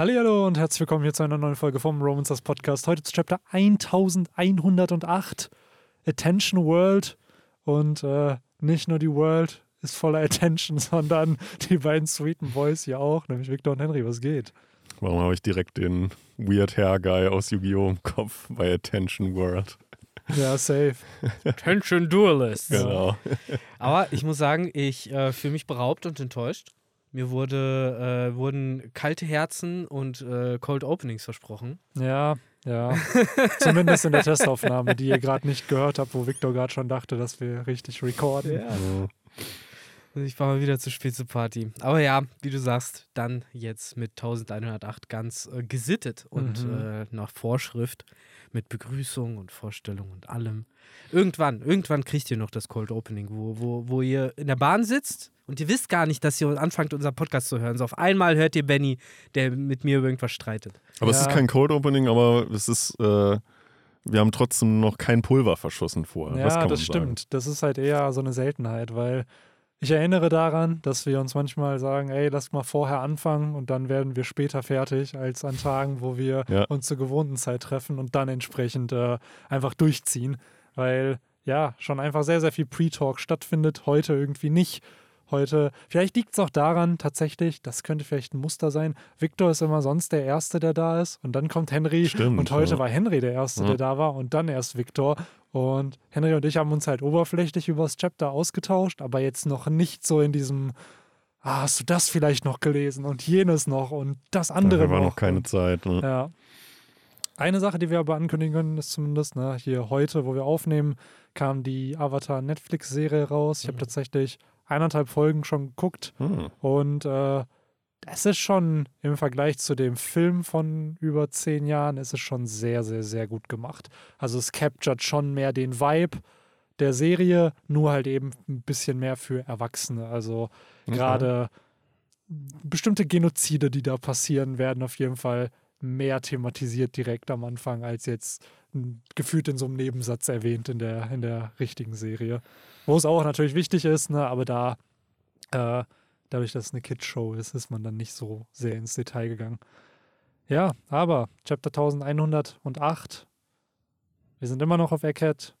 Hallo und herzlich willkommen hier zu einer neuen Folge vom Romancers Podcast. Heute zu Chapter 1108, Attention World. Und äh, nicht nur die World ist voller Attention, sondern die beiden sweeten Boys hier auch, nämlich Victor und Henry. Was geht? Warum habe ich direkt den Weird Hair Guy aus Yu-Gi-Oh! im Kopf bei Attention World? Ja, safe. Attention Duelists. Genau. Aber ich muss sagen, ich äh, fühle mich beraubt und enttäuscht. Mir wurde, äh, wurden kalte Herzen und äh, Cold Openings versprochen. Ja, ja. Zumindest in der Testaufnahme, die ihr gerade nicht gehört habt, wo Victor gerade schon dachte, dass wir richtig recorden. Ja. Ich war mal wieder zu spät zur Party. Aber ja, wie du sagst, dann jetzt mit 1108 ganz äh, gesittet und Mhm. äh, nach Vorschrift mit Begrüßung und Vorstellung und allem. Irgendwann, irgendwann kriegt ihr noch das Cold Opening, wo, wo, wo ihr in der Bahn sitzt und ihr wisst gar nicht, dass ihr anfangt, unseren Podcast zu hören. So auf einmal hört ihr Benny, der mit mir über irgendwas streitet. Aber es Ja. ist kein Cold Opening, aber es ist, äh, wir haben trotzdem noch kein Pulver verschossen vorher. das Ja, kann das sagen. stimmt. Das ist halt eher so eine Seltenheit, weil ich erinnere daran, dass wir uns manchmal sagen, ey, lass mal vorher anfangen und dann werden wir später fertig, als an Tagen, wo wir Ja. uns zur gewohnten Zeit treffen und dann entsprechend äh, einfach durchziehen, weil ja, schon einfach sehr, sehr viel Pre-Talk stattfindet, heute irgendwie nicht. Heute, vielleicht liegt es auch daran, tatsächlich, das könnte vielleicht ein Muster sein. Victor ist immer sonst der Erste, der da ist. Und dann kommt Henry. Stimmt, und heute ja. war Henry der Erste, Ja. der da war. Und dann erst Victor. Und Henry und ich haben uns halt oberflächlich über das Chapter ausgetauscht, aber jetzt noch nicht so in diesem, ah, hast du das vielleicht noch gelesen und jenes noch und das andere Dafür war noch. noch keine und, Zeit. Ne? ja. Eine Sache, die wir aber ankündigen können, ist zumindest, ne, hier heute, wo wir aufnehmen, kam die Avatar-Netflix-Serie raus. Ich habe Mhm. tatsächlich eineinhalb Folgen schon geguckt Hm. und äh, es ist schon im Vergleich zu dem Film von über zehn Jahren, ist es schon sehr, sehr, sehr gut gemacht. Also es captured schon mehr den Vibe der Serie, nur halt eben ein bisschen mehr für Erwachsene. Also gerade bestimmte Genozide, die da passieren, werden auf jeden Fall mehr thematisiert direkt am Anfang, als jetzt gefühlt in so einem Nebensatz erwähnt in der, in der richtigen Serie. Wo es auch natürlich wichtig ist, ne, aber da, äh, dadurch, dass es eine Kids-Show ist, ist man dann nicht so sehr ins Detail gegangen. Ja, aber Chapter 1108, wir sind immer noch auf Eckhead.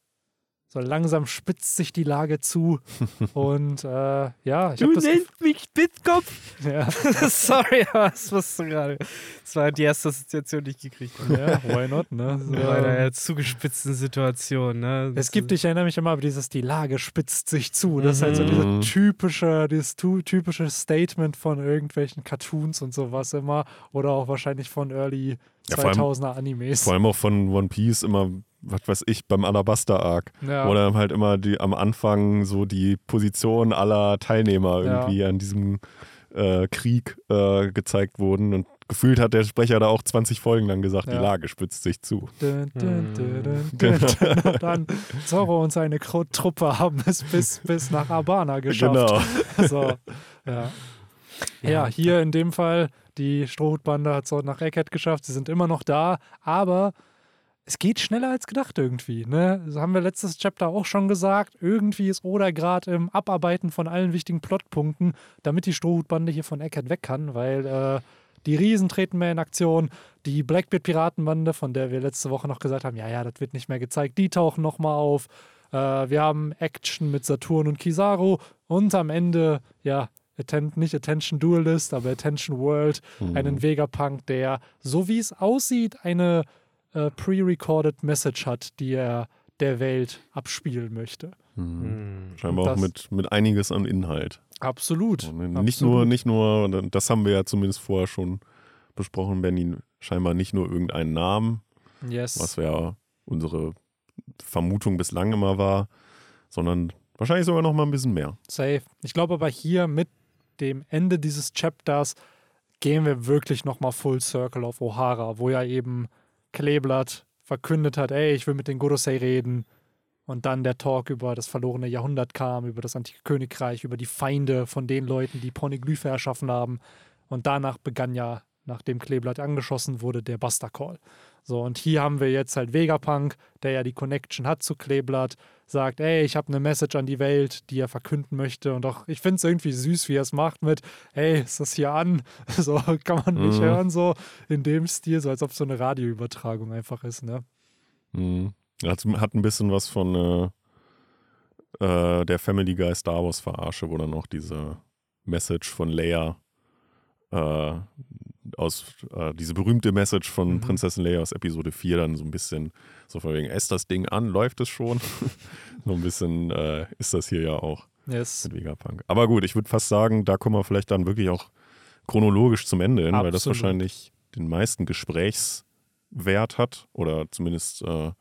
So langsam spitzt sich die Lage zu. Und äh, ja, ich habe das. Gef- mich Spitzkopf? Ja, Sorry, aber das musst du gerade. Das war die erste Assoziation, die ich gekriegt habe. ja, why not, ne? So, Bei einer zugespitzten Situation, ne? Es gibt, ich erinnere mich immer, aber dieses, die Lage spitzt sich zu. Das ist halt so Mhm. diese typische, dieses typische Statement von irgendwelchen Cartoons und sowas immer. Oder auch wahrscheinlich von Early Ja, vor allem- 2000er Animes. Vor allem auch von One Piece immer, was weiß ich, beim Alabaster-Arc. ja. Wo dann halt immer die, am Anfang so die Position aller Teilnehmer Ja. irgendwie an diesem äh, Krieg äh, gezeigt wurden. Und gefühlt hat der Sprecher da auch 20 Folgen lang gesagt, Ja. die Lage spitzt sich zu. Dun, dun, dun, dun, Genau. dann Zorro und seine Truppe haben es bis, bis nach Abana geschafft. Genau. So, ja. Ja, hier in dem Fall, die Strohhutbande hat es auch nach Eckert geschafft. Sie sind immer noch da, aber es geht schneller als gedacht irgendwie. Ne? Das haben wir letztes Chapter auch schon gesagt. Irgendwie ist Oda gerade im Abarbeiten von allen wichtigen Plotpunkten, damit die Strohhutbande hier von Eckert weg kann, weil äh, die Riesen treten mehr in Aktion. Die Blackbeard-Piratenbande, von der wir letzte Woche noch gesagt haben, ja, ja, das wird nicht mehr gezeigt, die tauchen nochmal auf. Äh, wir haben Action mit Saturn und Kizaru und am Ende, ja, Atten nicht Attention Duelist, aber Attention World, Mhm. einen Vegapunk, der, so wie es aussieht, eine äh, pre-recorded Message hat, die er der Welt abspielen möchte. Mhm. Hm. Scheinbar auch mit, mit einiges an Inhalt. Absolut. Und nicht Absolut. nur, nicht nur, das haben wir ja zumindest vorher schon besprochen, Benny, scheinbar nicht nur irgendeinen Namen, Yes. was ja unsere Vermutung bislang immer war, sondern wahrscheinlich sogar noch mal ein bisschen mehr. Safe. Ich glaube aber hier mit dem Ende dieses Chapters gehen wir wirklich nochmal Full Circle auf O'Hara, wo ja eben Kleeblatt verkündet hat, ey, ich will mit den Gorosei reden. Und dann der Talk über das verlorene Jahrhundert kam, über das antike Königreich, über die Feinde von den Leuten, die Poneglyphe erschaffen haben. Und danach begann ja nachdem Kleeblatt angeschossen wurde, der Buster Call. So, und hier haben wir jetzt halt Vegapunk, der ja die Connection hat zu Kleeblatt, sagt, ey, ich habe eine Message an die Welt, die er verkünden möchte. Und auch, ich finde es irgendwie süß, wie er es macht mit, ey, ist das hier an? So kann man nicht Mhm. hören, so in dem Stil, so als ob es so eine Radioübertragung einfach ist, ne? Mhm. Hat, hat ein bisschen was von äh, äh, der Family Guy Star Wars Verarsche, wo dann auch diese Message von Leia äh, aus, äh, diese berühmte Message von Mhm. Prinzessin Leia aus Episode 4 dann so ein bisschen so von wegen, ist das Ding an, läuft es schon? so ein bisschen äh, ist das hier ja auch Yes. mit Vegapunk. Aber gut, ich würde fast sagen, da kommen wir vielleicht dann wirklich auch chronologisch zum Ende hin, weil das Absolut. wahrscheinlich den meisten Gesprächswert hat oder zumindest äh,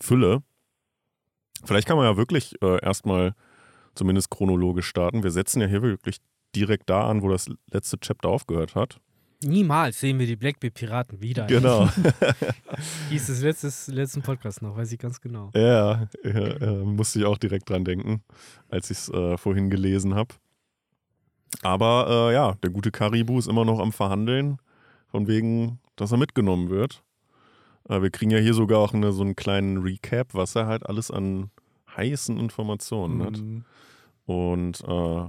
Fülle. Vielleicht kann man ja wirklich äh, erstmal zumindest chronologisch starten. Wir setzen ja hier wirklich direkt da an, wo das letzte Chapter aufgehört hat. Niemals sehen wir die Blackbeard-Piraten wieder. Genau. Hieß es letztes, letzten Podcast noch, weiß ich ganz genau. ja, äh, äh, musste ich auch direkt dran denken, als ich es äh, vorhin gelesen habe. Aber äh, ja, der gute Karibu ist immer noch am Verhandeln, von wegen, dass er mitgenommen wird. Äh, wir kriegen ja hier sogar auch eine, so einen kleinen Recap, was er halt alles an heißen Informationen hat. Mhm. Und äh,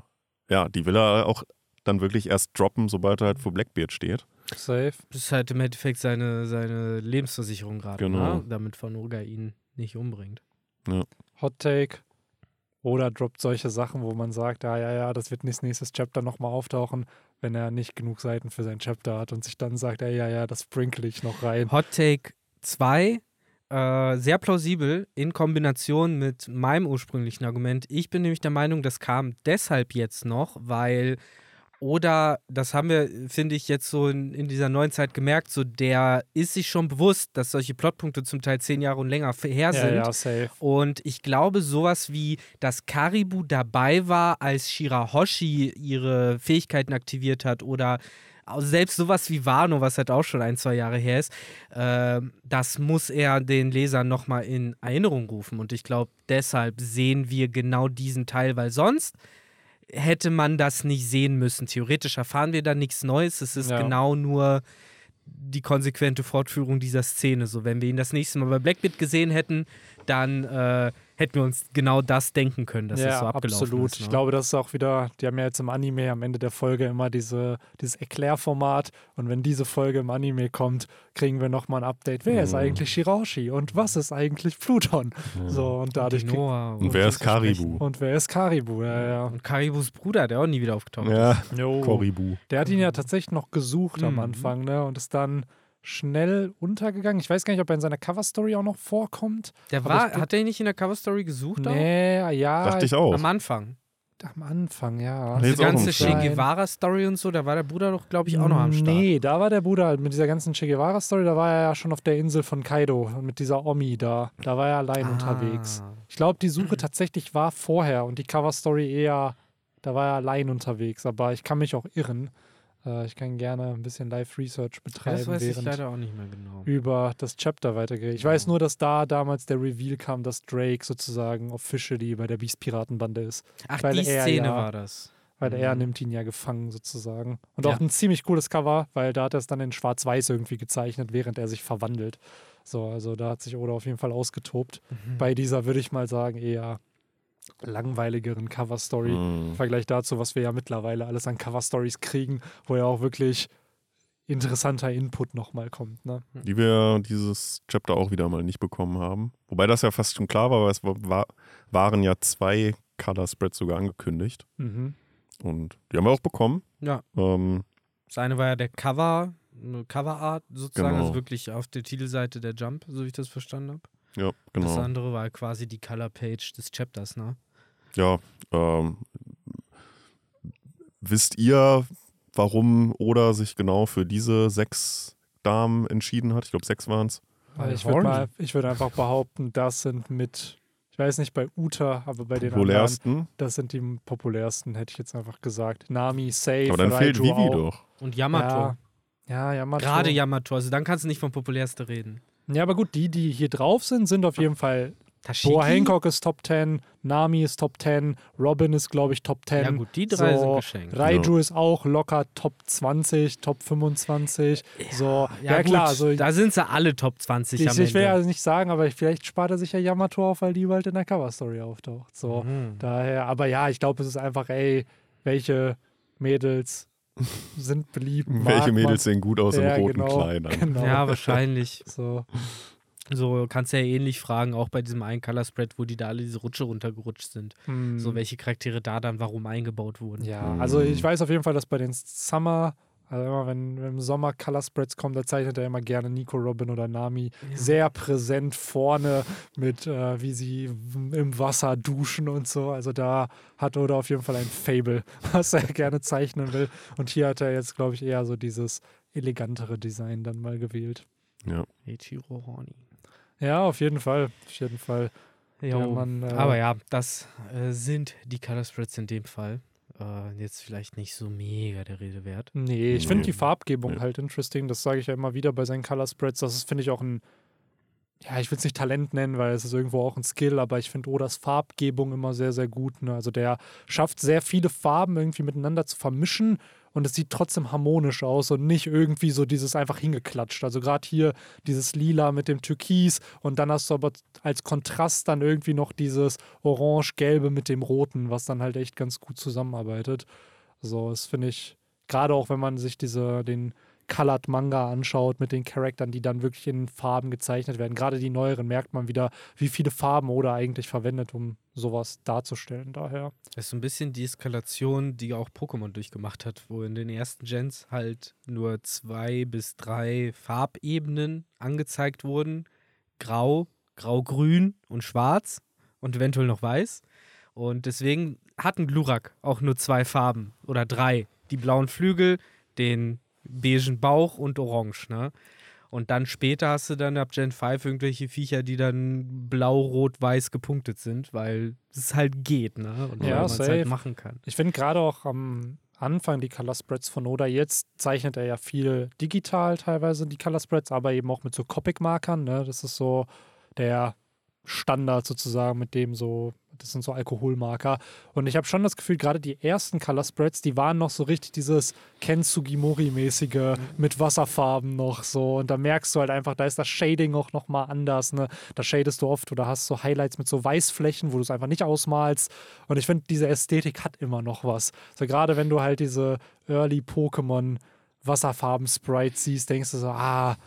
ja, die will er auch dann wirklich erst droppen, sobald er halt vor Blackbeard steht. Safe. Das ist halt im Endeffekt seine, seine Lebensversicherung gerade, Genau. ne? damit Van Urga ihn nicht umbringt. Hot Take. Oder droppt solche Sachen, wo man sagt, ah, ja, ja, das wird nächstes, nächstes Chapter nochmal auftauchen, wenn er nicht genug Seiten für sein Chapter hat und sich dann sagt, ey, ja, ja, das sprinkle ich noch rein. Hot Take 2, äh, sehr plausibel in Kombination mit meinem ursprünglichen Argument. Ich bin nämlich der Meinung, das kam deshalb jetzt noch, weil oder das haben wir, finde ich, jetzt so in, in dieser neuen Zeit gemerkt, so der ist sich schon bewusst, dass solche Plotpunkte zum Teil zehn Jahre und länger her Ja, sind. ja, safe. Und ich glaube, sowas wie, dass Karibu dabei war, als Shirahoshi ihre Fähigkeiten aktiviert hat oder selbst sowas wie Wano, was halt auch schon ein, zwei Jahre her ist, ähm, das muss er den Lesern nochmal in Erinnerung rufen. Und ich glaube, deshalb sehen wir genau diesen Teil, weil sonst hätte man das nicht sehen müssen. Theoretisch erfahren wir da nichts Neues. Es ist Ja. genau nur die konsequente Fortführung dieser Szene. So, wenn wir ihn das nächste Mal bei Blackbeard gesehen hätten, dann äh, hätten wir uns genau das denken können, dass ja, es so abgelaufen absolut. ist. Ne? Ich glaube, das ist auch wieder, die haben ja jetzt im Anime am Ende der Folge immer diese, dieses Erklärformat und wenn diese Folge im Anime kommt, kriegen wir nochmal ein Update. Wer ist Mhm. eigentlich Shirahoshi und was ist eigentlich Pluton? So, und dadurch krieg- Noah Und wer ist Karibu? und wer ist Karibu? Ja, ja. Und Karibus Bruder, der auch nie wieder aufgetaucht ist. Ja. Koribu. Der hat ihn ja tatsächlich noch gesucht am Mhm. Anfang, ne? Und ist dann schnell untergegangen. Ich weiß gar nicht, ob er in seiner Coverstory auch noch vorkommt. Der war, hat er ihn nicht in der Coverstory gesucht? auch? Nee, ja. Dachte ich auch. Am Anfang. Am Anfang, ja. Nee, Diese auch ganze Che. Guevara-Story und so, da war der Bruder doch, glaube ich, auch noch am Start. Nee, da war der Bruder halt mit dieser ganzen Che Guevara-Story, da war er ja schon auf der Insel von Kaido und mit dieser Omi da. Da war er allein Ah. unterwegs. Ich glaube, die Suche tatsächlich war vorher und die Cover-Story eher, da war er allein unterwegs. Aber ich kann mich auch irren. Äh, ich kann gerne ein bisschen Live-Research Das betreiben, weiß ich während leider auch nicht mehr genau. über das Chapter weitergeht. Ich weiß nur, dass da damals der Reveal kam, dass Drake sozusagen officially bei der Beast-Piratenbande ist. Ach, weil die er Szene ja- war das. Weil er Mhm. nimmt ihn ja gefangen sozusagen. Und Ja. auch ein ziemlich cooles Cover, weil da hat er es dann in Schwarz-Weiß irgendwie gezeichnet, während er sich verwandelt. So, also da hat sich Oda auf jeden Fall ausgetobt. Mhm. Bei dieser würde ich mal sagen, eher langweiligeren Cover-Story. Im Mhm. Vergleich dazu, was wir ja mittlerweile alles an Cover-Stories kriegen, wo ja auch wirklich interessanter Input nochmal kommt. Ne? Die wir dieses Chapter auch wieder mal nicht bekommen haben. Wobei das ja fast schon klar war, weil es war, war, waren ja zwei Color Spreads sogar angekündigt. Mhm. Und die haben wir auch bekommen. Ja, Ähm, das eine war ja der Cover, eine Coverart sozusagen, Genau. also wirklich auf der Titelseite der Jump, so wie ich das verstanden habe. Ja, Das genau. andere war quasi die Color-Page des Chapters, ne? Ja, ähm, wisst ihr, warum Oda sich genau für diese sechs Damen entschieden hat? Ich glaube, sechs waren es. Also ich würde würde einfach behaupten, das sind mit, ich weiß nicht bei Uta, aber bei den anderen, Populärsten. das sind die populärsten, hätte ich jetzt einfach gesagt. Nami, Safe, Aber dann fehlt Raiju Vivi auch. doch. Und Yamato. Ja, ja, Yamato. Gerade Yamato, also dann kannst du nicht vom populärste reden. Ja, aber gut, die, die hier drauf sind, sind auf jeden Fall Tashiki? Boa Hancock ist Top 10, Nami ist Top 10, Robin ist, glaube ich, Top 10. Ja gut, die drei so, sind geschenkt. Raiju ist auch locker Top 20, Top 25. so, ja, gut, klar, so, da sind sie alle Top 20 ich, ich will ja nicht sagen, aber vielleicht spart er sich ja Yamato auf, weil die bald in der Cover-Story auftaucht. So, Mhm. daher, aber ja, ich glaube, es ist einfach, ey, welche Mädels sind beliebt? Welche man? Mädels sehen gut aus ja, in roten genau, Kleidern? Genau. Ja, wahrscheinlich. So. So kannst du ja ähnlich fragen, auch bei diesem einen Color Spread, wo die da alle diese Rutsche runtergerutscht sind. hm. So welche Charaktere da dann warum eingebaut wurden. Ja, also ich weiß auf jeden Fall, dass bei den Summer, also immer wenn, wenn im Sommer Color Spreads kommen, da zeichnet er immer gerne Nico Robin oder Nami sehr präsent vorne mit, äh, wie sie im Wasser duschen und so. Also da hat Oda auf jeden Fall ein Fable, was er gerne zeichnen will. Und hier hat er jetzt, glaube ich, eher so dieses elegantere Design dann mal gewählt. Ja. Eiichiro Horny. Ja, auf jeden Fall. Auf jeden Fall. Jo. Mann, äh, Aber ja, das äh, sind die Color Spreads in dem Fall. Äh, jetzt vielleicht nicht so mega der Rede wert. Nee, ich finde die Farbgebung Nee. halt interesting. Das sage ich ja immer wieder bei seinen Color Spreads. Das ist, finde ich, auch ein, ja, ich will es nicht Talent nennen, weil es ist irgendwo auch ein Skill, aber ich finde Odas Farbgebung immer sehr, sehr gut. Ne? Also der schafft sehr viele Farben irgendwie miteinander zu vermischen und es sieht trotzdem harmonisch aus und nicht irgendwie so dieses einfach hingeklatscht. Also gerade hier dieses Lila mit dem Türkis und dann hast du aber als Kontrast dann irgendwie noch dieses Orange-Gelbe mit dem Roten, was dann halt echt ganz gut zusammenarbeitet. So, das finde ich, gerade auch wenn man sich diese, den Colored Manga anschaut mit den Charakteren, die dann wirklich in Farben gezeichnet werden. Gerade die neueren merkt man wieder, wie viele Farben Oda eigentlich verwendet, um sowas darzustellen. Daher. Das ist so ein bisschen die Eskalation, die auch Pokémon durchgemacht hat, wo in den ersten Gens halt nur zwei bis drei Farbebenen angezeigt wurden. Grau, grau-grün und schwarz und eventuell noch weiß. Und deswegen hatten Glurak auch nur zwei Farben oder drei. Die blauen Flügel, den beigen Bauch und orange, ne? Und dann später hast du dann ab Gen 5 irgendwelche Viecher, die dann blau, rot, weiß gepunktet sind, weil es halt geht, ne? Und Ja, man es halt machen kann. Ich finde gerade auch am Anfang die Color Spreads von Oda, jetzt zeichnet er ja viel digital teilweise die Color Spreads, aber eben auch mit so Copic-Markern. Ne? Das ist so der Standard sozusagen, mit dem so, das sind so Alkoholmarker. Und ich habe schon das Gefühl, gerade die ersten Color Spreads, die waren noch so richtig dieses Ken Sugimori-mäßige mit Wasserfarben noch so. Und da merkst du halt einfach, da ist das Shading auch nochmal anders. Ne? Da shadest du oft oder hast so Highlights mit so Weißflächen, wo du es einfach nicht ausmalst. Und ich finde, diese Ästhetik hat immer noch was. So gerade wenn du halt diese Early Pokémon Wasserfarben-Sprites siehst, denkst du so, ah,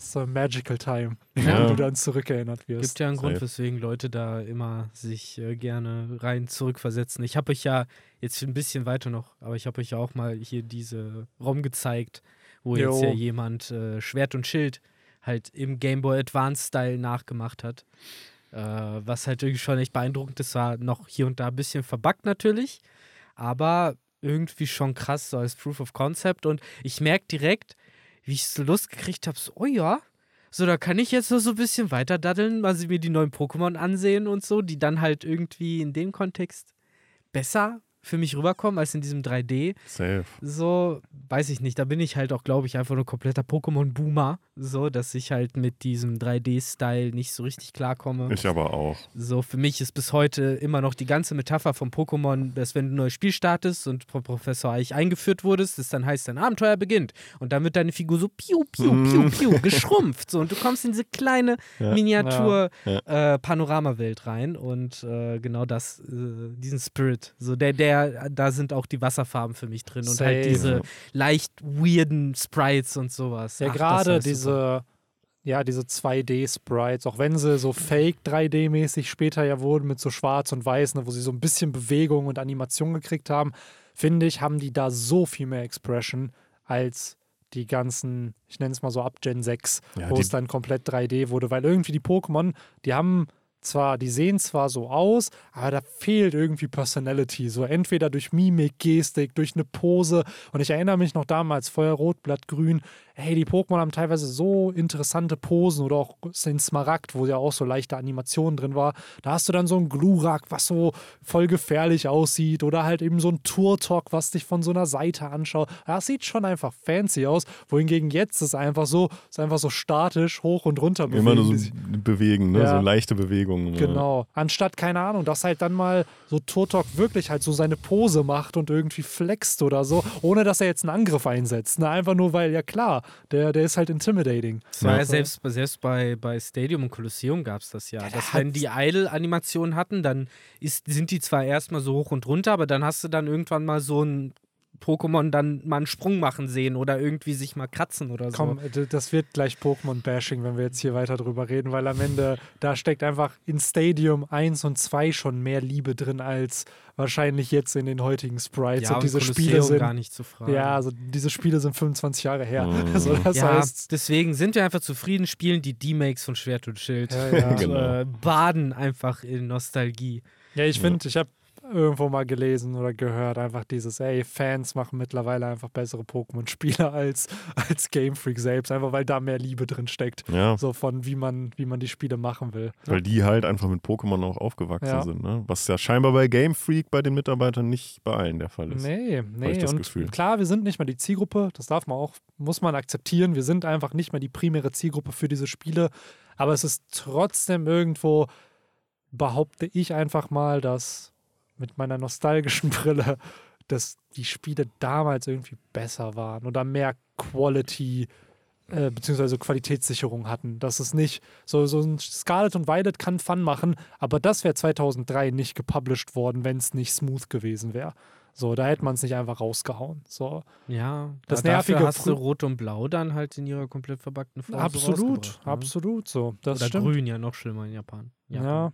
so ein Magical Time, Ja. wenn du dann zurückerinnert wirst. Gibt ja einen Grund, weswegen Leute da immer sich äh, gerne rein zurückversetzen. Ich habe euch ja jetzt ein bisschen weiter noch, aber ich habe euch ja auch mal hier diese ROM gezeigt, wo jetzt Jo. ja jemand äh, Schwert und Schild halt im Game Boy Advance Style nachgemacht hat. Äh, was halt irgendwie schon echt beeindruckend ist, war noch hier und da ein bisschen verbuggt natürlich, aber irgendwie schon krass, so als Proof of Concept. Und ich merke direkt, wie ich so Lust gekriegt habe, so, oh ja, so, da kann ich jetzt noch so ein bisschen weiter daddeln, mal sie mir die neuen Pokémon ansehen und so, die dann halt irgendwie in dem Kontext besser für mich rüberkommen als in diesem 3D. Safe. So, weiß ich nicht, da bin ich halt auch, glaube ich, einfach nur kompletter Pokémon-Boomer, so, dass ich halt mit diesem 3D-Style nicht so richtig klarkomme. Ich aber auch. So, für mich ist bis heute immer noch die ganze Metapher vom Pokémon, dass wenn du ein neues Spiel startest und von Professor Eich eingeführt wurdest, das dann heißt, dein Abenteuer beginnt. Und dann wird deine Figur so piu, piu, piu, piu, geschrumpft. So, und du kommst in diese kleine Ja. Miniatur-Panoramawelt rein. Und äh, genau das, äh, diesen Spirit, so der, der, da sind auch die Wasserfarben für mich drin. Und halt diese leicht weirden Sprites und sowas. Ja, gerade diese, ja, diese 2D-Sprites, auch wenn sie so fake 3D-mäßig später ja wurden, mit so schwarz und weiß, ne, wo sie so ein bisschen Bewegung und Animation gekriegt haben, finde ich, haben die da so viel mehr Expression als die ganzen, ich nenne es mal so ab Gen 6, Ja, wo es dann komplett 3D wurde, weil irgendwie die Pokémon, die haben zwar, die sehen zwar so aus, aber da fehlt irgendwie Personality. So entweder durch Mimik, Gestik, durch eine Pose. Und ich erinnere mich noch damals, Feuer, Rot, Blatt, Grün. Hey, die Pokémon haben teilweise so interessante Posen oder auch den Smaragd, wo ja auch so leichte Animationen drin war. Da hast du dann so ein Glurak, was so voll gefährlich aussieht oder halt eben so ein Turtok, was dich von so einer Seite anschaut. Das sieht schon einfach fancy aus, wohingegen jetzt ist einfach so, ist einfach so statisch hoch und runter bewegen. Immer nur so bewegen, ne? Ja. so leichte Bewegungen. Genau. Anstatt, keine Ahnung, dass halt dann mal so Turtok wirklich halt so seine Pose macht und irgendwie flext oder so, ohne dass er jetzt einen Angriff einsetzt. Ne? Einfach nur, weil, ja klar, der, der ist halt intimidating. Das war ja, Ja. selbst, selbst bei, bei Stadium und Kolosseum gab es das ja. Ja, dass da wenn die Idle-Animationen hatten, dann ist, sind die zwar erstmal so hoch und runter, aber dann hast du dann irgendwann mal so ein Pokémon dann mal einen Sprung machen sehen oder irgendwie sich mal kratzen oder so. Komm, d- das wird gleich Pokémon-Bashing, wenn wir jetzt hier weiter drüber reden, weil am Ende, da steckt einfach in Stadium 1 und 2 schon mehr Liebe drin als wahrscheinlich jetzt in den heutigen Sprites. ja, und diese Kolosseum Spiele sind. gar nicht zu fragen. Ja, also diese Spiele sind 25 Jahre her. Mhm. Also das ja, heißt, deswegen sind wir einfach zufrieden, spielen die D-Makes von Schwert und Schild. Ja, ja. Und, Genau. äh, baden einfach in Nostalgie. Ja, ich finde, ich habe irgendwo mal gelesen oder gehört, einfach dieses, ey, Fans machen mittlerweile einfach bessere Pokémon-Spiele als, als Game Freak selbst, einfach weil da mehr Liebe drin steckt. Ja, So von wie man, wie man die Spiele machen will. weil die halt einfach mit Pokémon auch aufgewachsen Ja. sind. Ne? Was ja scheinbar bei Game Freak bei den Mitarbeitern nicht bei allen der Fall ist. Nee, nee. ich das und Gefühl. klar, wir sind nicht mehr die Zielgruppe, das darf man auch, muss man akzeptieren. Wir sind einfach nicht mehr die primäre Zielgruppe für diese Spiele. Aber es ist trotzdem irgendwo, behaupte ich einfach mal, dass mit meiner nostalgischen Brille, dass die Spiele damals irgendwie besser waren oder mehr Quality äh, beziehungsweise Qualitätssicherung hatten. Dass es nicht so, so ein Scarlet und Violet kann Fun machen, aber das wäre 2003 nicht gepublished worden, wenn es nicht smooth gewesen wäre. So, da hätte man es nicht einfach rausgehauen. So, Ja, Das da, dafür Nervige hast frü- du Rot und Blau dann halt in ihrer komplett verbackten Form so absolut, rausgebracht, ne? absolut so. Das Oder stimmt. Grün, ja noch schlimmer in Japan. Ja, Japan.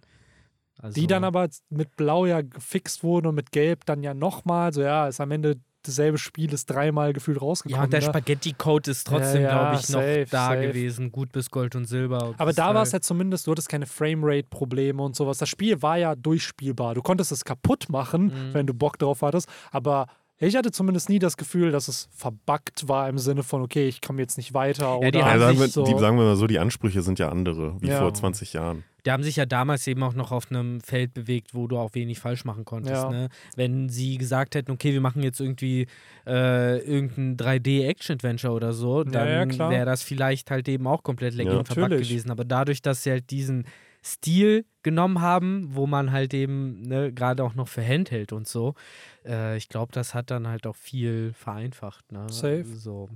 Also, die dann aber mit Blau ja gefixt wurden und mit Gelb dann ja nochmal. So, ja, ist am Ende dasselbe Spiel, ist dreimal gefühlt rausgekommen. Ja, und der ne? Spaghetti-Code ist trotzdem, Ja, ja, glaube ich, noch safe, da safe. gewesen. Gut bis Gold und Silber. und Aber da war es ja zumindest, du hattest keine Framerate-Probleme und sowas. Das Spiel war ja durchspielbar. Du konntest es kaputt machen, Mhm. wenn du Bock drauf hattest. Aber ich hatte zumindest nie das Gefühl, dass es verbuggt war im Sinne von, okay, ich komme jetzt nicht weiter. Ja, die oder haben Ja, sagen, wir, so. die, sagen wir mal so, die Ansprüche sind ja andere, wie Ja. vor 20 Jahren. Die haben sich ja damals eben auch noch auf einem Feld bewegt, wo du auch wenig falsch machen konntest. Ja. Ne? Wenn sie gesagt hätten, okay, wir machen jetzt irgendwie äh, irgendein 3D-Action-Adventure oder so, Ja, dann ja, klar. wäre das vielleicht halt eben auch komplett lecker Ja, natürlich. gewesen. Aber dadurch, dass sie halt diesen Stil genommen haben, wo man halt eben ne, gerade auch noch für Handheld und so, äh, ich glaube, das hat dann halt auch viel vereinfacht. Ne? Safe. So.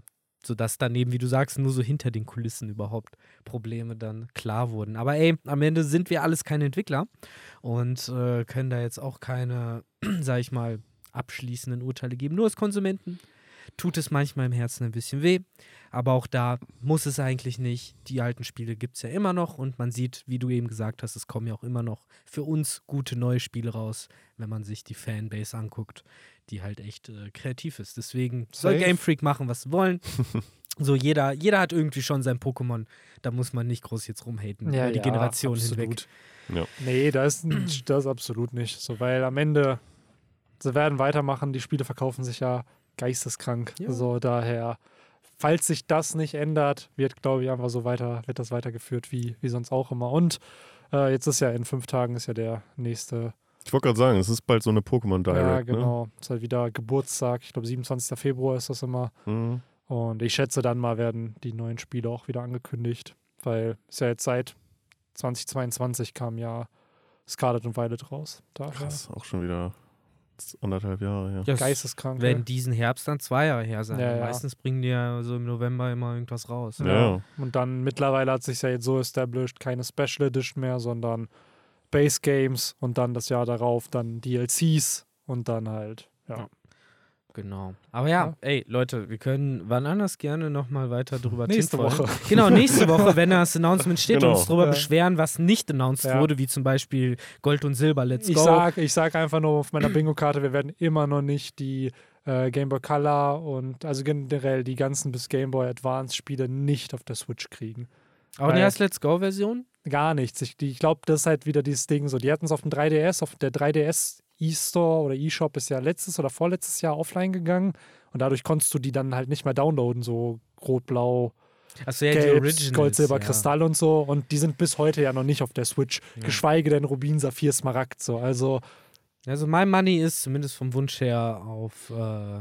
Sodass dann eben, wie du sagst, nur so hinter den Kulissen überhaupt Probleme dann klar wurden. Aber ey, am Ende sind wir alles keine Entwickler und äh, können da jetzt auch keine, sag ich mal, abschließenden Urteile geben. Nur als Konsumenten tut es manchmal im Herzen ein bisschen weh. Aber auch da muss es eigentlich nicht. Die alten Spiele gibt es ja immer noch und man sieht, wie du eben gesagt hast, es kommen ja auch immer noch für uns gute neue Spiele raus, wenn man sich die Fanbase anguckt, die halt echt äh, kreativ ist. Deswegen soll Safe. Game Freak machen, was sie wollen. so, jeder, jeder hat irgendwie schon sein Pokémon. Da muss man nicht groß jetzt rumhaten Ja, über die ja, Generation hinweg. absolut. Ja. Nee, das ist das absolut nicht. So, weil am Ende, sie werden weitermachen, die Spiele verkaufen sich ja geisteskrank. Ja. So, daher, falls sich das nicht ändert, wird, glaube ich, einfach so weiter, wird das weitergeführt wie, wie sonst auch immer. Und äh, jetzt ist ja in fünf Tagen ist ja der nächste. Ich wollte gerade sagen, es ist bald so eine Pokémon Direct. ja, genau. Ist halt wieder Geburtstag. Ich glaube, 27. Februar ist das immer. Ne? Mhm. Und ich schätze, dann mal werden die neuen Spiele auch wieder angekündigt, weil es ja jetzt seit 2022 kam ja Scarlet und Violet raus. Daher Krass, auch schon wieder anderthalb Jahre her. Ja, es geisteskrank. werden ja. diesen Herbst dann zwei Jahre her sein. Ja, ja. Meistens bringen die ja so im November immer irgendwas raus. Ja. Ja. Und dann mittlerweile hat sich ja jetzt so established, keine Special Edition mehr, sondern Base Games und dann das Jahr darauf dann DLCs und dann halt, ja. Genau. Aber ja, Ja. ey, Leute, wir können wann anders gerne nochmal weiter drüber Nächste. Woche. Genau, nächste Woche, wenn das Announcement steht Genau. und uns darüber Ja. beschweren, was nicht announced Ja. wurde, wie zum Beispiel Gold und Silber, Let's Ich Go. sag, ich sag einfach nur auf meiner Bingo-Karte, wir werden immer noch nicht die äh, Game Boy Color und also generell die ganzen bis Game Boy Advance Spiele nicht auf der Switch kriegen. Aber die heißt Let's Go-Version? Gar nichts. Ich, ich glaube, das ist halt wieder dieses Ding so. Die hatten es auf dem 3DS, auf der 3DS E-Store oder E-Shop ist ja letztes oder vorletztes Jahr offline gegangen und dadurch konntest du die dann halt nicht mehr downloaden, so rot, blau, Achso, ja, Gelb, Originals. Gold, Silber, ja. Kristall und so und die sind bis heute ja noch nicht auf der Switch, Ja. geschweige denn Rubin, Saphir, Smaragd so. Also Also mein Money ist zumindest vom Wunsch her auf äh,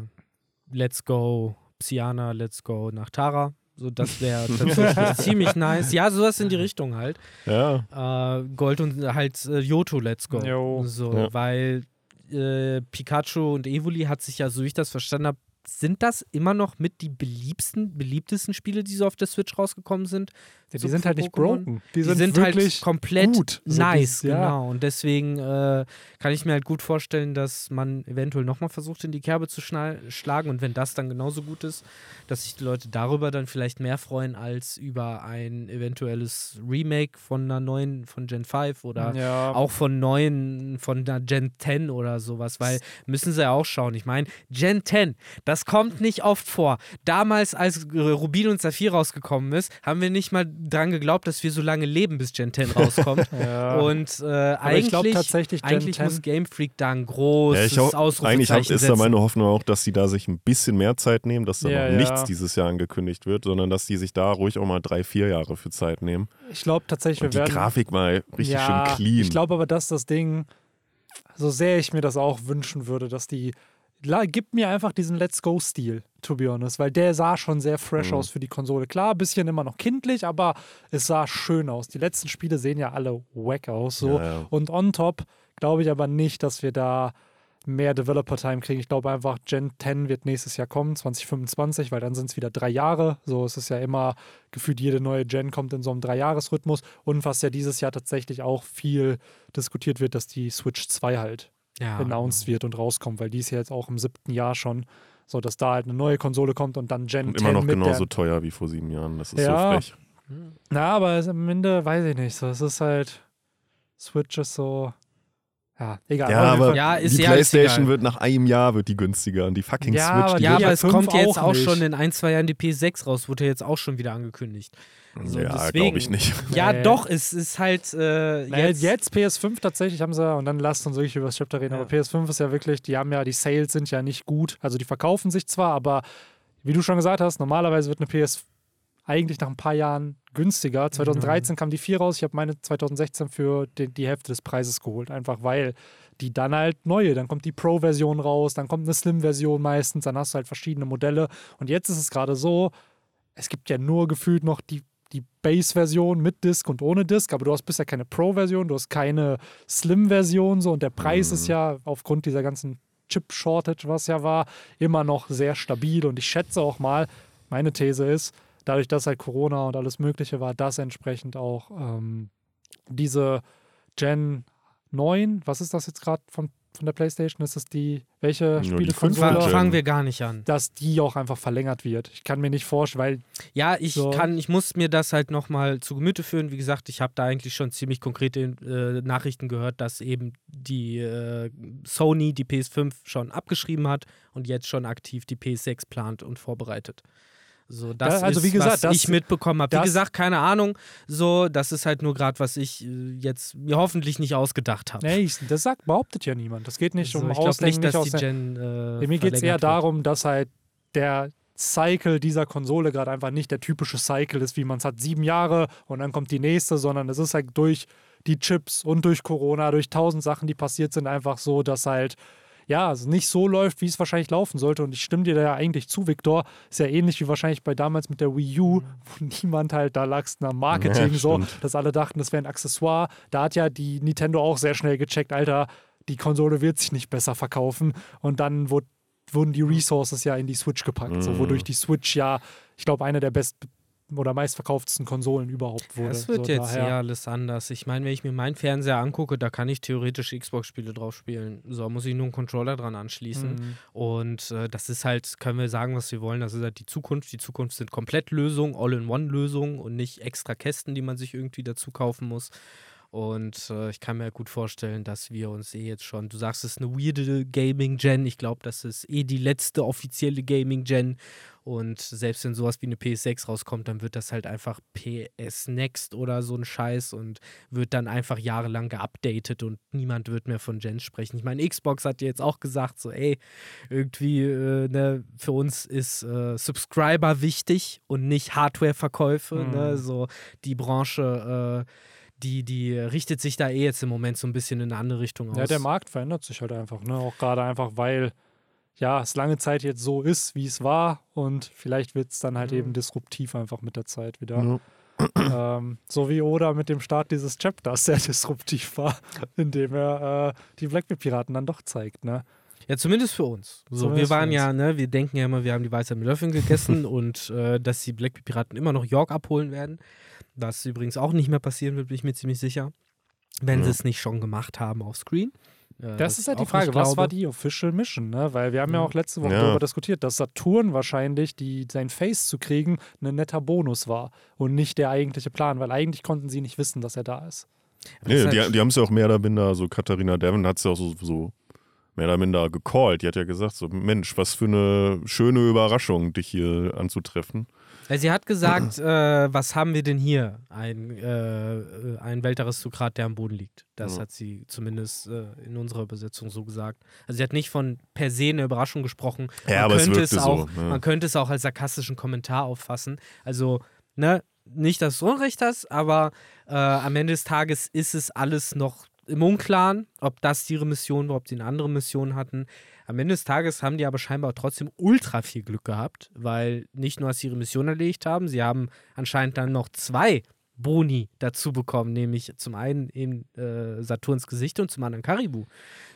Let's Go, Psyana, Let's Go nach Tara. So, das wäre tatsächlich ziemlich nice. Ja, sowas in die Richtung halt. Ja, Äh, Gold und halt äh, Yoto Let's Go. Jo. So, Ja. weil äh, Pikachu und Evoli hat sich ja, so wie ich das verstanden habe, sind das immer noch mit die beliebsten, beliebtesten Spiele, die so auf der Switch rausgekommen sind? die So sind halt nicht Pokémon? broken. Die Die, sind, sind, wirklich halt komplett gut. So nice, dieses- ja. genau. Und deswegen äh, kann ich mir halt gut vorstellen, dass man eventuell nochmal versucht, in die Kerbe zu schlagen. Und wenn das dann genauso gut ist, dass sich die Leute darüber dann vielleicht mehr freuen als über ein eventuelles Remake von einer neuen, von Gen 5 oder ja. auch von neuen, von einer Gen 10 oder sowas, weil müssen sie ja auch schauen. Ich meine, Gen 10, das kommt nicht oft vor. Damals, als äh, Rubin und Saphir rausgekommen ist, haben wir nicht mal dran geglaubt, dass wir so lange leben, bis Gen 10 rauskommt. ja. Und äh, eigentlich, ich glaube tatsächlich, Gen eigentlich 10 muss Game Freak da ein großes ja ich auch, Ausrufezeichen eigentlich hab, ist da setzen. meine Hoffnung auch, dass sie da sich ein bisschen mehr Zeit nehmen, dass da Ja, noch ja. nichts dieses Jahr angekündigt wird, sondern dass die sich da ruhig auch mal drei, vier Jahre für Zeit nehmen. ich glaube tatsächlich, Und die wir werden. Grafik mal richtig ja, schön clean. Ich glaube aber, dass das Ding, so sehr ich mir das auch wünschen würde, dass die. La, gib mir einfach diesen Let's Go-Stil, to be honest, weil der sah schon sehr fresh Mhm. aus für die Konsole. Klar, ein bisschen immer noch kindlich, aber es sah schön aus. Die letzten Spiele sehen ja alle wack aus. So. Ja, ja. Und on top glaube ich aber nicht, dass wir da mehr Developer-Time kriegen. Ich glaube einfach, Gen 10 wird nächstes Jahr kommen, 2025, weil dann sind es wieder drei Jahre. So es ist ja immer gefühlt, jede neue Gen kommt in so einem Dreijahresrhythmus. Und was ja dieses Jahr tatsächlich auch viel diskutiert wird, dass die Switch 2 halt ja. announced wird und rauskommt, weil die ist ja jetzt auch im siebten Jahr schon. So, dass da halt eine neue Konsole kommt und dann Gen Und 10 immer noch mit genauso der, teuer wie vor sieben Jahren. Das ist Ja. so frech. Na, aber am Ende weiß ich nicht. So, es ist halt Switch ist so. Ja, egal. Ja, aber Ja, ist die ja Playstation egal. wird nach einem Jahr wird die günstiger und die fucking Ja, Switch, aber die Ja, wird aber es kommt ja jetzt auch schon in ein, zwei Jahren die PS6 raus, wurde ja jetzt auch schon wieder angekündigt. so, ja, glaube ich nicht. Ja, Nee. doch, es ist halt äh, jetzt, jetzt, PS5 tatsächlich haben sie, und dann lasst uns wirklich über das Chapter reden, Ja. aber PS5 ist ja wirklich, die haben ja, die Sales sind ja nicht gut. Also die verkaufen sich zwar, aber wie du schon gesagt hast, normalerweise wird eine PS eigentlich nach ein paar Jahren günstiger. 2013 kam die 4 raus, ich habe meine 2016 für die, die Hälfte des Preises geholt, einfach weil die dann halt neue, dann kommt die Pro-Version raus, dann kommt eine Slim-Version meistens, dann hast du halt verschiedene Modelle. Und jetzt ist es gerade so, es gibt ja nur gefühlt noch die, die Base-Version mit Disk und ohne Disk, aber du hast bisher keine Pro-Version, du hast keine Slim-Version so. Und der Preis ist ja aufgrund dieser ganzen Chip-Shortage, was ja war, immer noch sehr stabil. Und ich schätze auch mal, meine These ist, dadurch, dass halt Corona und alles Mögliche war, dass entsprechend auch ähm, diese Gen 9, was ist das jetzt gerade von, von der PlayStation? Ist das die, welche Spielekonsole? Gen. fangen wir gar nicht an. Dass die auch einfach verlängert wird. Ich kann mir nicht vorstellen, weil Ja, ich So. kann, ich muss mir das halt nochmal zu Gemüte führen. Wie gesagt, ich habe da eigentlich schon ziemlich konkrete äh, Nachrichten gehört, dass eben die äh, Sony die PS5 schon abgeschrieben hat und jetzt schon aktiv die PS6 plant und vorbereitet. So, das Ja, also ist, wie gesagt, was das- ich mitbekommen habe. Wie gesagt, keine Ahnung. So, das ist halt nur gerade, was ich äh, jetzt mir hoffentlich nicht ausgedacht habe. nee, ich, das sagt, behauptet ja niemand. Das geht nicht so, um ich Ausdenken, nicht, dass nicht die. Gen. Äh, Mir geht es eher wird. darum, dass halt der Cycle dieser Konsole gerade einfach nicht der typische Cycle ist, wie man es hat, sieben Jahre und dann kommt die nächste, sondern es ist halt durch die Chips und durch Corona, durch tausend Sachen, die passiert sind, einfach so, dass halt ja, es nicht so läuft, wie es wahrscheinlich laufen sollte. Und ich stimme dir da ja eigentlich zu, Viktor. Ist ja ähnlich wie wahrscheinlich bei damals mit der Wii U, wo niemand halt, da lag es nach Marketing Ja, so, dass alle dachten, das wäre ein Accessoire. Da hat ja die Nintendo auch sehr schnell gecheckt, Alter, die Konsole wird sich nicht besser verkaufen. Und dann wurde, wurden die Resources ja in die Switch gepackt, so, Mhm. wodurch die Switch ja, ich glaube, eine der best oder meistverkauftesten Konsolen überhaupt wurde. Es wird so, jetzt daher- eher alles anders. Ich meine, wenn ich mir meinen Fernseher angucke, da kann ich theoretisch Xbox-Spiele drauf spielen. So muss ich nur einen Controller dran anschließen. Mhm. Und äh, das ist halt, können wir sagen, was wir wollen, das ist halt die Zukunft. Die Zukunft sind Komplettlösungen, All-in-One-Lösungen und nicht extra Kästen, die man sich irgendwie dazu kaufen muss. Und äh, ich kann mir gut vorstellen, dass wir uns eh jetzt schon, du sagst, es ist eine weirde Gaming-Gen. Ich glaube, das ist eh die letzte offizielle Gaming-Gen. Und selbst wenn sowas wie eine PS6 rauskommt, dann wird das halt einfach PS Next oder so ein Scheiß und wird dann einfach jahrelang geupdatet und niemand wird mehr von Gens sprechen. Ich meine, Xbox hat jetzt auch gesagt, so, ey, irgendwie, äh, ne, für uns ist äh, Subscriber wichtig und nicht Hardware-Verkäufe. Mhm. Ne? So die Branche, äh, die, die richtet sich da eh jetzt im Moment so ein bisschen in eine andere Richtung aus. Ja, der Markt verändert sich halt einfach, ne? Auch gerade einfach, weil ja, es lange Zeit jetzt so ist, wie es war und vielleicht wird es dann halt Mhm. eben disruptiv einfach mit der Zeit wieder. Ähm, so wie Oda mit dem Start dieses Chapters sehr disruptiv war, indem er äh, die Blackbeard-Piraten dann doch zeigt, ne? Ja, zumindest für uns. So, wir Zumindest für waren ja, ne, wir denken ja immer, wir haben die Weisheit mit Löffeln gegessen und äh, dass die Black Piraten immer noch York abholen werden. Was übrigens auch nicht mehr passieren wird, bin ich mir ziemlich sicher. Wenn sie Ja. es nicht schon gemacht haben auf Screen. Äh, was Das ist halt die Frage, was war die Official Mission, ne? Weil wir haben ja Mhm. auch letzte Woche Ja. darüber diskutiert, dass Saturn wahrscheinlich, die, sein Face zu kriegen, ein netter Bonus war und nicht der eigentliche Plan, weil eigentlich konnten sie nicht wissen, dass er da ist. Aber das Nee, ist die, halt- die haben es ja auch mehr oder minder, so Katharina Devon hat es ja auch so, so mehr oder minder gecallt. Die hat ja gesagt, so Mensch, was für eine schöne Überraschung, dich hier anzutreffen. Sie hat gesagt, äh, was haben wir denn hier? Ein, äh, ein Weltaristokrat, der am Boden liegt. Das Ja. hat sie zumindest äh, in unserer Übersetzung so gesagt. Also sie hat nicht von per se eine Überraschung gesprochen. Ja, man aber könnte es auch, so, ja. Man könnte es auch als sarkastischen Kommentar auffassen. Also, ne, nicht, dass du Unrecht hast, aber äh, am Ende des Tages ist es alles noch im Unklaren, ob das ihre Mission war, ob sie eine andere Mission hatten. Am Ende des Tages haben die aber scheinbar trotzdem ultra viel Glück gehabt, weil nicht nur, dass sie ihre Mission erledigt haben, sie haben anscheinend dann noch zwei Boni dazu bekommen, nämlich zum einen eben äh, Saturns Gesicht und zum anderen Karibu.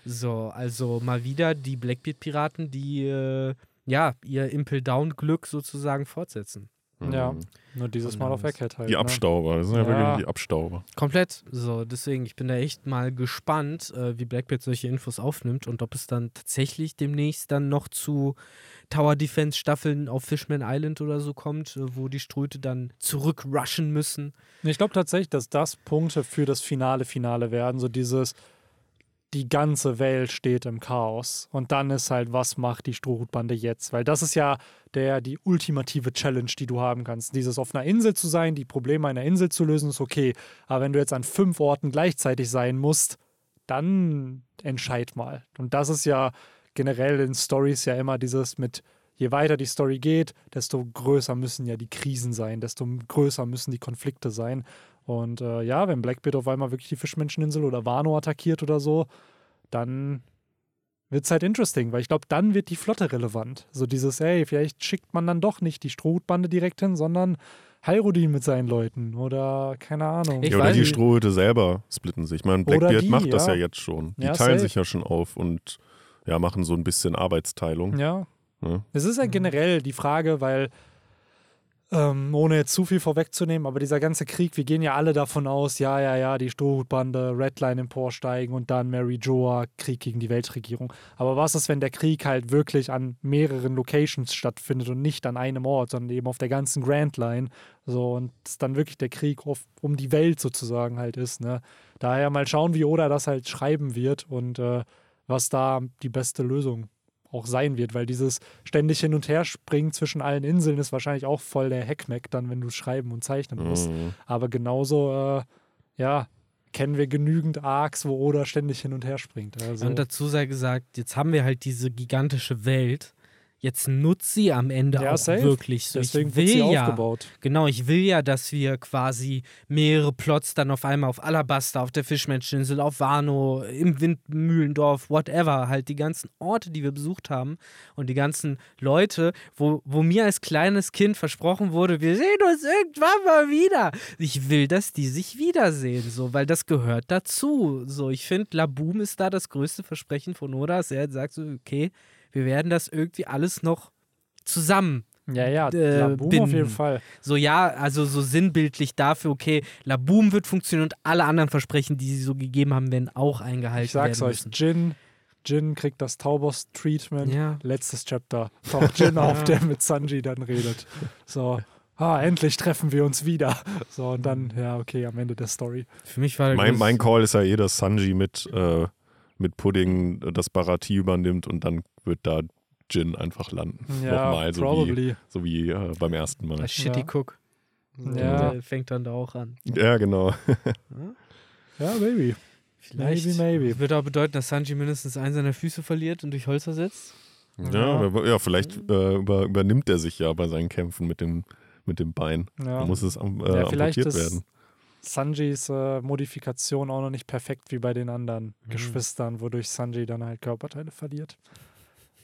So, also mal wieder die Blackbeard-Piraten, die äh, ja ihr Impel-Down-Glück sozusagen fortsetzen. Ja. Nur dieses Mal auf Eckhead halt. Die ne? Abstauber, das sind ja, Ja. wirklich die Abstauber. Komplett. So, deswegen, ich bin da echt mal gespannt, äh, wie Blackbeard solche Infos aufnimmt und ob es dann tatsächlich demnächst dann noch zu Tower Defense Staffeln auf Fishman Island oder so kommt, äh, wo die Ströte dann zurückrushen müssen. Ich glaube tatsächlich, dass das Punkte für das finale Finale werden. So dieses, die ganze Welt steht im Chaos. Und dann ist halt, was macht die Strohhutbande jetzt? Weil das ist ja der, die ultimative Challenge, die du haben kannst. Dieses auf einer Insel zu sein, die Probleme einer Insel zu lösen, ist okay. Aber wenn du jetzt an fünf Orten gleichzeitig sein musst, dann entscheid mal. Und das ist ja generell in Stories ja immer dieses mit, je weiter die Story geht, desto größer müssen ja die Krisen sein, desto größer müssen die Konflikte sein. Und äh, ja, wenn Blackbeard auf einmal wirklich die Fischmenscheninsel oder Wano attackiert oder so, dann wird es halt interesting, weil ich glaube, dann wird die Flotte relevant. So dieses, ey, vielleicht schickt man dann doch nicht die Strohhutbande direkt hin, sondern Hyrudin mit seinen Leuten oder keine Ahnung. Ich ja, oder die. Strohhüte selber splitten sich. Ich meine, Blackbeard die, macht das ja. ja jetzt schon. Die Ja, teilen safe. sich ja schon auf und ja, machen so ein bisschen Arbeitsteilung. Ja. Ne? Es ist ja generell die Frage, weil, ähm, ohne jetzt zu viel vorwegzunehmen, aber dieser ganze Krieg, wir gehen ja alle davon aus, ja, ja, ja, die Strohhutbande, Redline emporsteigen und dann Mary Joa, Krieg gegen die Weltregierung. Aber was ist, wenn der Krieg halt wirklich an mehreren Locations stattfindet und nicht an einem Ort, sondern eben auf der ganzen Grand Line? So, und es dann wirklich der Krieg auf, um die Welt sozusagen halt ist, ne? Daher mal schauen, wie Oda das halt schreiben wird und äh, was da die beste Lösung auch sein wird, weil dieses ständig hin und her springen zwischen allen Inseln ist wahrscheinlich auch voll der Heckmeck dann, wenn du schreiben und zeichnen musst. Mhm. Aber genauso, äh, ja, kennen wir genügend Arcs, wo Oda ständig hin und her springt. Also, Und dazu sei gesagt, jetzt haben wir halt diese gigantische Welt. Jetzt nutzt sie am Ende Ja, auch safe. wirklich so. deswegen ich wird will sie ja, aufgebaut. Genau, ich will ja, dass wir quasi mehrere Plots dann auf einmal auf Alabaster, auf der Fischmenscheninsel, auf Wano, im Windmühlendorf, whatever, halt die ganzen Orte, die wir besucht haben und die ganzen Leute, wo, wo mir als kleines Kind versprochen wurde, wir sehen uns irgendwann mal wieder. Ich will, dass die sich wiedersehen, so, weil das gehört dazu. So, ich finde, Laboom ist da das größte Versprechen von Oda, dass er sagt so, okay, wir werden das irgendwie alles noch zusammen Ja, ja, äh, Laboom auf binden. jeden Fall. so, ja, also so sinnbildlich dafür, okay, Laboom wird funktionieren und alle anderen Versprechen, die sie so gegeben haben, werden auch eingehalten Ich sag's werden euch, müssen. Jin, Jin kriegt das Taubos-Treatment. Ja. Letztes Chapter. Taucht Jin auf, der mit Sanji dann redet. So, ah, endlich treffen wir uns wieder. So, und dann, ja, okay, am Ende der Story. Für mich war Mein, mein Call ist ja eh, dass Sanji mit, äh, mit Pudding das Baratie übernimmt und dann wird da Jin einfach landen. Ja, Nochmal, so wie, probably. so wie äh, beim ersten Mal. der Shitty Ja. Cook. Ja. Der fängt dann da auch an. Ja, genau. Ja, maybe. Vielleicht Maybe, maybe. wird auch bedeuten, dass Sanji mindestens einen seiner Füße verliert und durch Holz ersetzt. Ja, aber- ja vielleicht äh, über, übernimmt er sich ja bei seinen Kämpfen mit dem, mit dem Bein. Ja. Da muss es am, äh, Ja, vielleicht amputiert ist werden. Sanjis äh, Modifikation auch noch nicht perfekt wie bei den anderen Mhm. Geschwistern, wodurch Sanji dann halt Körperteile verliert.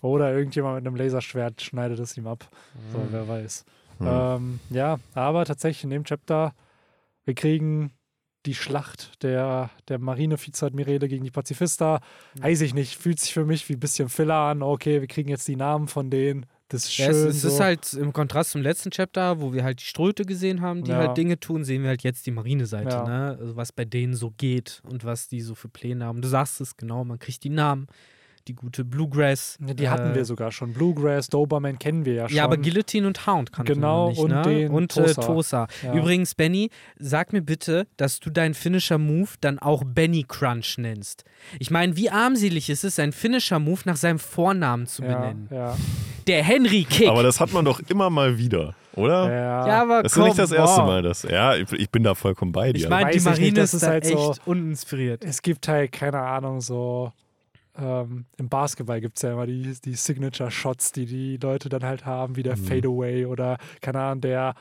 Oder irgendjemand mit einem Laserschwert schneidet es ihm ab. So, Mhm. wer weiß. Hm. Ähm, ja, aber tatsächlich in dem Chapter, wir kriegen die Schlacht der, der Marine-Vizeadmirale gegen die Pazifista. Weiß ich nicht, fühlt sich für mich wie ein bisschen Filler an. Okay, wir kriegen jetzt die Namen von denen. Das ist Ja, schön. es, es so. ist halt im Kontrast zum letzten Chapter, wo wir halt die Ströte gesehen haben, die Ja. halt Dinge tun, sehen wir halt jetzt die Marineseite, Ja. ne? Also was bei denen so geht und was die so für Pläne haben. Du sagst es genau, man kriegt die Namen, die gute Bluegrass. Ja, die hatten äh, wir sogar schon. Bluegrass, Doberman kennen wir ja schon. Ja, aber Guillotine und Hound kannten Genau, wir nicht, und ne? den und Tosa. Äh, Tosa. Ja. Übrigens, Benny, sag mir bitte, dass du deinen Finisher-Move dann auch Benny Crunch nennst. Ich meine, wie armselig ist es, seinen Finisher-Move nach seinem Vornamen zu ja, benennen? ja, Der Henry Kick. Aber das hat man doch immer mal wieder, oder? ja. ja, aber Das ist nicht das erste. Mal. Das, ja, ich, ich bin da vollkommen bei dir. Ich meine, die nicht, Marine das ist, halt echt so- uninspiriert. Es gibt halt, keine Ahnung, so ähm, im Basketball gibt es ja immer die, die Signature-Shots, die die Leute dann halt haben, wie der Mhm. Fadeaway oder, keine Ahnung, der,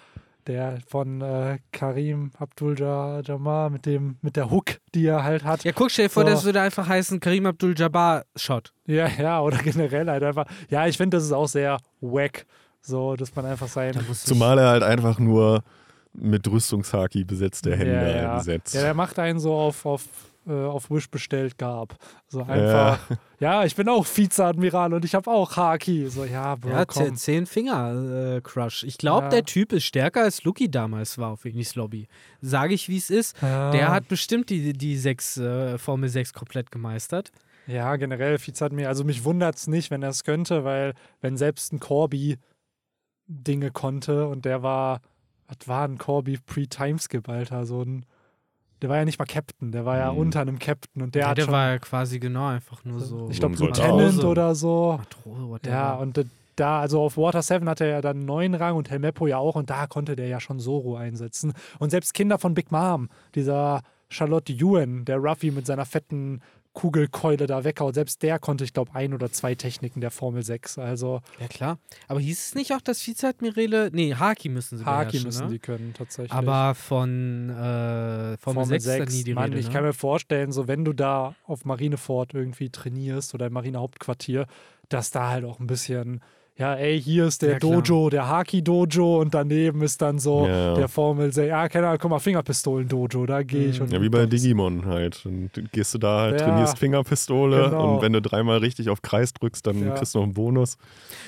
der von äh, Karim Abdul-Jabbar mit, dem, mit der Hook, die er halt hat. Ja, guck, stell dir vor, So. das würde einfach heißen Karim Abdul-Jabbar-Shot. Ja, ja, oder generell halt einfach. Ja, ich finde, das ist auch sehr wack, so, dass man einfach sein. Zumal er halt einfach nur mit Rüstungshaki besetzte Hände ja, ja. besetzt. Ja, der macht einen so auf, auf, auf Wish bestellt gab. So einfach. Ja, ich bin auch Vizeadmiral und ich habe auch Haki. So, ja, Bro, Ja, komm. zehn, zehn Finger äh, Crush. Ich glaube, Ja. der Typ ist stärker als Lucky damals war auf Ignis Lobby. Sage ich, wie es ist. Ja. Der hat bestimmt die, die sechs, äh, Formel 6 komplett gemeistert. Ja, generell, Vizeadmiral. Also mich wundert es nicht, wenn er es könnte, weil wenn selbst ein Corby Dinge konnte und der war, was war ein Corby Pre-Timeskip, Alter? So ein. Der war ja nicht mal Captain, der war ja Mhm. unter einem Captain und der ja, hat der schon, war ja quasi genau einfach nur so. ich glaube. Lieutenant oder so. Matrose, whatever. Ja, und da, also auf Water 7 hatte er ja dann einen neuen Rang und Helmeppo ja auch und da konnte der ja schon Zoro einsetzen. Und selbst Kinder von Big Mom, dieser Charlotte Ewan, der Ruffy mit seiner fetten Kugelkeule da weghaut, selbst der konnte, ich glaube, ein oder zwei Techniken der Formel 6. Also Ja, klar. Aber hieß es nicht auch, dass Vizeadmirale. Nee, Haki müssen sie Haki müssen ne? die können, tatsächlich. Aber von äh, Formel, 6 ist da nie die Mann, Rede. ich ne? kann mir vorstellen, so wenn du da auf Marineford irgendwie trainierst oder im Marinehauptquartier, dass da halt auch ein bisschen, ja, ey, hier ist der Ja. Dojo, der Haki-Dojo und daneben ist dann so Ja. der Formel 6, ja, keine Ahnung, guck mal, Fingerpistolen-Dojo, da gehe ich. Mhm. Und Ja, wie bei Digimon halt. Und du gehst du da halt, Ja, trainierst Fingerpistole genau. und wenn du dreimal richtig auf Kreis drückst, dann Ja. kriegst du noch einen Bonus.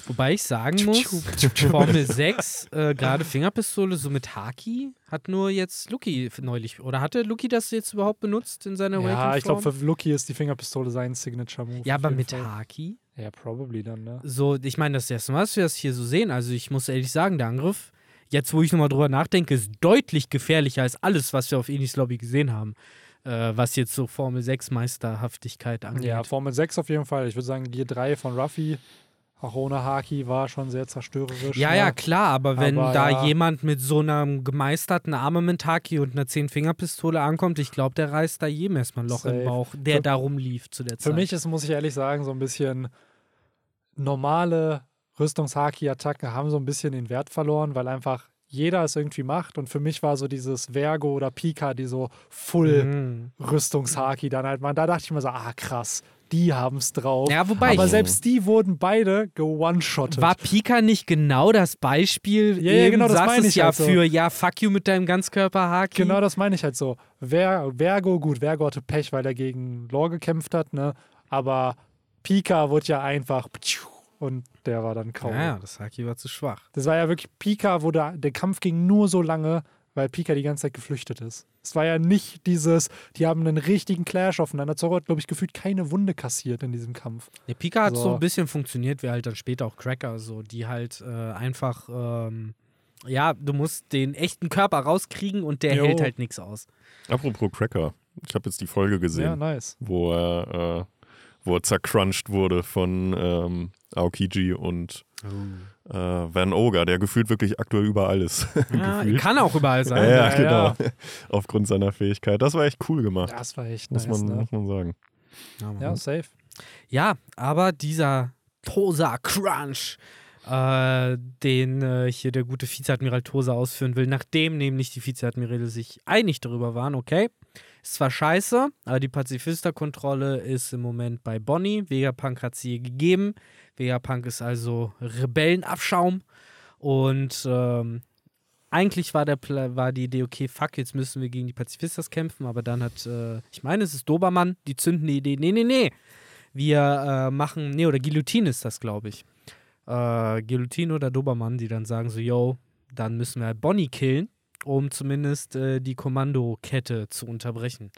Wobei ich sagen muss, Formel 6, äh, gerade Fingerpistole, so mit Haki, hat nur jetzt Lucky neulich. Oder hatte Lucky das jetzt überhaupt benutzt in seiner Ja, ich glaube, für Lucky ist die Fingerpistole sein Signature-Move. Ja, aber mit Fall. Haki? Ja, probably dann, ne? So, ich meine, das ist das erste Mal, dass wir das hier so sehen. Also ich muss ehrlich sagen, der Angriff, jetzt wo ich nochmal drüber nachdenke, ist deutlich gefährlicher als alles, was wir auf Enis Lobby gesehen haben. Äh, was jetzt so Formel 6 Meisterhaftigkeit angeht. Ja, Formel 6 auf jeden Fall. Ich würde sagen, Gear 3 von Ruffy, auch ohne Haki, war schon sehr zerstörerisch. Ja, ne? ja, klar, aber wenn Aber da ja. jemand mit so einem gemeisterten Armament-Haki und einer 10-Finger-Pistole ankommt, ich glaube, der reißt da jedem erstmal ein Loch Safe. im Bauch, der Für- da rumlief zu der Zeit. Für mich ist, muss ich ehrlich sagen, so ein bisschen normale Rüstungshaki-Attacken haben so ein bisschen den Wert verloren, weil einfach jeder es irgendwie macht. Und für mich war so dieses Vergo oder Pika, die so Full Mhm. Rüstungshaki dann halt waren. Da dachte ich mir so, ah krass, die haben es drauf. Ja, wobei Aber ich, selbst die wurden beide ge-one-shottet. war Pika nicht genau das Beispiel? Ja, ja, genau, das meine es ich ja halt so. für, ja, fuck you mit deinem Ganzkörper-Haki. Genau das meine ich halt so. Ver Vergo, gut, Vergo hatte Pech, weil er gegen Lore gekämpft hat, ne? Aber Pika wurde ja einfach und der war dann kaum. Ja, das Haki war zu schwach. Das war ja wirklich Pika, wo der, der Kampf ging nur so lange, weil Pika die ganze Zeit geflüchtet ist. Es war ja nicht dieses, die haben einen richtigen Clash aufeinander. Zoro hat, glaube ich, gefühlt keine Wunde kassiert in diesem Kampf. Der Pika hat so. So. ein bisschen funktioniert, wie halt dann später auch Cracker, so, die halt äh, einfach ähm, ja, du musst den echten Körper rauskriegen und der Jo. hält halt nichts aus. Apropos Cracker, ich habe jetzt die Folge gesehen, Ja, nice. wo er, äh, wo er zercrunched wurde von ähm, Aokiji und äh, Van Oga, der gefühlt wirklich aktuell überall ist. Ja, Gefühlt. kann auch überall Ja, sein. ja, Ja, genau. Aufgrund seiner Fähigkeit. Das war echt cool gemacht, Das war echt muss, nice, man, ne? muss man sagen. Ja, safe. Ja, aber dieser Tosa Crunch, äh, den äh, hier der gute Vizeadmiral Tosa ausführen will, nachdem nämlich die Vizeadmirale sich einig darüber waren, okay, ist zwar scheiße, aber die Pazifisterkontrolle ist im Moment bei Bonnie. Vegapunk hat sie gegeben. Vegapunk ist also Rebellenabschaum und ähm, eigentlich war, der war die Idee, okay, fuck, jetzt müssen wir gegen die Pazifistas kämpfen, aber dann hat, äh, ich meine, es ist Dobermann, die zünden die Idee, nee, nee, nee, wir äh, machen, nee, oder Guillotine ist das, glaube ich. Äh, Guillotine oder Dobermann, die dann sagen so, yo, dann müssen wir halt Bonnie killen, um zumindest äh, die Kommandokette zu unterbrechen.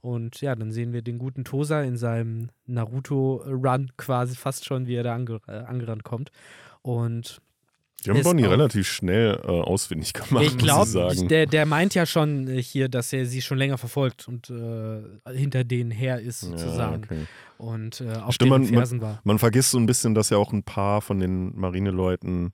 Und ja, dann sehen wir den guten Tosa in seinem Naruto-Run quasi fast schon, wie er da ange äh, angerannt kommt. Und Die haben Bonnie relativ schnell äh, ausfindig gemacht, ich glaube, der, der meint ja schon äh, hier, dass er sie schon länger verfolgt und äh, hinter denen her ist, sozusagen. Ja, okay. Und äh, auf Stimmt, den man- Fersen war. Man vergisst so ein bisschen, dass ja auch ein paar von den Marineleuten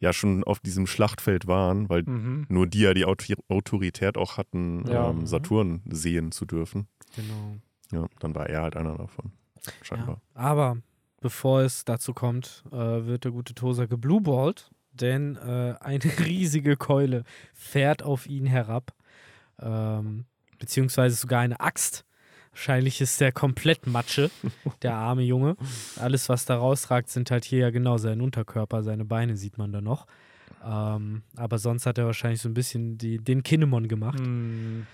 ja schon auf diesem Schlachtfeld waren, weil Mhm. nur die ja die Autor Autorität auch hatten, Ja. ähm, Saturn sehen zu dürfen. Genau. Ja, dann war er halt einer davon. Ja. Scheinbar. Aber bevor es dazu kommt, äh, wird der gute Tosa geblueballt, denn äh, eine riesige Keule fährt auf ihn herab, ähm, beziehungsweise sogar eine Axt. Wahrscheinlich ist der komplett Matsche, der arme Junge. Alles, was da rausragt, sind halt hier ja genau sein Unterkörper, seine Beine sieht man da noch. Ähm, aber sonst hat er wahrscheinlich so ein bisschen die, den Kinemon gemacht. Mhm.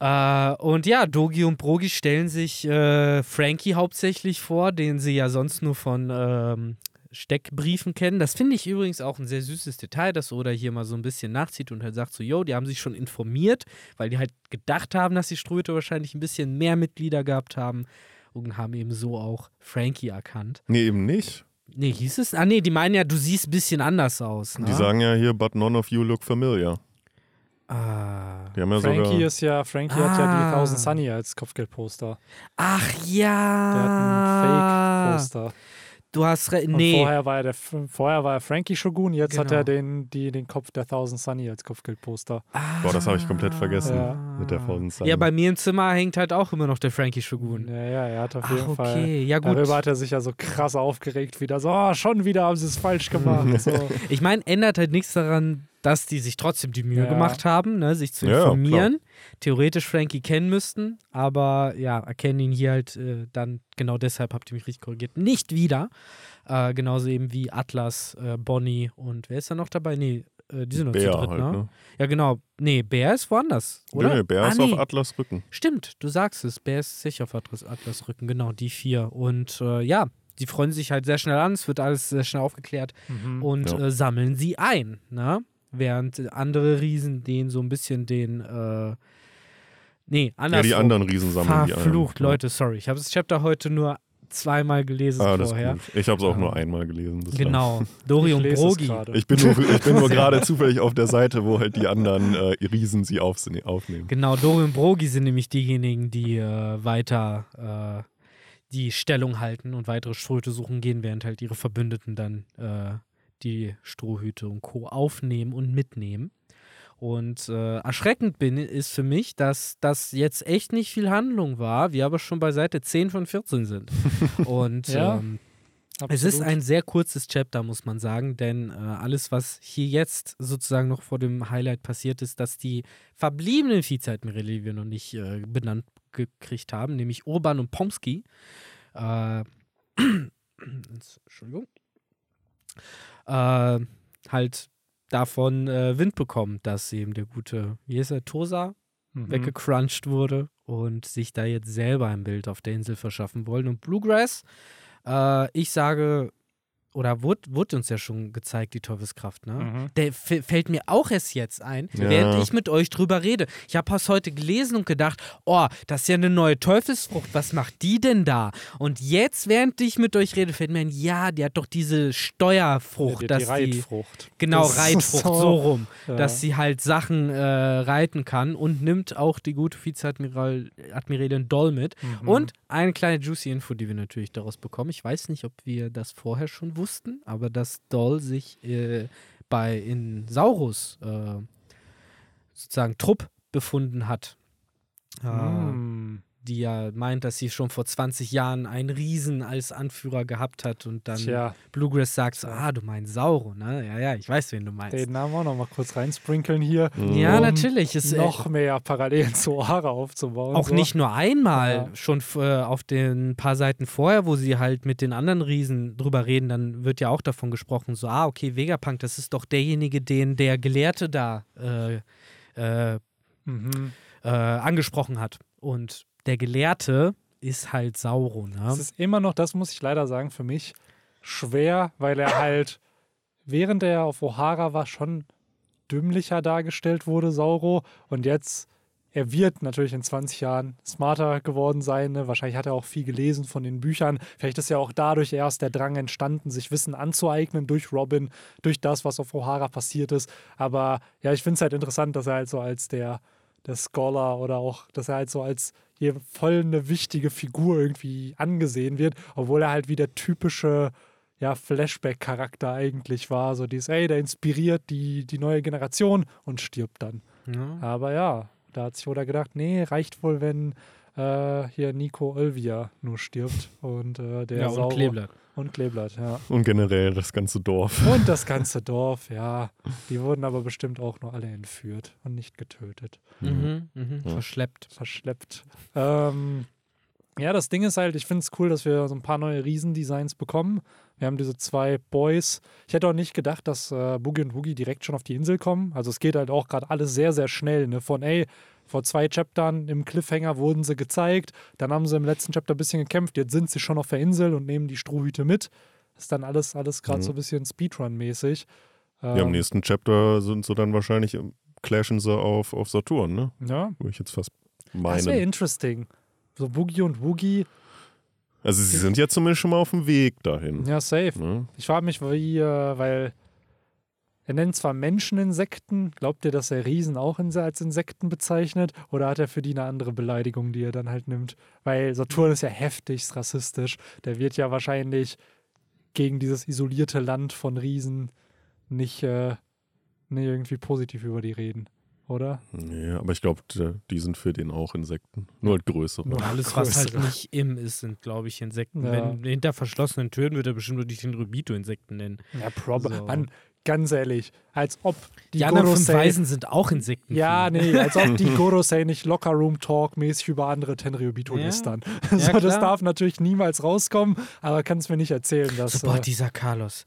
Äh, und ja, Dogi und Brogi stellen sich äh, Frankie hauptsächlich vor, den sie ja sonst nur von ähm, Steckbriefen kennen. Das finde ich übrigens auch ein sehr süßes Detail, dass Oda hier mal so ein bisschen nachzieht und halt sagt so, yo, die haben sich schon informiert, weil die halt gedacht haben, dass die Ströte wahrscheinlich ein bisschen mehr Mitglieder gehabt haben und haben eben so auch Frankie erkannt. Nee, eben nicht. Nee, hieß es? Ah, nee, die meinen ja, du siehst ein bisschen anders aus. Ne? Die sagen ja hier, but none of you look familiar. ah. Die haben ja Frankie sogar. ist ja, Frankie hat ja Ah. die Thousand Sunny als Kopfgeldposter. Ach ja. Der hat ein Fake-Poster. Du hast. Und Nee. vorher war er der vorher war er Frankie Shogun, jetzt hat Genau. er den, die, den Kopf der Thousand Sunny als Kopfgeldposter. Boah, das habe ich komplett vergessen Ja. mit der Thousand Sun. Ja, bei mir im Zimmer hängt halt auch immer noch der Frankie Shogun. Ja, ja, er hat auf Ach, jeden Fall. okay. Ja, gut. Darüber hat er sich ja so krass aufgeregt, wieder so, oh, schon wieder haben sie es falsch gemacht. so. Ich meine, ändert halt nichts daran, dass die sich trotzdem die Mühe Ja. gemacht haben, ne, sich zu Ja, informieren. Theoretisch Frankie kennen müssten, aber ja, erkennen ihn hier halt äh, dann, genau deshalb habt ihr mich richtig korrigiert, nicht wieder. Äh, genauso eben wie Atlas, äh, Bonnie und wer ist da noch dabei? Nee, äh, die sind noch Bär zu dritt, halt, ne? ne? Ja, genau. Nee, Bär ist woanders, oder? Nee, nee, Bär Ah, ist nee. auf Atlas Rücken. Stimmt, du sagst es. Bär ist sicher auf Atlas, Atlas Rücken, genau, die vier. Und äh, ja, die freuen sich halt sehr schnell an, es wird alles sehr schnell aufgeklärt Mhm. und Ja. äh, sammeln sie ein. Ne? Während andere Riesen denen so ein bisschen den. Äh, nee, Ja, andersrum. die anderen Riesen sammeln die ein. Verflucht, Ja. Leute, sorry. Ich habe das Chapter heute nur zweimal gelesen Ah, das ist vorher. gut. Ich habe es auch Ähm, nur einmal gelesen. bislang. Genau, Dori und Brogi. Ich bin nur, ich bin nur gerade zufällig auf der Seite, wo halt die anderen äh, Riesen sie aufs- aufnehmen. Genau, Dori und Brogi sind nämlich diejenigen, die äh, weiter äh, die Stellung halten und weitere Ströte suchen gehen, während halt ihre Verbündeten dann äh, die Strohhüte und Co. aufnehmen und mitnehmen. Und äh, erschreckend bin, ist für mich, dass das jetzt echt nicht viel Handlung war, wir aber schon bei Seite 10 von 14 sind. Und Ja, ähm, es ist ein sehr kurzes Chapter, muss man sagen, denn äh, alles, was hier jetzt sozusagen noch vor dem Highlight passiert ist, dass die verbliebenen Vizeadmirale, die wir noch nicht äh, benannt gekriegt haben, nämlich Urban und Pomsky, äh, Entschuldigung, äh, halt davon äh, Wind bekommen, dass eben der gute, wie ist er, Tosa, Mhm. weggecrunched wurde und sich da jetzt selber ein Bild auf der Insel verschaffen wollen. Und Bluegrass, äh, ich sage, oder wurde, wurde uns ja schon gezeigt, die Teufelskraft, ne? Mhm. Der fällt mir auch erst jetzt ein, Ja. während ich mit euch drüber rede. Ich habe es heute gelesen und gedacht, oh, das ist ja eine neue Teufelsfrucht, was macht die denn da? Und jetzt, während ich mit euch rede, fällt mir ein, ja, die hat doch diese Steuerfrucht, die, die dass die, Reitfrucht. genau, Das Reitfrucht, so, so- rum, Ja. dass sie halt Sachen äh, reiten kann und nimmt auch die gute Vizeadmiral Admiralin Doll mit. Mhm. Und eine kleine juicy Info, die wir natürlich daraus bekommen. Ich weiß nicht, ob wir das vorher schon wussten, aber dass Doll sich äh, bei in Saurus äh, sozusagen Trupp befunden hat. Mhm. Die ja meint, dass sie schon vor 20 Jahren einen Riesen als Anführer gehabt hat und dann Tja, Bluegrass sagt so, ah, du meinst Sauro, ne? Ja, ja, ich weiß, wen du meinst. den Namen auch noch mal kurz reinsprinkeln hier. ja, um natürlich. Ist, äh, noch mehr Parallelen zu O'Hara aufzubauen. Auch so. nicht nur einmal, Ja. schon äh, auf den paar Seiten vorher, wo sie halt mit den anderen Riesen drüber reden, dann wird ja auch davon gesprochen, so, ah, okay, Vegapunk, das ist doch derjenige, den der Gelehrte da äh, äh, Mhm. äh, angesprochen hat. Und der Gelehrte ist halt Sauron, ne? Es ist immer noch, das muss ich leider sagen, für mich schwer, weil er halt, während er auf O'Hara war, schon dümmlicher dargestellt wurde, Sauro. Und jetzt, er wird natürlich in 20 Jahren smarter geworden sein. Ne? Wahrscheinlich hat er auch viel gelesen von den Büchern. Vielleicht ist ja auch dadurch erst der Drang entstanden, sich Wissen anzueignen durch Robin, durch das, was auf O'Hara passiert ist. Aber ja, ich finde es halt interessant, dass er halt so als der, der Scholar oder auch, dass er halt so als hier voll eine wichtige Figur irgendwie angesehen wird, obwohl er halt wie der typische ja, Flashback-Charakter eigentlich war. So dieses, ey, der inspiriert die, die neue Generation und stirbt dann. Ja. Aber ja, da hat sich Oda gedacht, nee, reicht wohl, wenn äh, hier Nico Olvia nur stirbt und äh, der ja, Sauron- und Kleeblatt. Und Kleeblatt, ja. Und generell das ganze Dorf. Und das ganze Dorf, ja. Die wurden aber bestimmt auch nur alle entführt und nicht getötet. Mhm, mhm, Ja. Verschleppt. verschleppt. Ähm, ja, das Ding ist halt, ich finde es cool, dass wir so ein paar neue Riesendesigns bekommen. Wir haben diese zwei Boys. Ich hätte auch nicht gedacht, dass äh, Boogie und Woogie direkt schon auf die Insel kommen. Also es geht halt auch gerade alles sehr, sehr schnell. Ne? Von, ey, vor zwei Chaptern im Cliffhanger wurden sie gezeigt. Dann haben sie im letzten Chapter ein bisschen gekämpft. Jetzt sind sie schon auf der Insel und nehmen die Strohhüte mit. Das ist dann alles, alles gerade Mhm. so ein bisschen Speedrun-mäßig. Ja, im Ähm, nächsten Chapter sind sie dann wahrscheinlich, ähm, clashen sie auf, auf Saturn, ne? ja, Würde ich jetzt fast das wäre meinen. interesting. So Boogie und Woogie. Also sie sind ja zumindest schon mal auf dem Weg dahin. Ja, safe. Ne? Ich frage mich, wie, äh, weil er nennt zwar Menscheninsekten, glaubt ihr, dass er Riesen auch in, als Insekten bezeichnet? Oder hat er für die eine andere Beleidigung, die er dann halt nimmt? Weil Saturn ist ja heftigst rassistisch. Der wird ja wahrscheinlich gegen dieses isolierte Land von Riesen nicht, äh, nicht irgendwie positiv über die reden, oder? Nee, aber ich glaube, die sind für den auch Insekten. Nur halt größere. Nur Alles, was halt nicht im ist, sind, glaube ich, Insekten. Ja. Wenn hinter verschlossenen Türen wird er bestimmt nicht den Rubito-Insekten nennen. Ja, prob So. Ganz ehrlich, als ob die, Die, anderen fünf Gorosei- Weisen sind auch Insekten. Ja, nee, als ob die Gorosei nicht Lockerroom-Talk-mäßig über andere Tenryubito Ja. lästern. Ja, so, das darf natürlich niemals rauskommen, aber kannst mir nicht erzählen, dass. So, boah, äh, dieser Carlos,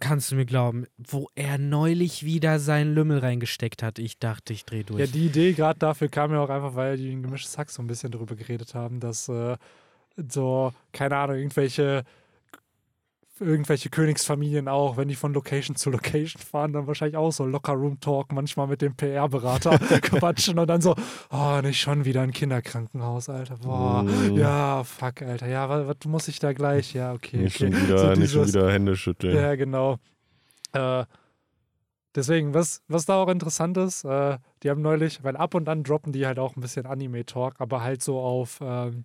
kannst du mir glauben, wo er neulich wieder seinen Lümmel reingesteckt hat, ich dachte, ich drehe durch. ja, die Idee gerade dafür kam ja auch einfach, weil die in gemischtes Hack so ein bisschen darüber geredet haben, dass äh, so, keine Ahnung, irgendwelche irgendwelche Königsfamilien auch, wenn die von Location zu Location fahren, dann wahrscheinlich auch so Locker-Room-Talk manchmal mit dem PR-Berater quatschen und dann so, oh, nicht schon wieder ein Kinderkrankenhaus, Alter. Boah, Mm. ja, fuck, Alter. Ja, was, was muss ich da gleich? Ja, okay. Nicht, okay. schon wieder, So nicht schon dieses- wieder Hände schütteln. Ja, genau. Äh, deswegen, was, was da auch interessant ist, äh, die haben neulich, weil ab und an droppen die halt auch ein bisschen Anime-Talk, aber halt so auf ähm,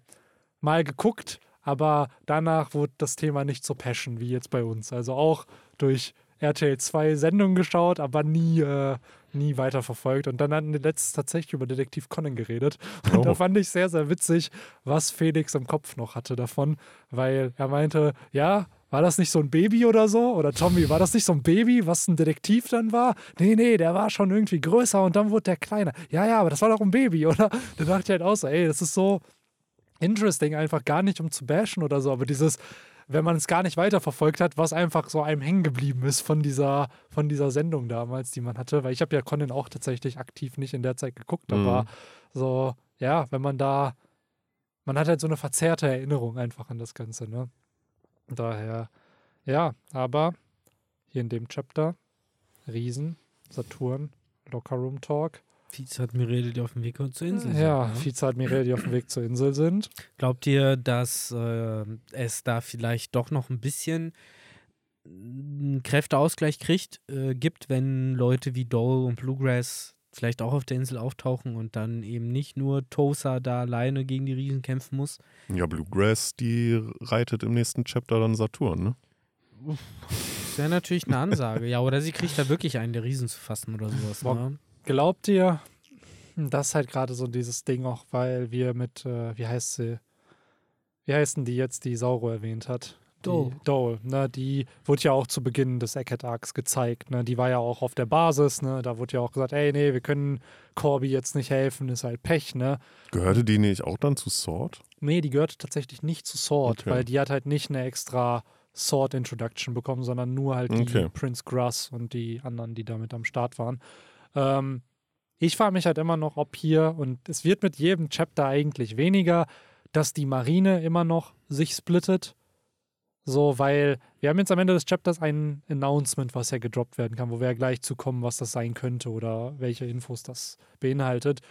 mal geguckt, aber danach wurde das Thema nicht so passion wie jetzt bei uns. Also auch durch RTL 2 Sendungen geschaut, aber nie, äh, nie weiterverfolgt. Und dann hatten die letztens tatsächlich über Detektiv Conan geredet. Und Oh. da fand ich sehr, sehr witzig, was Felix im Kopf noch hatte davon, weil er meinte, ja, war das nicht so ein Baby oder so? Oder Tommy, war das nicht so ein Baby, was ein Detektiv dann war? Nee, nee, der war schon irgendwie größer und dann wurde der kleiner. Ja, ja, aber das war doch ein Baby, oder? Da dachte ich halt auch so, ey, das ist so interesting, einfach gar nicht um zu bashen oder so, aber dieses, wenn man es gar nicht weiterverfolgt hat, was einfach so einem hängen geblieben ist von dieser, von dieser Sendung damals, die man hatte, weil ich habe ja Conan auch tatsächlich aktiv nicht in der Zeit geguckt, Mhm. aber so, ja, wenn man da, man hat halt so eine verzerrte Erinnerung einfach an das Ganze, ne? Daher, Ja, aber hier in dem Chapter Riesen, Saturn, Lockerroom Talk. Vizeadmiräle, die auf dem Weg zur Insel sind. Ja, ne? Vizeadmiräle, die auf dem Weg zur Insel sind. Glaubt ihr, dass äh, es da vielleicht doch noch ein bisschen einen Kräfteausgleich kriegt, äh, gibt, wenn Leute wie Dole und Bluegrass vielleicht auch auf der Insel auftauchen und dann eben nicht nur Tosa da alleine gegen die Riesen kämpfen muss? Ja, Bluegrass, die reitet im nächsten Chapter dann Saturn, ne? Das wäre natürlich eine Ansage. ja, oder sie kriegt da wirklich einen der Riesen zu fassen oder sowas. Boah, Ne? Glaubt ihr, das ist halt gerade so dieses Ding auch, weil wir mit, äh, wie heißt sie, wie heißt denn die jetzt, die Sauro erwähnt hat? Dole. Die, Dole, ne, die wurde ja auch zu Beginn des Eckhead Arcs gezeigt, ne, die war ja auch auf der Basis, ne, da wurde ja auch gesagt, ey, nee, wir können Corby jetzt nicht helfen, ist halt Pech, ne. Gehörte die nicht auch dann zu Sword? Nee, die gehört tatsächlich nicht zu Sword, Okay. weil die hat halt nicht eine extra Sword Introduction bekommen, sondern nur halt die Okay. Prince Grass und die anderen, die damit am Start waren. Ähm, ich frage mich halt immer noch, ob hier, und es wird mit jedem Chapter eigentlich weniger, dass die Marine immer noch sich splittet. So, weil wir haben jetzt am Ende des Chapters ein Announcement, was ja gedroppt werden kann, wo wir ja gleich zu kommen, was das sein könnte oder welche Infos das beinhaltet.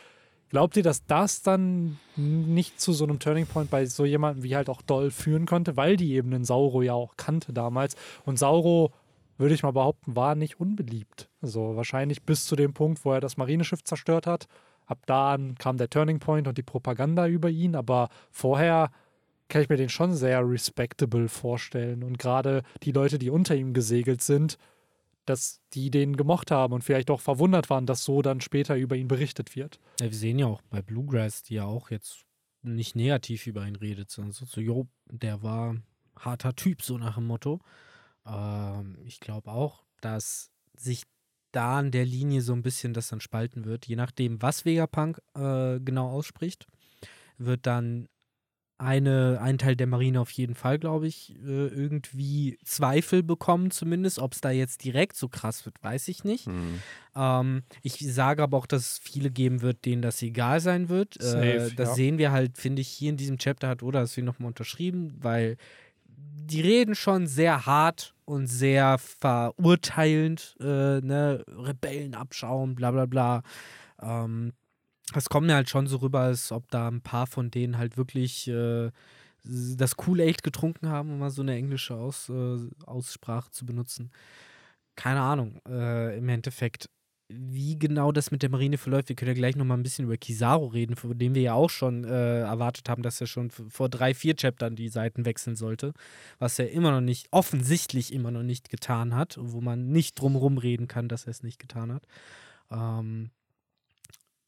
Glaubt ihr, dass das dann nicht zu so einem Turning Point bei so jemandem wie halt auch Doll führen konnte, weil die eben den Sauro ja auch kannte damals und Sauro, würde ich mal behaupten, war nicht unbeliebt. Also wahrscheinlich bis zu dem Punkt, wo er das Marineschiff zerstört hat. Ab da kam der Turning Point und die Propaganda über ihn, aber vorher kann ich mir den schon sehr respectable vorstellen und gerade die Leute, die unter ihm gesegelt sind, dass die den gemocht haben und vielleicht auch verwundert waren, dass so dann später über ihn berichtet wird. Ja, wir sehen ja auch bei Bluegrass, die ja auch jetzt nicht negativ über ihn redet, sondern so, so jo, der war harter Typ, so nach dem Motto. Ähm, ich glaube auch, dass sich da an der Linie so ein bisschen das dann spalten wird, je nachdem, was Vegapunk äh, genau ausspricht, wird dann eine, ein Teil der Marine auf jeden Fall, glaube ich, äh, irgendwie Zweifel bekommen, zumindest. Ob es da jetzt direkt so krass wird, weiß ich nicht. Hm. Ähm, ich sage aber auch, dass es viele geben wird, denen das egal sein wird. Safe, äh, das ja. sehen wir halt, finde ich, hier in diesem Chapter hat Oda das hier nochmal unterschrieben, weil die reden schon sehr hart und sehr verurteilend, äh, ne, Rebellen abschauen, bla bla bla. Ähm, das kommt mir halt schon so rüber, als ob da ein paar von denen halt wirklich äh, das Kool-Aid getrunken haben, um mal so eine englische Aus, äh, Aussprache zu benutzen. Keine Ahnung, äh, im Endeffekt, wie genau das mit der Marine verläuft. Wir können ja gleich nochmal ein bisschen über Kizaru reden, von dem wir ja auch schon äh, erwartet haben, dass er schon vor drei, vier Chaptern die Seiten wechseln sollte, was er immer noch nicht, offensichtlich immer noch nicht getan hat, wo man nicht drumherum reden kann, dass er es nicht getan hat. Ähm,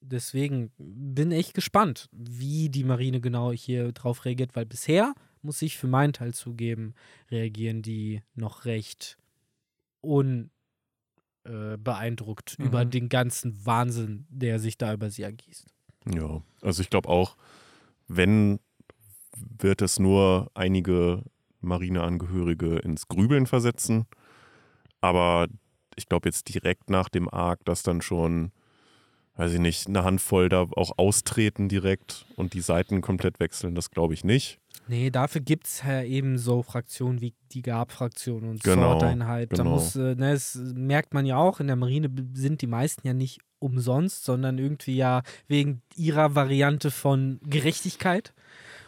deswegen bin ich gespannt, wie die Marine genau hier drauf reagiert, weil bisher, muss ich für meinen Teil zugeben, reagieren die noch recht unbeeindruckt Mhm. über den ganzen Wahnsinn, der sich da über sie ergießt. Ja, also ich glaube auch, wenn, wird es nur einige Marineangehörige ins Grübeln versetzen. Aber ich glaube jetzt direkt nach dem Arc, dass dann schon, weiß ich nicht, eine Handvoll da auch austreten direkt und die Seiten komplett wechseln, das glaube ich nicht. Nee, dafür gibt es ja eben so Fraktionen wie die Gab-Fraktion und Genau, Sword-Einheit. Da genau. muss, äh, ne, das merkt man ja auch, in der Marine sind die meisten ja nicht umsonst, sondern irgendwie ja wegen ihrer Variante von Gerechtigkeit.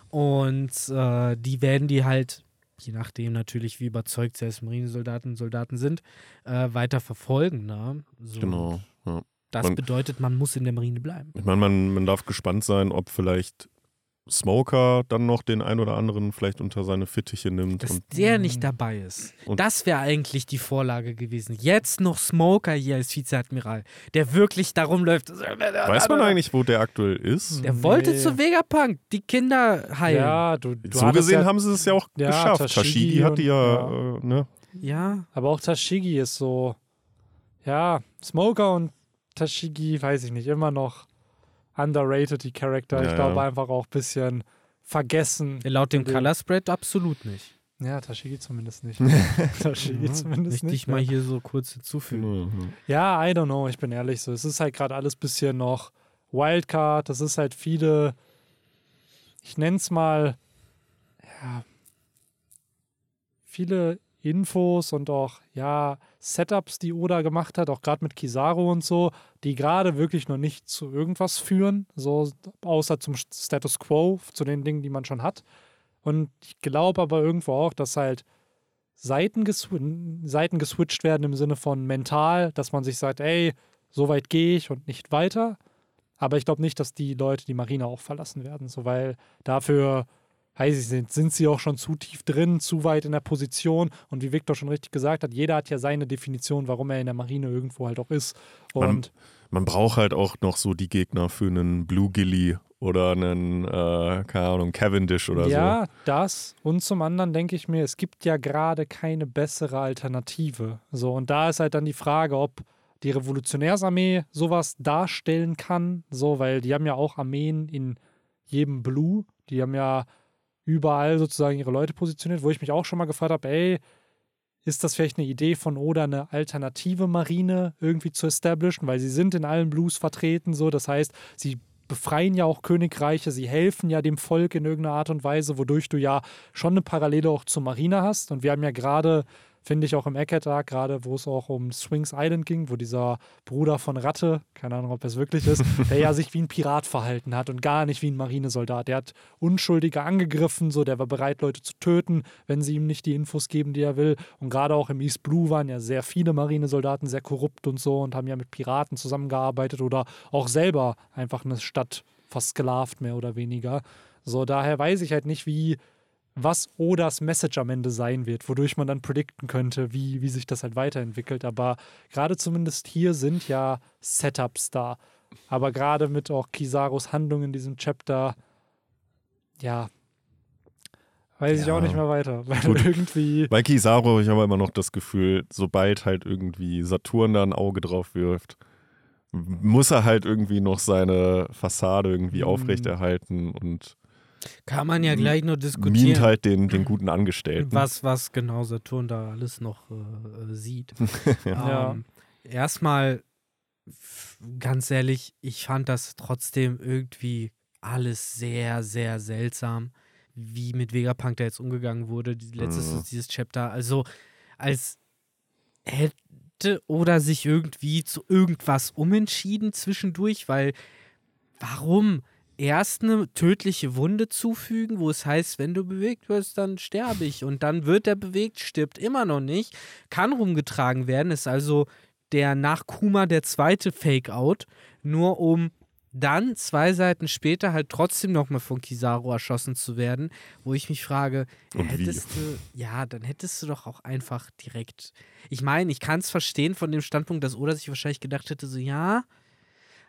Und äh, die werden die halt, je nachdem natürlich, wie überzeugt sie als Marinesoldaten und Soldaten sind, äh, weiter verfolgen. Ne? So, Genau. Ja. Das Und- bedeutet, man muss in der Marine bleiben. Ich meine, man, man darf gespannt sein, ob vielleicht Smoker dann noch den ein oder anderen vielleicht unter seine Fittiche nimmt. Dass Und der nicht dabei ist. Und- das wäre eigentlich die Vorlage gewesen. Jetzt noch Smoker hier als Vizeadmiral, der wirklich darum läuft. weiß man eigentlich, wo der aktuell ist? Der wollte Nee. zu Vegapunk die Kinder heilen. Ja, du, du so gesehen ja, haben sie es ja auch Ja, geschafft. Tashigi Tashigi hat die ja, und- äh, ne? Ja, aber auch Tashigi ist so, ja, Smoker und Tashigi, weiß ich nicht, immer noch underrated, die Charakter. Ja, ich glaube ja. einfach auch ein bisschen vergessen. laut dem den- Color Spread absolut nicht. Ja, Tashigi zumindest nicht. Tashigi zumindest Möchte nicht. ich mal hier so kurz hinzufügen. Mhm. Ja, I don't know, ich bin ehrlich so. Es ist halt gerade alles bisschen noch Wildcard. Das ist halt viele, ich nenne es mal, ja, viele Infos und auch, ja, Setups, die Oda gemacht hat, auch gerade mit Kizaru und so, die gerade wirklich noch nicht zu irgendwas führen, so außer zum Status Quo, zu den Dingen, die man schon hat. Und ich glaube aber irgendwo auch, dass halt Seiten, gesw Seiten geswitcht werden im Sinne von mental, dass man sich sagt, ey, so weit gehe ich und nicht weiter. Aber ich glaube nicht, dass die Leute die Marine auch verlassen werden, so weil dafür weiß ich nicht, sind sie auch schon zu tief drin, zu weit in der Position. Und wie Victor schon richtig gesagt hat, jeder hat ja seine Definition, warum er in der Marine irgendwo halt auch ist. Und man, man braucht halt auch noch so die Gegner für einen Blue Gilly oder einen, äh, keine Ahnung, Cavendish oder ja, so. Ja, das. Und zum anderen denke ich mir, es gibt ja gerade keine bessere Alternative. So, und da ist halt dann die Frage, ob die Revolutionärsarmee sowas darstellen kann. So, weil die haben ja auch Armeen in jedem Blue. Die haben ja überall sozusagen ihre Leute positioniert, wo ich mich auch schon mal gefragt habe, ey, ist das vielleicht eine Idee von Oda, eine alternative Marine irgendwie zu establishen, weil sie sind in allen Blues vertreten, so, das heißt, sie befreien ja auch Königreiche, sie helfen ja dem Volk in irgendeiner Art und Weise, wodurch du ja schon eine Parallele auch zur Marine hast. Und wir haben ja gerade finde ich auch im Eckert gerade wo es auch um Swings Island ging, wo dieser Bruder von Ratte, keine Ahnung, ob es wirklich ist, der ja sich wie ein Pirat verhalten hat und gar nicht wie ein Marinesoldat. Der hat Unschuldige angegriffen, so der war bereit, Leute zu töten, wenn sie ihm nicht die Infos geben, die er will. Und gerade auch im East Blue waren ja sehr viele Marinesoldaten sehr korrupt und so und haben ja mit Piraten zusammengearbeitet oder auch selber einfach eine Stadt versklavt, mehr oder weniger. So, daher weiß ich halt nicht, wie was Odas Message am Ende sein wird, wodurch man dann predikten könnte, wie, wie sich das halt weiterentwickelt. Aber gerade zumindest hier sind ja Setups da. Aber gerade mit auch Kizaros Handlung in diesem Chapter, ja, weiß ja. ich auch nicht mehr weiter. Weil Gut. irgendwie. Bei Kizaru habe ich aber immer noch das Gefühl, sobald halt irgendwie Saturn da ein Auge drauf wirft, muss er halt irgendwie noch seine Fassade irgendwie mhm. aufrechterhalten und kann man ja gleich nur diskutieren. Mient halt den, den guten Angestellten. Was, was genau Saturn da alles noch äh, sieht. ja. ähm, erstmal, ganz ehrlich, ich fand das trotzdem irgendwie alles sehr, sehr seltsam, wie mit Vegapunk da jetzt umgegangen wurde. Letztes mhm. dieses Chapter. Also, als hätte oder sich irgendwie zu irgendwas umentschieden zwischendurch, weil warum? Erst eine tödliche Wunde zufügen, wo es heißt, wenn du bewegt wirst, dann sterbe ich. Und dann wird er bewegt, stirbt immer noch nicht, kann rumgetragen werden, ist also der nach Kuma der zweite Fake-Out, nur um dann zwei Seiten später halt trotzdem nochmal von Kizaru erschossen zu werden, wo ich mich frage, Und hättest wie? du, ja, dann hättest du doch auch einfach direkt. Ich meine, ich kann es verstehen von dem Standpunkt, dass Oda sich wahrscheinlich gedacht hätte, so, ja,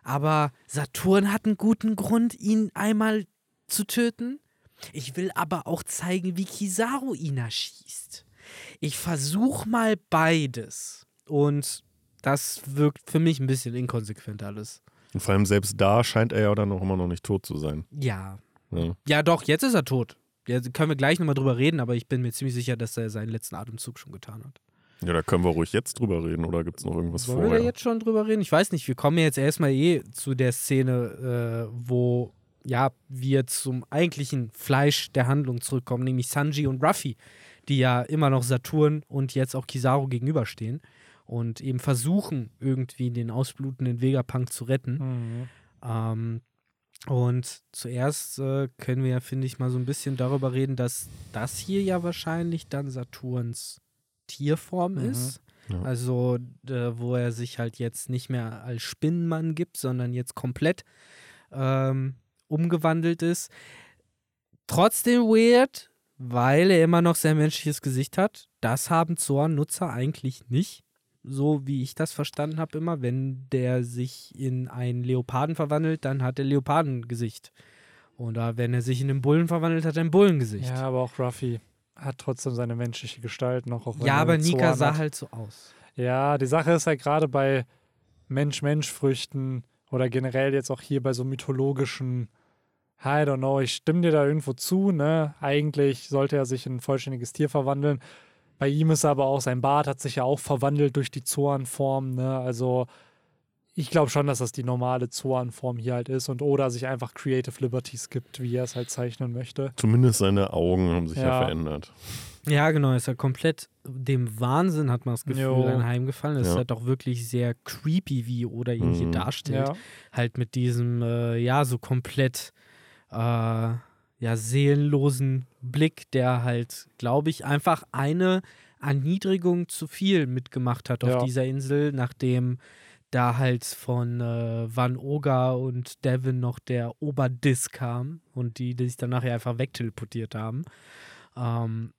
aber Saturn hat einen guten Grund, ihn einmal zu töten. Ich will aber auch zeigen, wie Kizaru ihn erschießt. Ich versuche mal beides. Und das wirkt für mich ein bisschen inkonsequent alles. Und vor allem selbst da scheint er ja dann auch immer noch nicht tot zu sein. Ja. Ja, ja doch, jetzt ist er tot. Jetzt können wir gleich nochmal drüber reden, aber ich bin mir ziemlich sicher, dass er seinen letzten Atemzug schon getan hat. Ja, da können wir ruhig jetzt drüber reden oder gibt es noch irgendwas Wollen vorher? Wollen wir jetzt schon drüber reden? Ich weiß nicht, wir kommen jetzt erstmal eh zu der Szene, äh, wo ja, wir zum eigentlichen Fleisch der Handlung zurückkommen, nämlich Sanji und Ruffy, die ja immer noch Saturn und jetzt auch Kizaru gegenüberstehen und eben versuchen, irgendwie den ausblutenden Vegapunk zu retten. Mhm. Ähm, und zuerst äh, können wir ja, finde ich, mal so ein bisschen darüber reden, dass das hier ja wahrscheinlich dann Saturns Tierform mhm. ist. Ja. Also, äh, wo er sich halt jetzt nicht mehr als Spinnenmann gibt, sondern jetzt komplett ähm, umgewandelt ist. Trotzdem weird, weil er immer noch sehr menschliches Gesicht hat. Das haben Zorn-Nutzer eigentlich nicht. So wie ich das verstanden habe, immer, wenn der sich in einen Leoparden verwandelt, dann hat er Leopardengesicht. Oder wenn er sich in einen Bullen verwandelt, hat er ein Bullengesicht. Ja, aber auch Ruffy hat trotzdem seine menschliche Gestalt noch. Auch ja, aber Nika sah halt so aus. Ja, die Sache ist halt gerade bei Mensch-Mensch-Früchten oder generell jetzt auch hier bei so mythologischen, I don't know, ich stimme dir da irgendwo zu, ne? Eigentlich sollte er sich in ein vollständiges Tier verwandeln. Bei ihm ist aber auch, sein Bart hat sich ja auch verwandelt durch die Zoanform, ne? Also ich glaube schon, dass das die normale Zoan-Form hier halt ist und Oda sich einfach Creative Liberties gibt, wie er es halt zeichnen möchte. Zumindest seine Augen haben sich ja, ja verändert. Ja, genau, ist ja komplett dem Wahnsinn, hat man das Gefühl, Jo. anheimgefallen. Es ist Ja. halt auch wirklich sehr creepy, wie Oda ihn hier Mhm. darstellt. Ja. Halt mit diesem, äh, ja, so komplett, äh, ja, seelenlosen Blick, der halt, glaube ich, einfach eine Erniedrigung zu viel mitgemacht hat auf Ja. dieser Insel, nachdem da halt von äh, Van Oga und Devin noch der Oberdiss kam und die, die sich dann nachher einfach wegteleportiert haben. Ähm,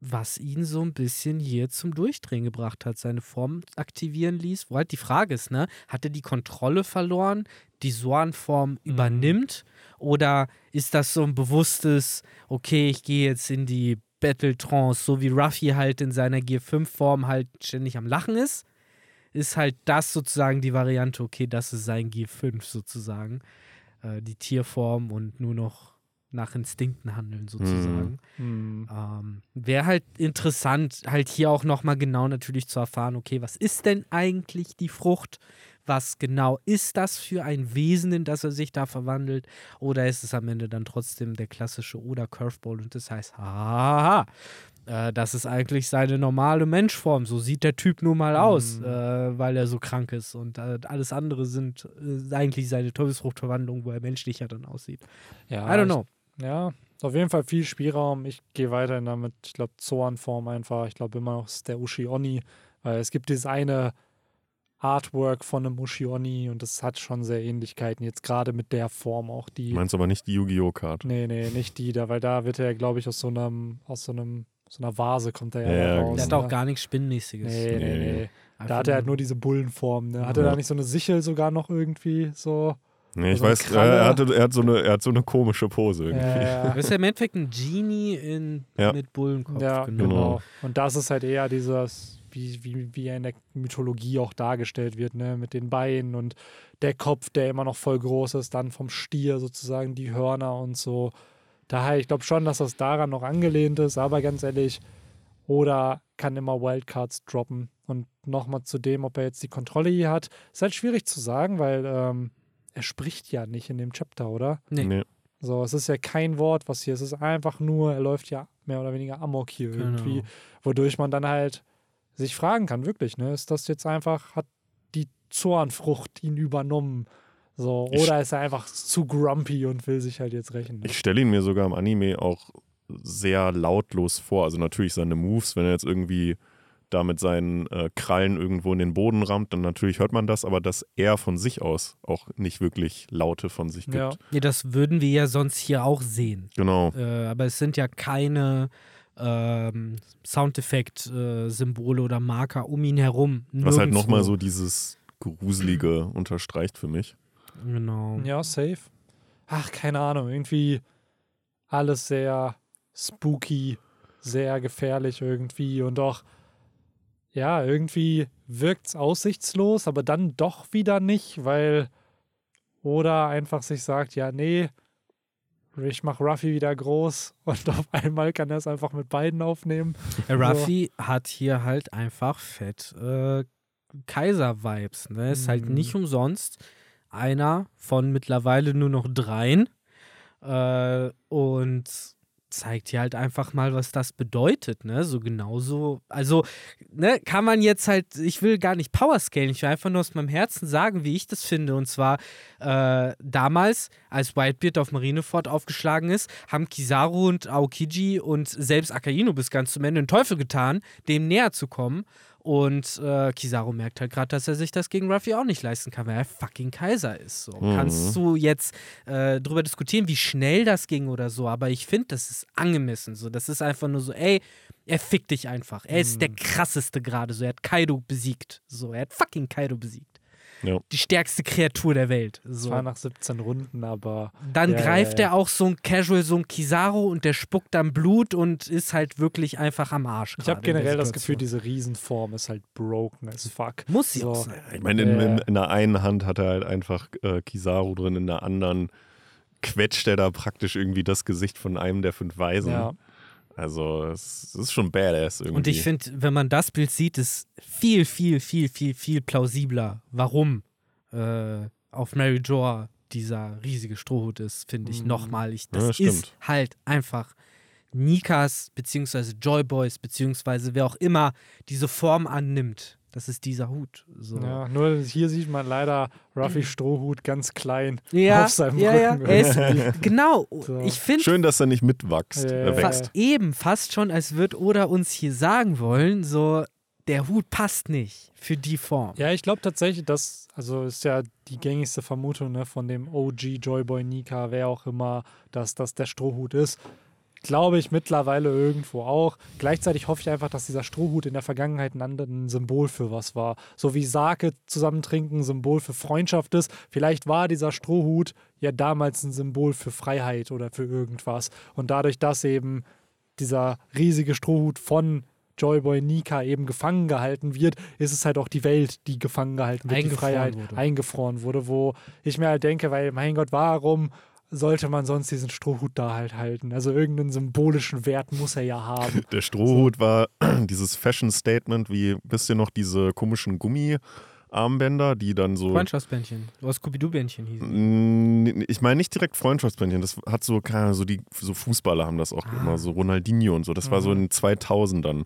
was ihn so ein bisschen hier zum Durchdrehen gebracht hat, seine Form aktivieren ließ. Wo halt die Frage ist, ne, hat er die Kontrolle verloren, die Soan-Form übernimmt? Oder ist das so ein bewusstes, okay, ich gehe jetzt in die Battle-Trance, so wie Ruffy halt in seiner Gear 5-Form halt ständig am Lachen ist? Ist halt das sozusagen die Variante, okay, das ist sein Gear 5 sozusagen. Äh, die Tierform und nur noch nach Instinkten handeln sozusagen. Hm. Ähm, Wäre halt interessant, halt hier auch nochmal genau natürlich zu erfahren, okay, was ist denn eigentlich die Frucht? Was genau ist das für ein Wesen, in das er sich da verwandelt? Oder ist es am Ende dann trotzdem der klassische Oder Curveball und das heißt, haha, äh, das ist eigentlich seine normale Menschform. So sieht der Typ nun mal aus, Mhm. äh, weil er so krank ist. Und äh, alles andere sind äh, eigentlich seine Teufelsfruchtverwandlung, wo er menschlicher dann aussieht. ja, I don't know. Ich, ja, auf jeden Fall viel Spielraum. Ich gehe weiterhin damit, ich glaube, Zoan-Form einfach. Ich glaube immer noch, es ist der Ushi Oni, weil es gibt dieses eine Artwork von einem Ushi Oni und das hat schon sehr Ähnlichkeiten. Jetzt gerade mit der Form auch die. Du meinst aber nicht die Yu-Gi-Oh! Card. Nee, nee, nicht die da, weil da wird er, glaube ich, aus so einem, aus so einem, so einer Vase kommt er ja, Ja, da ja, raus. Der hat genau. auch gar nichts Spinnmäßiges. Nee, nee, Nee. nee. Da hat er halt nur diese Bullenform. Ne? Hatte Ja. da nicht so eine Sichel sogar noch irgendwie so? Nee, ich eine weiß, Kralle. er, hatte, er, hat so eine, er hat so eine komische Pose irgendwie. Ja, Das ist ja im Endeffekt ein Genie in, Ja. mit Bullenkopf. ja genau. genau. Und das ist halt eher dieses, wie, wie, wie er in der Mythologie auch dargestellt wird, ne? mit den Beinen und der Kopf, der immer noch voll groß ist, dann vom Stier sozusagen die Hörner und so. Daher, ich glaube schon, dass das daran noch angelehnt ist, aber ganz ehrlich, oder kann immer Wildcards droppen. Und nochmal zu dem, ob er jetzt die Kontrolle hier hat, ist halt schwierig zu sagen, weil ähm, er spricht ja nicht in dem Chapter, oder? Nee. Nee. So, es ist ja kein Wort, was hier ist. Es ist einfach nur, er läuft ja mehr oder weniger amok hier irgendwie, Genau. wodurch man dann halt sich fragen kann, wirklich, ne? Ist das jetzt einfach, hat die Zornfrucht ihn übernommen? So, Ich- oder ist er einfach zu grumpy und will sich halt jetzt rächen? Ne? Ich stelle ihn mir sogar im Anime auch sehr lautlos vor. Also natürlich seine Moves, wenn er jetzt irgendwie da mit seinen äh, Krallen irgendwo in den Boden rammt, dann natürlich hört man das, aber dass er von sich aus auch nicht wirklich Laute von sich gibt. Ja. Nee, das würden wir ja sonst hier auch sehen. Genau. Äh, aber es sind ja keine ähm, Soundeffekt-Symbole oder Marker um ihn herum. Was halt Nirgendwo. nochmal so dieses Gruselige unterstreicht für mich. Genau. Ja, safe. Ach, keine Ahnung, irgendwie alles sehr spooky, sehr gefährlich irgendwie und doch, ja, irgendwie wirkt es aussichtslos, aber dann doch wieder nicht, weil oder einfach sich sagt, ja, nee, ich mach Ruffy wieder groß und auf einmal kann er es einfach mit beiden aufnehmen. Äh, Ruffy hat hier halt einfach fett äh, Kaiser-Vibes. Ne? Ist halt Mhm. nicht umsonst einer von mittlerweile nur noch dreien. Äh, und zeigt hier halt einfach mal, was das bedeutet, ne? So genauso. Also, ne, kann man jetzt halt, ich will gar nicht Powerscalen, ich will einfach nur aus meinem Herzen sagen, wie ich das finde. Und zwar äh, damals, als Whitebeard auf Marineford aufgeschlagen ist, haben Kizaru und Aokiji und selbst Akainu bis ganz zum Ende den Teufel getan, dem näher zu kommen. Und äh, Kizaru merkt halt gerade, dass er sich das gegen Ruffy auch nicht leisten kann, weil er fucking Kaiser ist. So. Mhm. Kannst du jetzt äh, drüber diskutieren, wie schnell das ging oder so, aber ich finde, das ist angemessen. So. Das ist einfach nur so, ey, er fickt dich einfach. Er ist der krasseste gerade. So. Er hat Kaido besiegt. So. Er hat fucking Kaido besiegt. Ja. Die stärkste Kreatur der Welt. Es So. war nach 17 Runden, aber Dann Ja, greift ja, ja. er auch so ein Casual, so ein Kizaru und der spuckt dann Blut und ist halt wirklich einfach am Arsch. ich habe generell das Gefühl, diese Riesenform ist halt broken as fuck. Muss sie so. auch sein. Ich meine, in, in, in der einen Hand hat er halt einfach äh, Kizaru drin, in der anderen quetscht er da praktisch irgendwie das Gesicht von einem der fünf Weisen. Ja. Also es, ist schon badass irgendwie. Und ich finde, wenn man das Bild sieht, ist viel, viel, viel, viel, viel plausibler, warum äh, auf Mary Joa dieser riesige Strohhut ist, finde ich Mhm. nochmal. Ich, Ja, das stimmt. ist halt einfach Nikas beziehungsweise Joy Boys beziehungsweise wer auch immer diese Form annimmt. Das ist dieser Hut. So. Ja, nur hier sieht man leider Ruffy Strohhut ganz klein Ja, auf seinem ja, ja. Rücken. Er ist, genau. So. Ich finde Schön, dass er nicht mitwächst. Ja, äh, ja, wächst. eben fast schon, als würde Oda uns hier sagen wollen, so der Hut passt nicht für die Form. Ja, ich glaube tatsächlich, dass, also ist ja die gängigste Vermutung ne, von dem OG Joyboy Nika, wer auch immer, dass das der Strohhut ist. Glaube ich mittlerweile irgendwo auch. Gleichzeitig hoffe ich einfach, dass dieser Strohhut in der Vergangenheit ein anderes Symbol für was war. So wie Sake zusammen trinken ein Symbol für Freundschaft ist. Vielleicht war dieser Strohhut ja damals ein Symbol für Freiheit oder für irgendwas. Und dadurch, dass eben dieser riesige Strohhut von Joyboy Nika eben gefangen gehalten wird, ist es halt auch die Welt, die gefangen gehalten wird, die Freiheit wurde. eingefroren wurde, wo ich mir halt denke, weil mein Gott, warum sollte man sonst diesen Strohhut da halt halten? Also irgendeinen symbolischen Wert muss er ja haben. Der Strohhut war dieses Fashion-Statement, wie, wisst ihr noch, diese komischen Gummiarmbänder, die dann so. Freundschaftsbändchen. Oder Scooby-Doo-Bändchen hießen. Ich meine nicht direkt Freundschaftsbändchen, das hat so, keine Ahnung, so die so Fußballer haben das auch Ah. immer, so Ronaldinho und so. Das war so Mhm. in den 2000ern,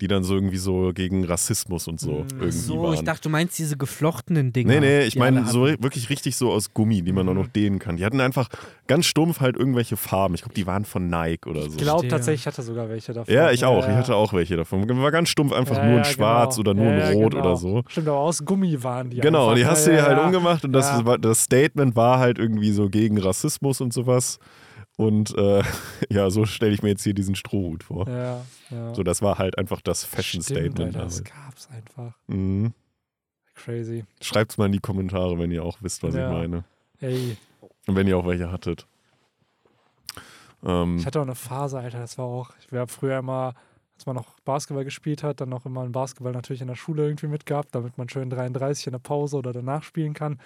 die dann so irgendwie so gegen Rassismus und so Mhm. irgendwie So, waren. ich dachte, du meinst diese geflochtenen Dinger. Nee, nee, ich meine so wirklich richtig so aus Gummi, die man auch noch Mhm. dehnen kann. Die hatten einfach ganz stumpf halt irgendwelche Farben. Ich glaube, die waren von Nike oder so. Ich glaube tatsächlich, ich hatte sogar welche davon. ja, ich auch. Ja, Ich hatte auch welche davon. War ganz stumpf, einfach Ja, nur in ja, schwarz genau. oder nur Ja, in rot genau. oder so. Stimmt, aber aus Gummi waren die Genau, einfach. die Ja, hast du dir ja, halt ja. umgemacht und das, das Statement war halt irgendwie so gegen Rassismus und sowas. Und äh, ja, so stelle ich mir jetzt hier diesen Strohhut vor. Ja, ja. So, das war halt einfach das Fashion-Statement. Das damals. gab's einfach. Mhm. Crazy. Schreibt's mal in die Kommentare, wenn ihr auch wisst, was Ja. ich meine. Ey, Und wenn ihr auch welche hattet. Ähm, ich hatte auch eine Phase, Alter, das war auch, ich habe früher immer, als man noch Basketball gespielt hat, dann noch immer einen Basketball natürlich in der Schule irgendwie mitgehabt, damit man schön 33 in der Pause oder danach spielen kann. Und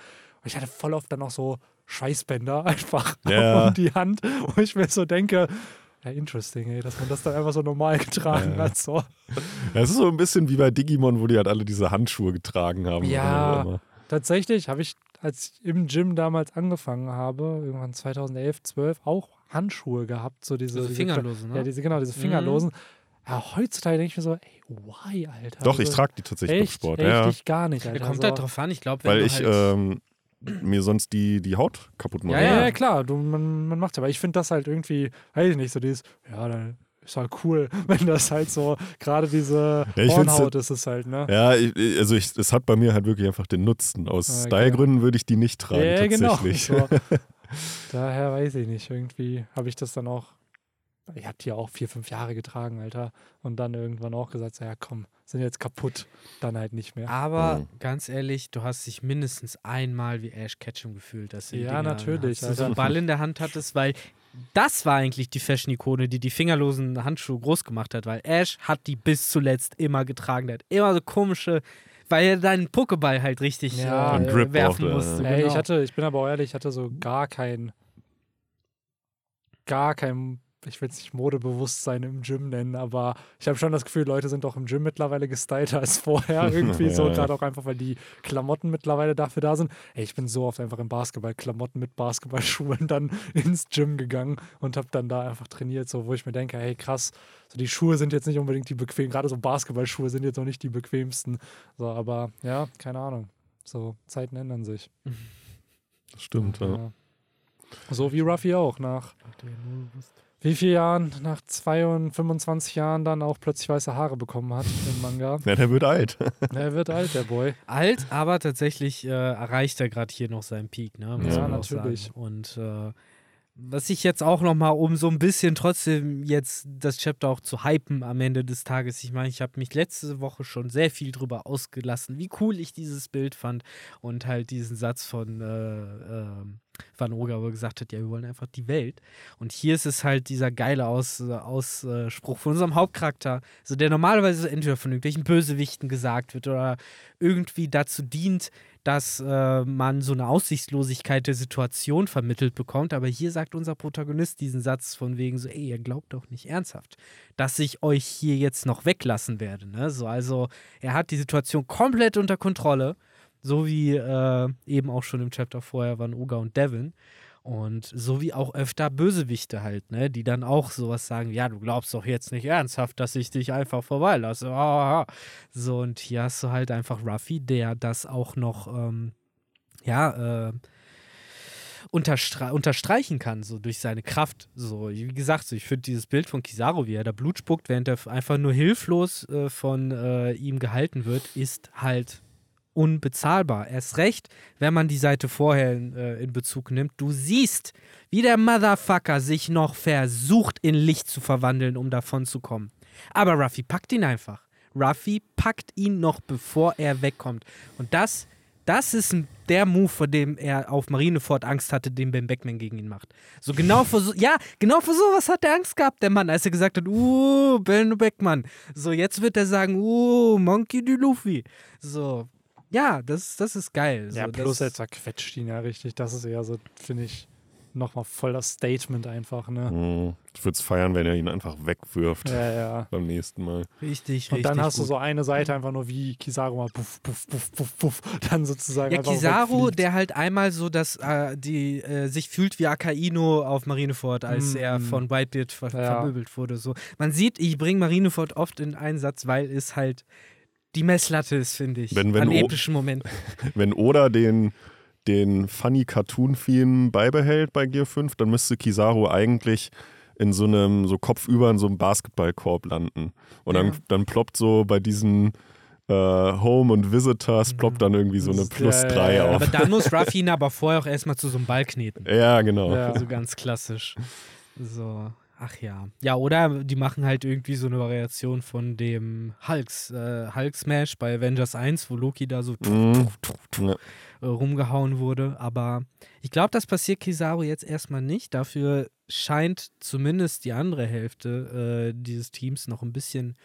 ich hatte voll oft dann auch so Schweißbänder einfach Ja. um die Hand, wo ich mir so denke, ja, interesting, ey, dass man das dann einfach so normal getragen Ja. hat. So. Das ist so ein bisschen wie bei Digimon, wo die halt alle diese Handschuhe getragen haben. Ja. Tatsächlich habe ich, als ich im Gym damals angefangen habe, irgendwann 2011, 12, auch Handschuhe gehabt. So diese, Diese diese Fingerlose, ne? Ja, diese, genau, diese Mhm. Fingerlosen. Ja, heutzutage denke ich mir so, ey, why, Alter? Doch, ich Also, trage die tatsächlich beim echt, Sport. Echt, ja, ich gar nicht, Ja, Alter. kommt so. halt drauf an. Ich glaube, wenn weil du ich halt ähm, mir sonst die, die Haut kaputt mache. Ja, Ja, ja, klar, du, man, man macht ja, aber ich finde das halt irgendwie, weiß ich nicht, so dieses, ja, dann ist halt cool, wenn das halt so, gerade diese Ja, Hornhaut ist es halt, ne? Ja, ich, also ich, es hat bei mir halt wirklich einfach den Nutzen. Aus Okay. Stylegründen würde ich die nicht tragen, Ja, genau. tatsächlich. So. Daher weiß ich nicht, irgendwie habe ich das dann auch, ich habe die ja auch vier, fünf Jahre getragen, Alter, und dann irgendwann auch gesagt, so, ja komm, sind jetzt kaputt, dann halt nicht mehr. Aber Mhm. ganz ehrlich, du hast dich mindestens einmal wie Ash Ketchum gefühlt, dass du Ja, Dinger natürlich, hast, du so einen Ball in der Hand hattest, weil das war eigentlich die Fashion-Ikone, die die fingerlosen Handschuhe groß gemacht hat, weil Ash hat die bis zuletzt immer getragen. Der hat immer so komische, weil er deinen Pokéball halt richtig Ja. äh, werfen musste. ja. Ey, genau. ich hatte, ich bin aber ehrlich, ich hatte so gar kein, gar kein, ich will es nicht Modebewusstsein im Gym nennen, aber ich habe schon das Gefühl, Leute sind auch im Gym mittlerweile gestylter als vorher. Irgendwie so, gerade auch einfach, weil die Klamotten mittlerweile dafür da sind. Ey, ich bin so oft einfach in Basketballklamotten mit Basketballschuhen dann ins Gym gegangen und habe dann da einfach trainiert, so wo ich mir denke, hey krass, so die Schuhe sind jetzt nicht unbedingt die bequem, gerade so Basketballschuhe sind jetzt auch nicht die bequemsten. So, aber ja, keine Ahnung. So, Zeiten ändern sich. Das stimmt, ja. Ja. So wie Ruffy auch nach wie vielen Jahren, nach 22, 25 Jahren dann auch plötzlich weiße Haare bekommen hat im Manga. Ja, der wird alt. Er wird alt, der Boy. Alt, aber tatsächlich äh, erreicht er gerade hier noch seinen Peak, ne? muss Ja, man auch natürlich. Sagen. Und äh, was ich jetzt auch noch mal, um so ein bisschen trotzdem jetzt das Chapter auch zu hypen am Ende des Tages, ich meine, ich habe mich letzte Woche schon sehr viel drüber ausgelassen, wie cool ich dieses Bild fand und halt diesen Satz von äh, ähm, Van Oga, wo er gesagt hat, ja, wir wollen einfach die Welt. Und hier ist es halt dieser geile Aus, Ausspruch von unserem Hauptcharakter, so der normalerweise entweder von irgendwelchen Bösewichten gesagt wird oder irgendwie dazu dient, dass äh, man so eine Aussichtslosigkeit der Situation vermittelt bekommt. Aber hier sagt unser Protagonist diesen Satz von wegen so, ey, ihr glaubt doch nicht ernsthaft, dass ich euch hier jetzt noch weglassen werde. Ne? So, also er hat die Situation komplett unter Kontrolle, so wie äh, eben auch schon im Chapter vorher waren Oga und Devin. Und so wie auch öfter Bösewichte halt, ne, die dann auch sowas sagen, ja, du glaubst doch jetzt nicht ernsthaft, dass ich dich einfach vorbeilasse. Ah, so, und hier hast du halt einfach Ruffy, der das auch noch, ähm, ja, äh, unterstre unterstreichen kann, so durch seine Kraft. So, wie gesagt, so, ich finde dieses Bild von Kizaru, wie er da Blut spuckt, während er einfach nur hilflos äh, von äh, ihm gehalten wird, ist halt unbezahlbar. Erst recht, wenn man die Seite vorher in, äh, in Bezug nimmt. Du siehst, wie der Motherfucker sich noch versucht, in Licht zu verwandeln, um davon zu kommen. Aber Ruffy packt ihn einfach. Ruffy packt ihn noch, bevor er wegkommt. Und das, das ist der Move, vor dem er auf Marineford Angst hatte, den Ben Beckman gegen ihn macht. So genau vor so, ja, genau vor sowas hat er Angst gehabt, der Mann, als er gesagt hat, uh, Ben Beckman. So, jetzt wird er sagen, uh, Monkey D. Luffy. So, ja, das, das ist geil. Ja, so, plus er zerquetscht ihn ja richtig. Das ist eher so, finde ich, nochmal voll das Statement einfach, ne? Mhm. Ich würde es feiern, wenn er ihn einfach wegwirft Ja, ja. beim nächsten Mal. Richtig, Und richtig. dann hast du gut. so eine Seite einfach nur wie Kizaru mal puff, puff, puff, puff, puff, dann sozusagen Ja, einfach Kizaru, wegfliegt. der halt einmal so, dass äh, die äh, sich fühlt wie Akaino auf Marineford, als Mm, er mm. von Whitebeard ver Ja. vermöbelt wurde. So. Man sieht, ich bringe Marineford oft in Einsatz, weil es halt die Messlatte ist, finde ich. Wenn- wenn an epischen Momenten. Wenn Oda den, den funny Cartoon-Theme beibehält bei Gear 5, dann müsste Kizaru eigentlich in so einem, so kopfüber in so einem Basketballkorb landen. Und Ja. dann, dann ploppt so bei diesen äh, Home und Visitors ploppt dann irgendwie so eine Plus ja, ja, 3 ja. auf. Aber dann muss Ruffy ihn aber vorher auch erstmal zu so einem Ball kneten. Ja, genau. Ja. So ganz klassisch. So, ach ja. Ja, oder die machen halt irgendwie so eine Variation von dem Hulks, äh, Hulk Smash bei Avengers 1, wo Loki da so Mhm. Ja. äh, rumgehauen wurde. Aber ich glaube, das passiert Kizaru jetzt erstmal nicht. Dafür scheint zumindest die andere Hälfte äh, dieses Teams noch ein bisschen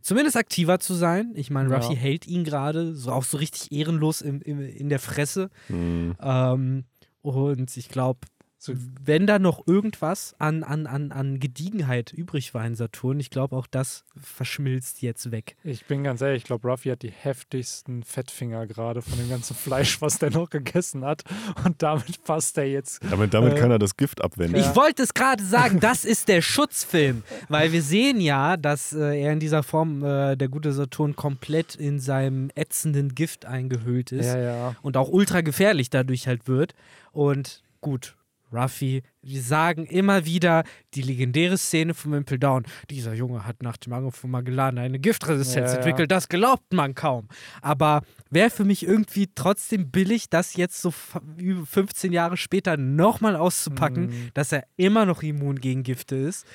zumindest aktiver zu sein. Ich meine, Ja. Ruffy hält ihn gerade so auch so richtig ehrenlos im, im, in der Fresse. Mhm. Ähm, und ich glaube, So- wenn da noch irgendwas an, an, an, an Gediegenheit übrig war in Saturn, ich glaube, auch das verschmilzt jetzt weg. Ich bin ganz ehrlich, ich glaube, Ruffy hat die heftigsten Fettfinger gerade von dem ganzen Fleisch, was der noch gegessen hat. Und damit passt er jetzt. Damit, damit Äh, kann er das Gift abwenden. Ich wollte es gerade sagen, das ist der Schutzfilm, weil wir sehen ja, dass äh, er in dieser Form, äh, der gute Saturn, komplett in seinem ätzenden Gift eingehüllt ist Ja, ja. und auch ultra gefährlich dadurch halt wird. Und gut, Ruffy, wir sagen immer wieder die legendäre Szene von Impel Down. Dieser Junge hat nach dem Angriff von Magellan eine Giftresistenz Ja, ja. entwickelt, das glaubt man kaum. Aber wäre für mich irgendwie trotzdem billig, das jetzt so f- über 15 Jahre später nochmal auszupacken, Mhm. dass er immer noch immun gegen Gifte ist.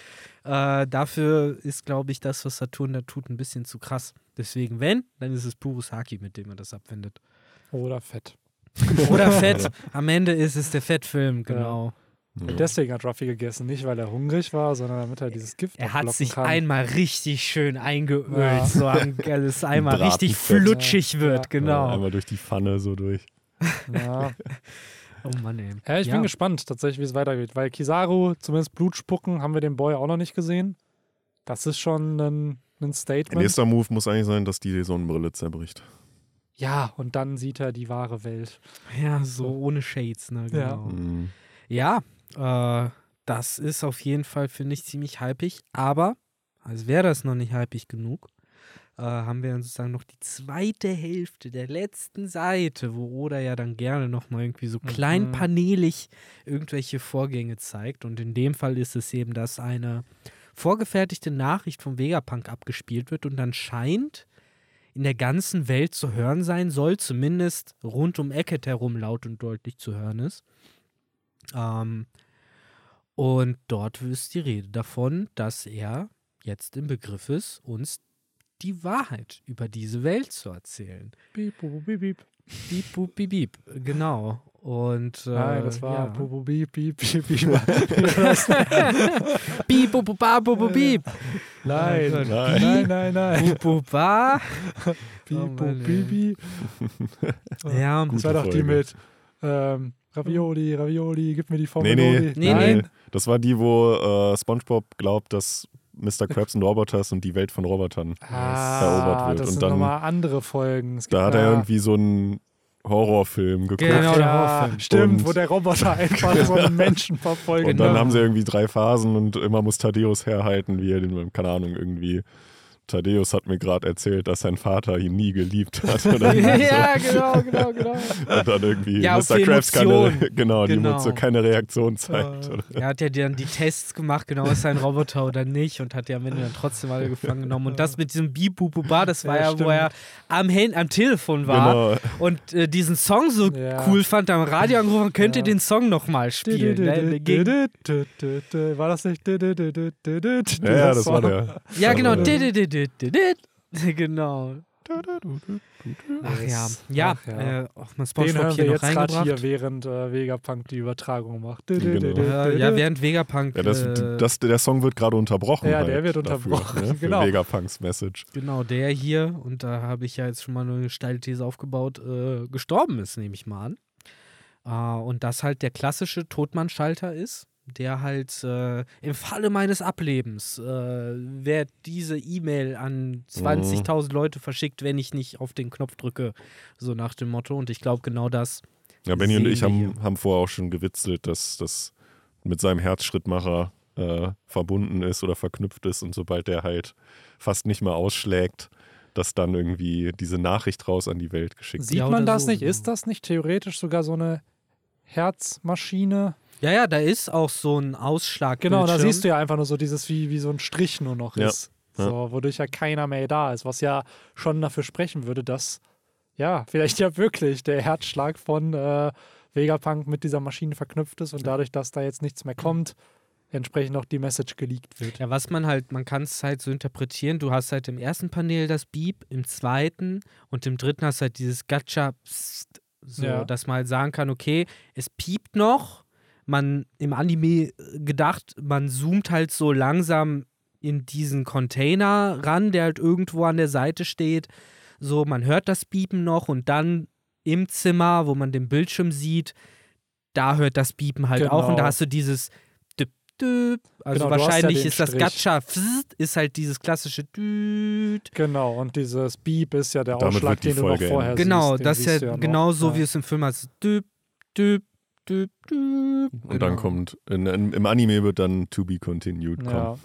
Äh, dafür ist, glaube ich, das, was Saturn da tut, ein bisschen zu krass. Deswegen, wenn, dann ist es pures Haki, mit dem er das abwendet. Oder Fett. Oder Fett. Am Ende ist es der Fettfilm, genau. Mhm. Deswegen hat Ruffy gegessen. Nicht, weil er hungrig war, sondern damit er dieses Gift Er hat sich kann. einmal richtig schön eingeölt, Ja. so am, dass es einmal richtig Bratenfett. flutschig wird, Ja. genau. Ja, einmal durch die Pfanne so durch. Ja. Oh Mann, ey. ja, ich bin gespannt tatsächlich, wie es weitergeht. Weil Kizaru, zumindest Blut spucken, haben wir den Boy auch noch nicht gesehen. Das ist schon ein, ein Statement. Nächster Move muss eigentlich sein, dass die Sonnenbrille zerbricht. Ja, und dann sieht er die wahre Welt. Ja, so ohne Shades, ne, Ja. genau. Mhm. Ja, äh, das ist auf jeden Fall, finde ich, ziemlich hypig. Aber, als wäre das noch nicht hypig genug, äh, haben wir dann sozusagen noch die zweite Hälfte der letzten Seite, wo Oda ja dann gerne nochmal irgendwie so klein Mhm. panelig irgendwelche Vorgänge zeigt. Und in dem Fall ist es eben, dass eine vorgefertigte Nachricht vom Vegapunk abgespielt wird und dann scheint in der ganzen Welt zu hören sein soll, zumindest rund um Ecket herum laut und deutlich zu hören ist. Ähm, und dort ist die Rede davon, dass er jetzt im Begriff ist, uns die Wahrheit über diese Welt zu erzählen. Piep, bubu, piep, piep. Piep, bup, piep, piep. Genau. Und äh, Nein, das war ja. bubu. Wie war das? Piep, bup, bup, ba, bup, piep. Nein, nein, nein, nein. Bup, ba. Piep. Ja, Das war doch die mit ähm, Ravioli, Ravioli, gib mir die Formel. nee, Nee, nein. nee. Das war die, wo äh, SpongeBob glaubt, dass Mr. Krabs ein Roboter ist und die Welt von Robotern Ah, erobert wird. das und sind dann nochmal andere Folgen. Es da hat er irgendwie so ein Horrorfilm geguckt. Genau, der ja, Horrorfilm. stimmt, Und- wo der Roboter einfach so einen Menschen verfolgt. Und dann Genau. haben sie irgendwie drei Phasen und immer muss Thaddeus herhalten, wie er den, keine Ahnung, irgendwie. Thaddeus hat mir gerade erzählt, dass sein Vater ihn nie geliebt hat. Oder ja, genau, genau, genau. Und dann irgendwie Ja, Mr. die Krabs keine, genau, die Genau. so keine Reaktion zeigt. Oder? Er hat ja dann die Tests gemacht, genau ist er ein Roboter oder nicht und hat ja am Ende dann trotzdem alle gefangen genommen. Und das mit diesem Bibububa, das war Ja, ja, wo er am, Hand, am Telefon war Genau. und äh, diesen Song so Ja. cool fand, am Radio angerufen, könnt ihr Ja. den Song nochmal spielen. Ne? War das nicht? Ja, ja, das war der. Ja, genau. Genau. Ach ja. Ja, Ach ja. Äh, auch mal Den hören hier wir jetzt gerade hier, während äh, Vegapunk die Übertragung macht. Genau. Äh, ja, während Vegapunk. Ja, das, äh, das, der Song wird gerade unterbrochen. Ja, halt der wird dafür, unterbrochen, Ne, für genau. Vegapunks Message. Genau, der hier, und da habe ich ja jetzt schon mal eine steile These aufgebaut, äh, gestorben ist, nehme ich mal an. Äh, und das halt der klassische Todmannschalter ist, der halt äh, im Falle meines Ablebens äh, wird diese E-Mail an 20.000 Leute verschickt, wenn ich nicht auf den Knopf drücke, so nach dem Motto. Und ich glaube, genau das. Ja, Benny und ich haben, haben vorher auch schon gewitzelt, dass das mit seinem Herzschrittmacher äh, verbunden ist oder verknüpft ist und sobald der halt fast nicht mehr ausschlägt, dass dann irgendwie diese Nachricht raus an die Welt geschickt Sieht Ja, man das so, nicht? genau. Ist das nicht theoretisch sogar so eine Herzmaschine? Ja, ja, da ist auch so ein Ausschlag. Genau, da siehst du ja einfach nur so dieses, wie, wie so ein Strich nur noch Ja. ist. So, wodurch ja keiner mehr da ist, was ja schon dafür sprechen würde, dass ja, vielleicht ja wirklich der Herzschlag von äh, Vegapunk mit dieser Maschine verknüpft ist und dadurch, dass da jetzt nichts mehr kommt, entsprechend auch die Message geleakt wird. Ja, was man halt, man kann es halt so interpretieren, du hast halt im ersten Panel das Beep, im zweiten und im dritten hast halt dieses Gacha, psst, so, Ja. dass man halt sagen kann, okay, es piept noch, man im Anime äh, gedacht, man zoomt halt so langsam in diesen Container ran, der halt irgendwo an der Seite steht, so, man hört das Piepen noch und dann im Zimmer, wo man den Bildschirm sieht, da hört das Piepen halt auch und da Genau. hast du dieses Düp, Düp. Also Genau, ja wahrscheinlich den ist das Pfst, ist halt dieses klassische Düt. Genau, und dieses Beep ist ja der Damit Ausschlag, den du noch Folge vorher Genau, siehst. den das ist ja, noch. genau so, Ja. wie es im Film heißt. Düp, Düp, Düp, Düp. Und dann kommt, in, in, im Anime wird dann To Be Continued kommen. Ja.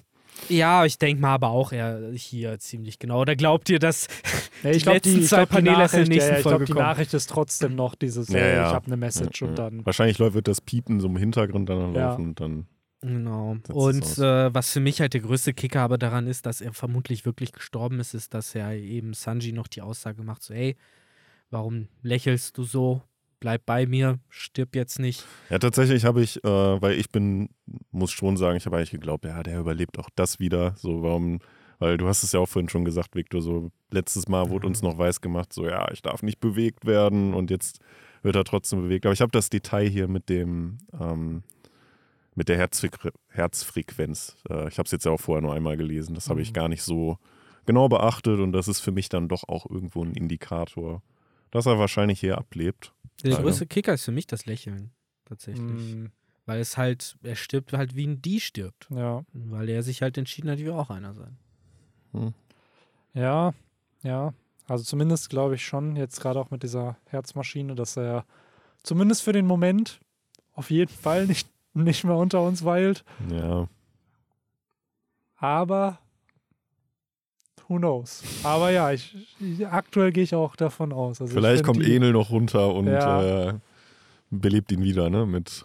Ja, ich denke mal aber auch eher hier ziemlich genau. Oder glaubt ihr, dass Ja, Die ich glaube, die, letzten ich zwei glaub, die Paneele in der nächsten ja, ich glaub, Folge die kommen. Nachricht ist trotzdem noch dieses, Ja, äh, ja. ich habe eine Message Ja, und dann. Wahrscheinlich wird das Piepen so im Hintergrund dann Ja. laufen und dann. Genau. Und aus. äh, was für mich halt der größte Kicker aber daran ist, dass er vermutlich wirklich gestorben ist, ist, dass er eben Sanji noch die Aussage macht: so, ey, warum lächelst du so? Bleib bei mir, stirb jetzt nicht. Ja, tatsächlich habe ich, äh, weil ich bin, muss schon sagen, ich habe eigentlich geglaubt, ja, der überlebt auch das wieder. So, warum, weil du hast es ja auch vorhin schon gesagt, Victor, so letztes Mal wurde Mhm. uns noch weiß gemacht, so ja, ich darf nicht bewegt werden und jetzt wird er trotzdem bewegt. Aber ich habe das Detail hier mit dem, ähm, mit der Herzfrequ Herzfrequenz. Äh, ich habe es jetzt ja auch vorher nur einmal gelesen, das habe ich Mhm. gar nicht so genau beachtet und das ist für mich dann doch auch irgendwo ein Indikator, dass er wahrscheinlich hier ablebt. Der Ja. größte Kicker ist für mich das Lächeln, tatsächlich. Mm, Weil es halt, er stirbt halt wie ein Die stirbt. ja. Weil er sich halt entschieden hat, ich will auch einer sein. Ja, ja. Also zumindest glaube ich schon, jetzt gerade auch mit dieser Herzmaschine, dass er zumindest für den Moment auf jeden Fall nicht, nicht mehr unter uns weilt. Ja, Aber who knows? Aber ja, ich, ich, aktuell gehe ich auch davon aus. Also ich Vielleicht kommt die, Enel noch runter und Ja. äh, belebt ihn wieder, ne? Mit,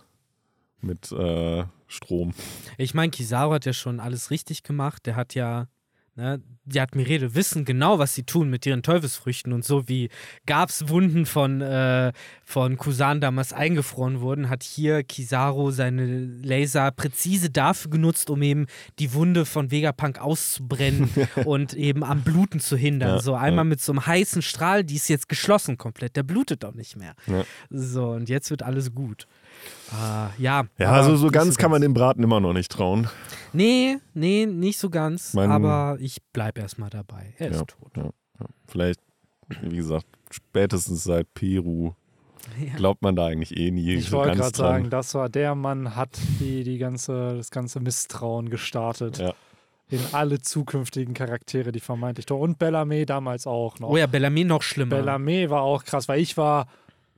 mit äh, Strom. Ich meine, Kizaru hat ja schon alles richtig gemacht. Der hat ja, ne, die Admirale wissen genau, was sie tun mit ihren Teufelsfrüchten und so wie Gabs Wunden von, äh, von Kusan damals eingefroren wurden, hat hier Kizaru seine Laser präzise dafür genutzt, um eben die Wunde von Vegapunk auszubrennen und eben am Bluten zu hindern. Ja, so einmal ja. mit so einem heißen Strahl, die ist jetzt geschlossen komplett, der blutet auch nicht mehr. Ja. So, und jetzt wird alles gut. Ah, ja, Ja, also so ganz kann man dem Braten immer noch nicht trauen. Nee, nee, nicht so ganz. Mein- aber ich bleib erstmal dabei. Er ist Ja, tot. ja, ja. Vielleicht, wie gesagt, spätestens seit Peru Ja. glaubt man da eigentlich eh nie Ich so wollte gerade sagen, das war der Mann, hat die, die ganze, das ganze Misstrauen gestartet. Ja. In alle zukünftigen Charaktere, die vermeintlich doch. Und Bellarmé damals auch noch. Oh ja, Bellamy noch schlimmer. Bellarmé war auch krass, weil ich war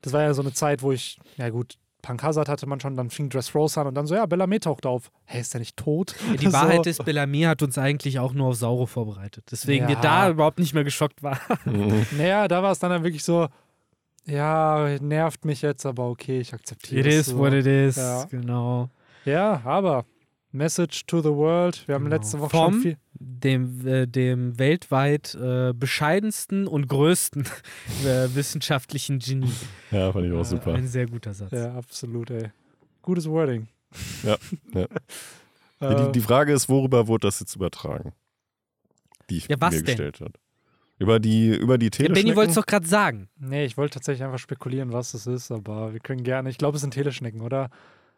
das war ja so eine Zeit, wo ich, ja gut, Punk Hazard hatte man schon, dann fing Dress Rose an und dann so, ja, Bellamy taucht auf. Hä, ist der nicht tot? Ja, die So. Wahrheit ist, Bellamy hat uns eigentlich auch nur auf Sauro vorbereitet. Deswegen wir Ja. da überhaupt nicht mehr geschockt waren. Mhm. Naja, da war es dann, dann wirklich so, ja, nervt mich jetzt, aber okay, ich akzeptiere It es. is so. what it is. Ja. Genau. Ja, aber Message to the World. Wir haben Genau. letzte Woche Vom- schon viel. Dem, äh, dem weltweit äh, bescheidensten und größten äh, wissenschaftlichen Genie. Ja, fand ich auch Äh, super. Ein sehr guter Satz. Ja, absolut, ey. Gutes Wording. Ja, ja. Äh, Die, die Frage ist, worüber wurde das jetzt übertragen? Die ich Ja, was mir denn? gestellt hat. Über die, über die Ja, Benny Teleschnecken? wollte es doch gerade sagen. nee, ich wollte tatsächlich einfach spekulieren, was es ist, aber wir können gerne. Ich glaube, es sind Teleschnecken, oder?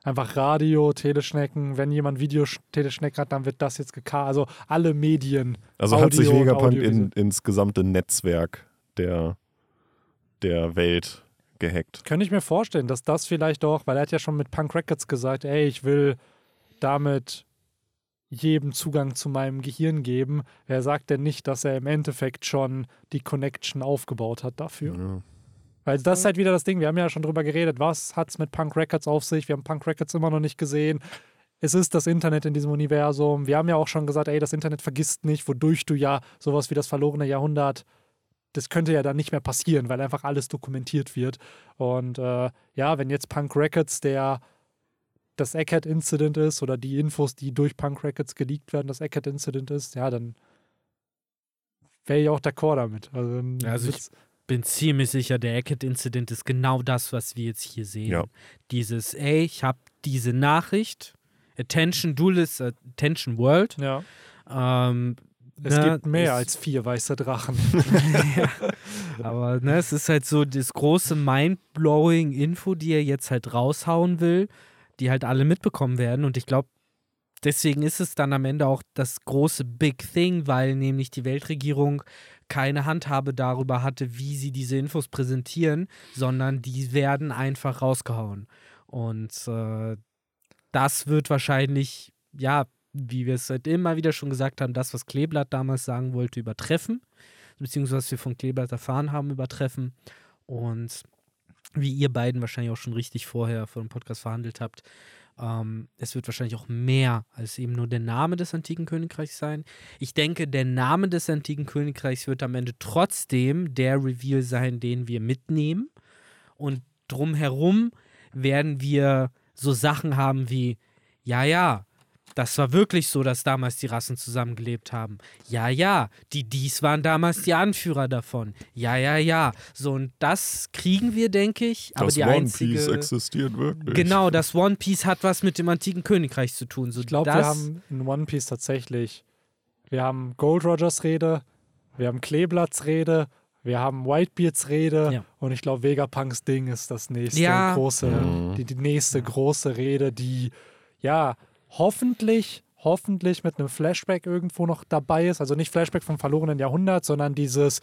Einfach Radio, Teleschnecken. Wenn jemand Videoteleschnecken hat, dann wird das jetzt gekar. Also alle Medien. also hat sich Audio Vegapunk in, ins gesamte Netzwerk der, der Welt gehackt. Könnte ich mir vorstellen, dass das vielleicht auch, weil er hat ja schon mit Punk Records gesagt, ey, ich will damit jedem Zugang zu meinem Gehirn geben. Wer sagt denn nicht, dass er im Endeffekt schon die Connection aufgebaut hat dafür? Ja. Weil das ist halt wieder das Ding, wir haben ja schon drüber geredet, was hat es mit Punk Records auf sich? Wir haben Punk Records immer noch nicht gesehen. Es ist das Internet in diesem Universum. Wir haben ja auch schon gesagt, ey, das Internet vergisst nicht, wodurch du ja sowas wie das verlorene Jahrhundert, das könnte ja dann nicht mehr passieren, weil einfach alles dokumentiert wird. Und äh, ja, wenn jetzt Punk Records der das Eckhead-Incident ist oder die Infos, die durch Punk Records geleakt werden, das Eckhead-Incident ist, ja, dann wäre ich auch d'accord damit. Also, dann Also ich- Bin ziemlich sicher, der Eckett-Incident ist genau das, was wir jetzt hier sehen. Ja. Dieses, ey, ich habe diese Nachricht, Attention, Duelist, Attention World. ja. Ähm, Es ne, gibt mehr als vier weiße Drachen. ja. Aber ne, es ist halt so das große mind-blowing Info, die er jetzt halt raushauen will, die halt alle mitbekommen werden. Und ich glaube, deswegen ist es dann am Ende auch das große Big Thing, weil nämlich die Weltregierung keine Handhabe darüber hatte, wie sie diese Infos präsentieren, sondern die werden einfach rausgehauen. Und äh, das wird wahrscheinlich, ja, wie wir es halt immer wieder schon gesagt haben, das, was Kleeblatt damals sagen wollte, übertreffen beziehungsweise was wir von Kleeblatt erfahren haben, übertreffen. Und wie ihr beiden wahrscheinlich auch schon richtig vorher vor dem Podcast verhandelt habt, ähm, es wird wahrscheinlich auch mehr als eben nur der Name des antiken Königreichs sein. Ich denke, der Name des antiken Königreichs wird am Ende trotzdem der Reveal sein, den wir mitnehmen. Und drumherum werden wir so Sachen haben wie, ja, ja, das war wirklich so, dass damals die Rassen zusammengelebt haben. Ja, ja, die Dies waren damals die Anführer davon. Ja, ja, ja. So, und das kriegen wir, denke ich. Aber das die One einzige. Piece existiert wirklich. Genau, das One Piece hat was mit dem antiken Königreich zu tun. So, Ich glaube, wir haben in One Piece tatsächlich, wir haben Gold Rogers Rede, wir haben Kleeblatts Rede, wir haben Whitebeards Rede Ja. und ich glaube, Vegapunks Ding ist das nächste Ja. große, Ja. die, die nächste große Rede, die ja hoffentlich, hoffentlich mit einem Flashback irgendwo noch dabei ist. Also nicht Flashback vom verlorenen Jahrhundert, sondern dieses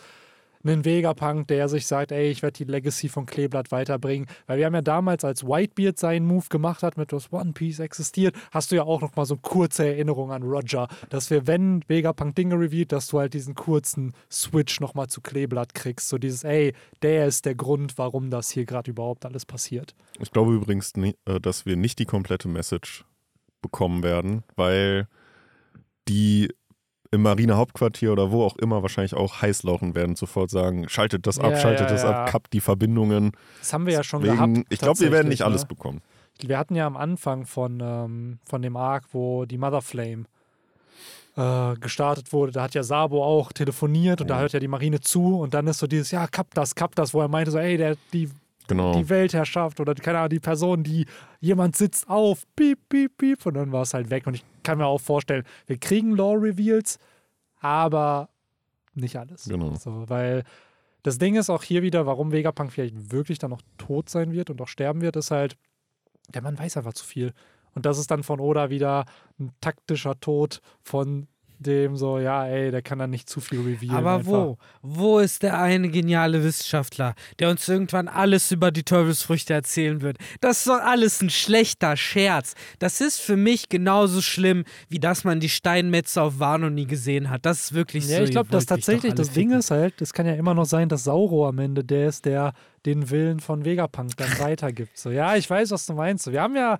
einen Vegapunk, der sich sagt, ey, ich werde die Legacy von Kleeblatt weiterbringen. Weil wir haben ja damals, als Whitebeard seinen Move gemacht hat, mit das One Piece existiert, hast du ja auch noch mal so eine kurze Erinnerung an Roger, dass wir, wenn Vegapunk Dinge revealed, dass du halt diesen kurzen Switch noch mal zu Kleeblatt kriegst. So dieses, ey, der ist der Grund, warum das hier gerade überhaupt alles passiert. Ich glaube übrigens, äh, dass wir nicht die komplette Message bekommen werden, weil die im Marinehauptquartier oder wo auch immer wahrscheinlich auch heiß laufen werden, sofort sagen, schaltet das ab, Ja, schaltet ja, das ja. ab, kappt die Verbindungen. Das haben wir ja schon Wegen, gehabt. ich glaube, wir werden nicht tatsächlich, alles ne? bekommen. Wir hatten ja am Anfang von, ähm, von dem Arc, wo die Mother Flame äh, gestartet wurde, da hat ja Sabo auch telefoniert und da hört ja die Marine zu und dann ist so dieses, ja, kapp das, kapp das, wo er meinte so, ey, der, die, Genau. die Weltherrschaft oder keine Ahnung, die Person, die jemand sitzt auf, piep, piep, piep und dann war es halt weg und ich kann mir auch vorstellen, wir kriegen Lore-Reveals, aber nicht alles. Genau. So, weil das Ding ist auch hier wieder, warum Vegapunk vielleicht wirklich dann noch tot sein wird und auch sterben wird, ist halt, der Mann weiß einfach zu viel. Und das ist dann von Oda wieder ein taktischer Tod von dem so, ja, ey, der kann dann nicht zu viel revealen. Aber einfach. wo? Wo ist der eine geniale Wissenschaftler, der uns irgendwann alles über die Teufelsfrüchte erzählen wird? Das ist doch alles ein schlechter Scherz. Das ist für mich genauso schlimm, wie dass man die Steinmetze auf Wano nie gesehen hat. Das ist wirklich Ja, so. ich glaube, doch tatsächlich das Ding ist halt, es kann ja immer noch sein, dass Sauro am Ende der ist, der den Willen von Vegapunk dann weitergibt. So, ja, ich weiß, was du meinst. Wir haben ja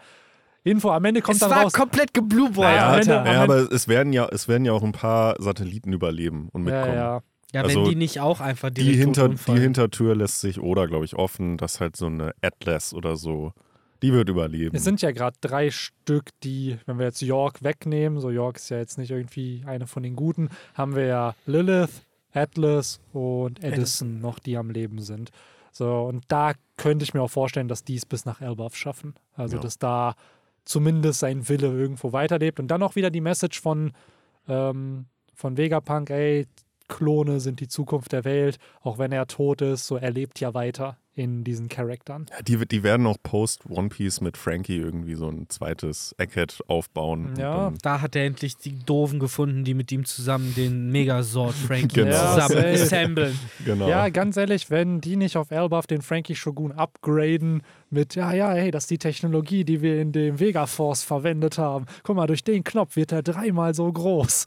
Info, am Ende kommt Es dann war raus. komplett geblueboy, Naja, Ja, Ende- ja, aber es werden ja, es werden ja auch ein paar Satelliten überleben und Ja, mitkommen. ja. Ja, Also, wenn die nicht auch einfach Die, hinter, die. Hintertür lässt sich oder, glaube ich, offen, dass halt so eine Atlas oder so, die wird überleben. Es sind ja gerade drei Stück, die, wenn wir jetzt York wegnehmen, so York ist ja jetzt nicht irgendwie eine von den Guten, haben wir ja Lilith, Atlas und Edison noch, die am Leben sind. So, und da könnte ich mir auch vorstellen, dass die es bis nach Elbaf schaffen. Also, Ja. dass da zumindest sein Wille irgendwo weiterlebt. Und dann auch wieder die Message von, ähm, von Vegapunk, ey, Klone sind die Zukunft der Welt, auch wenn er tot ist, so er lebt ja weiter in diesen Charaktern. Ja, die, die werden auch post One Piece mit Frankie irgendwie so ein zweites Egghead aufbauen. Ja. Da hat er endlich die Doofen gefunden, die mit ihm zusammen den Megasort Frankie Genau. zusammen assemblen. genau. Ja, ganz ehrlich, wenn die nicht auf Elbaf den Frankie Shogun upgraden mit, ja, ja, hey, das ist die Technologie, die wir in dem Vega Force verwendet haben. Guck mal, durch den Knopf wird er dreimal so groß.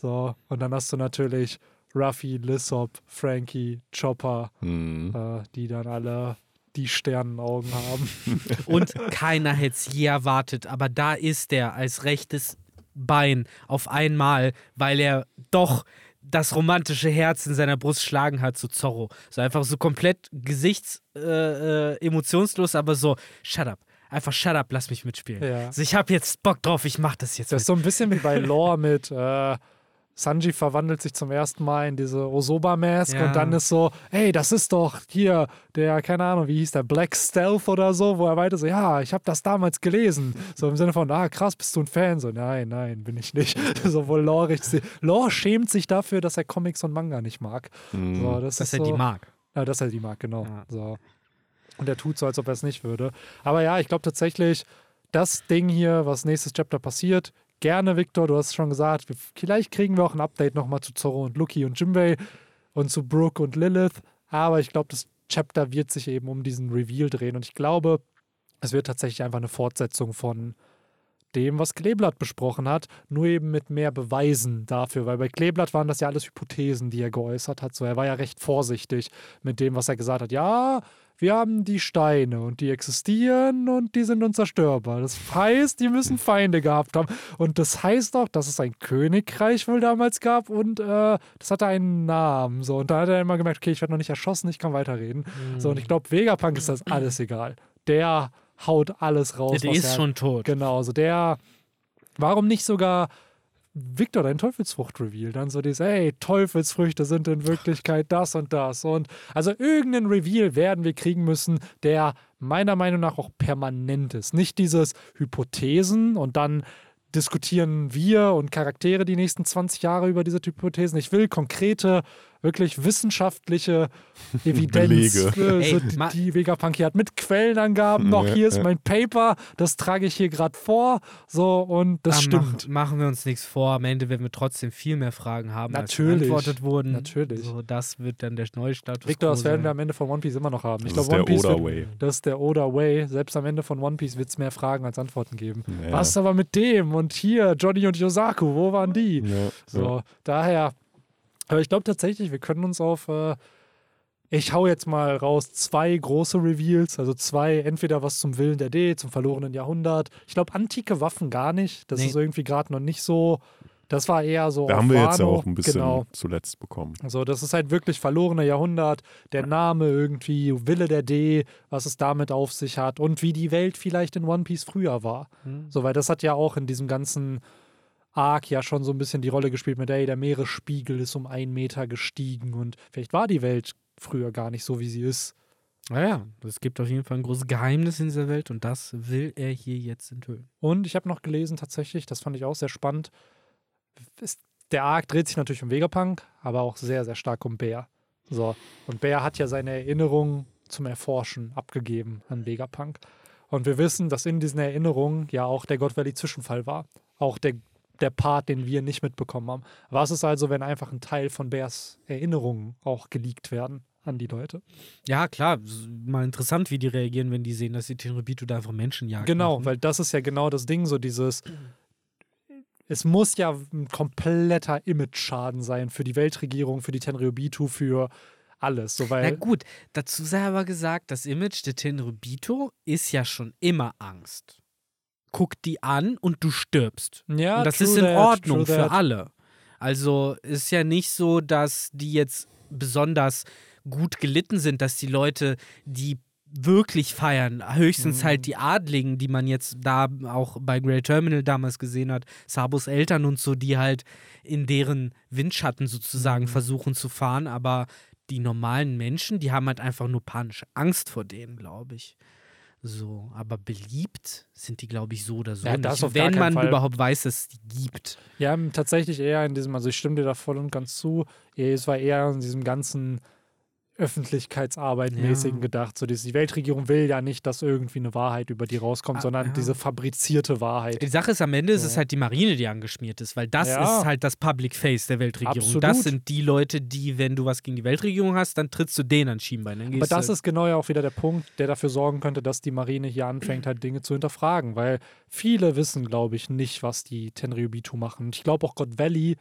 So, und dann hast du natürlich Ruffy, Lissop, Frankie, Chopper, Hm. äh, die dann alle die Sternenaugen haben. Und keiner hätte es je erwartet, aber da ist er als rechtes Bein auf einmal, weil er doch das romantische Herz in seiner Brust schlagen hat zu Zorro. So einfach so komplett gesichts äh, äh, emotionslos, aber so shut up. Einfach shut up, lass mich mitspielen. Ja. Also ich habe jetzt Bock drauf, ich mach das jetzt. Das ist so ein bisschen wie bei Lore mit äh, Sanji verwandelt sich zum ersten Mal in diese Osoba-Mask Ja. und dann ist so, hey, das ist doch hier der, keine Ahnung, wie hieß der, Black Stealth oder so, wo er weiter so, ja, ich habe das damals gelesen. So im Sinne von, ah, krass, bist du ein Fan? So, nein, nein, bin ich nicht. so, wo Lore richtig, Lore schämt sich dafür, dass er Comics und Manga nicht mag. Hm. So, das dass ist er so, die mag. ja, dass er die mag, genau. Ja. So. Und er tut so, als ob er es nicht würde. Aber ja, ich glaube tatsächlich, das Ding hier, was nächstes Chapter passiert, gerne, Victor, du hast es schon gesagt, vielleicht kriegen wir auch ein Update nochmal zu Zorro und Lucky und Jimbei und zu Brooke und Lilith. Aber ich glaube, das Chapter wird sich eben um diesen Reveal drehen. Und ich glaube, es wird tatsächlich einfach eine Fortsetzung von dem, was Kleeblatt besprochen hat, nur eben mit mehr Beweisen dafür, weil bei Kleeblatt waren das ja alles Hypothesen, die er geäußert hat. So, er war ja recht vorsichtig mit dem, was er gesagt hat. Ja, wir haben die Steine und die existieren und die sind unzerstörbar. Das heißt, die müssen Feinde gehabt haben. Und das heißt auch, dass es ein Königreich wohl damals gab und äh, das hatte einen Namen. So, und da hat er immer gemerkt, okay, ich werde noch nicht erschossen, ich kann weiterreden. So, und ich glaube, Vegapunk ist das alles egal. Der haut alles raus. Der was ist schon tot. Genau, also der, warum nicht sogar Victor dein Teufelsfrucht-Reveal? Dann so dieses, hey, Teufelsfrüchte sind in Wirklichkeit das und das. Und also irgendeinen Reveal werden wir kriegen müssen, der meiner Meinung nach auch permanent ist. Nicht dieses Hypothesen und dann diskutieren wir und Charaktere die nächsten 20 Jahre über diese Hypothesen. Ich will konkrete, wirklich wissenschaftliche Evidenz, so die, die Vegapunk hier hat, mit Quellenangaben noch. Ja, Hier ist ja. mein Paper, das trage ich hier gerade vor. So, und das Ah, stimmt. Mach, machen wir uns nichts vor. Am Ende werden wir trotzdem viel mehr Fragen haben, Natürlich. als beantwortet wurden. Natürlich. So, das wird dann der neue Status. Victor, das werden wir am Ende von One Piece immer noch haben. Ich Das ist glaube, One der Piece Oda wird, Way. das ist der Oda Way. Selbst am Ende von One Piece wird es mehr Fragen als Antworten geben. Ja. Was aber mit dem und hier, Johnny und Yosaku, wo waren die? Ja, So, daher, aber ich glaube tatsächlich, wir können uns auf, äh, ich hau jetzt mal raus, zwei große Reveals, also zwei, entweder was zum Willen der D, zum verlorenen Jahrhundert. Ich glaube, antike Waffen gar nicht. Das Nee. ist irgendwie gerade noch nicht so. Das war eher so. Da haben wir jetzt ja auch ein bisschen Genau. zuletzt bekommen. Also, das ist halt wirklich verlorene Jahrhundert. Der Name irgendwie, Wille der D, was es damit auf sich hat und wie die Welt vielleicht in One Piece früher war. Hm. So, weil das hat ja auch in diesem ganzen Arc ja schon so ein bisschen die Rolle gespielt mit, ey, der Meeresspiegel ist um einen Meter gestiegen und vielleicht war die Welt früher gar nicht so, wie sie ist. Naja, es gibt auf jeden Fall ein großes Geheimnis in dieser Welt und das will er hier jetzt enthüllen. Und ich habe noch gelesen, tatsächlich, das fand ich auch sehr spannend. Ist, der Arc dreht sich natürlich um Vegapunk, aber auch sehr, sehr stark um Bär. So. Und Bär hat ja seine Erinnerungen zum Erforschen abgegeben an Vegapunk. Und wir wissen, dass in diesen Erinnerungen ja auch der God Valley Zwischenfall war. Auch der der Part, den wir nicht mitbekommen haben. Was ist also, wenn einfach ein Teil von Bears Erinnerungen auch geleakt werden an die Leute? Ja, klar. Mal interessant, wie die reagieren, wenn die sehen, dass die Tenryubito da einfach Menschen jagen. Genau, weil das ist ja genau das Ding, so dieses. Es muss ja ein kompletter Image-Schaden sein für die Weltregierung, für die Tenryubitu, für alles. So, Na weil, gut, dazu sei aber gesagt, das Image der Tenryubito ist ja schon immer Angst. Guck die an und du stirbst. ja, und das ist in that, Ordnung für alle. Also ist ja nicht so, dass die jetzt besonders gut gelitten sind, dass die Leute, die wirklich feiern, höchstens Mhm. halt die Adligen, die man jetzt da auch bei Grey Terminal damals gesehen hat, Sabos Eltern und so, die halt in deren Windschatten sozusagen Mhm. versuchen zu fahren, aber die normalen Menschen, die haben halt einfach nur panische Angst vor denen, glaube ich. So, aber beliebt sind die, glaube ich, so oder so Ja, das nicht, wenn man Fall. überhaupt weiß, dass es die gibt. Ja, tatsächlich eher in diesem, also ich stimme dir da voll und ganz zu, es war eher in diesem ganzen Öffentlichkeitsarbeit Ja. gedacht. So die Weltregierung will ja nicht, dass irgendwie eine Wahrheit über die rauskommt, Ah, sondern ja. diese fabrizierte Wahrheit. Die Sache ist, am Ende ist es halt die Marine, die angeschmiert ist, weil das Ja. ist halt das Public Face der Weltregierung. Absolut. Das sind die Leute, die, wenn du was gegen die Weltregierung hast, dann trittst du denen an Schienbein. Dann Aber das du, ist genau ja auch wieder der Punkt, der dafür sorgen könnte, dass die Marine hier anfängt, halt Dinge zu hinterfragen, weil viele wissen, glaube ich, nicht, was die Tenryubitu machen. Und ich glaube auch God Valley,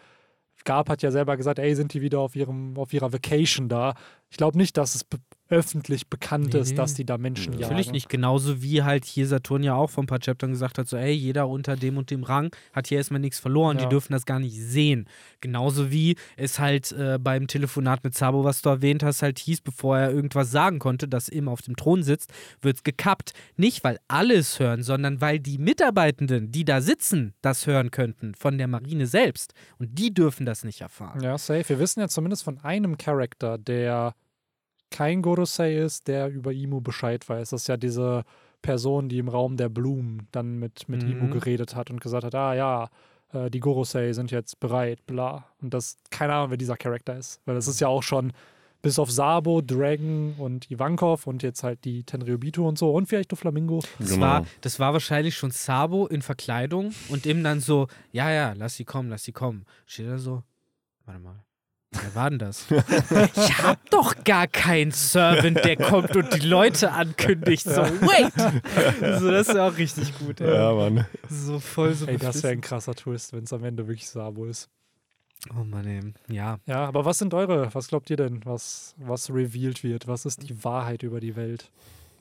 Garp hat ja selber gesagt, ey, sind die wieder auf, ihrem, auf ihrer Vacation da. Ich glaube nicht, dass es öffentlich bekannt Nee, ist, dass die da Menschen jagen. Natürlich nicht. Genauso wie halt hier Saturn ja auch vor ein paar Chaptern gesagt hat, so, ey, jeder unter dem und dem Rang hat hier erstmal nichts verloren, Ja. die dürfen das gar nicht sehen. Genauso wie es halt äh, beim Telefonat mit Sabo, was du erwähnt hast, halt hieß, bevor er irgendwas sagen konnte, dass eben auf dem Thron sitzt, wird gekappt. Nicht, weil alle es hören, sondern weil die Mitarbeitenden, die da sitzen, das hören könnten von der Marine selbst. Und die dürfen das nicht erfahren. Ja, safe. Wir wissen ja zumindest von einem Charakter, der kein Gorosei ist, der über Imu Bescheid weiß. Das ist ja diese Person, die im Raum der Blumen dann mit, mit Mhm. Imu geredet hat und gesagt hat, ah ja, äh, die Gorosei sind jetzt bereit, bla. Und das, keine Ahnung, wer dieser Charakter ist. Weil das ist ja auch schon bis auf Sabo, Dragon und Ivankov und jetzt halt die Tenryubito und so und vielleicht Doflamingo. Das, Genau. war, das war wahrscheinlich schon Sabo in Verkleidung und ihm dann so, ja, ja, lass sie kommen, lass sie kommen. Steht da so, warte mal, wer war denn das? ich hab doch gar keinen Servant, der kommt und die Leute ankündigt. So, wait! So, das ist ja auch richtig gut. Ey. Ja, Mann. So voll so Ey, das wäre ein krasser Twist, wenn es am Ende wirklich Sabo ist. Oh Mann, ey. Ja. Ja, aber was sind eure, was glaubt ihr denn, was, was revealed wird? Was ist die Wahrheit über die Welt?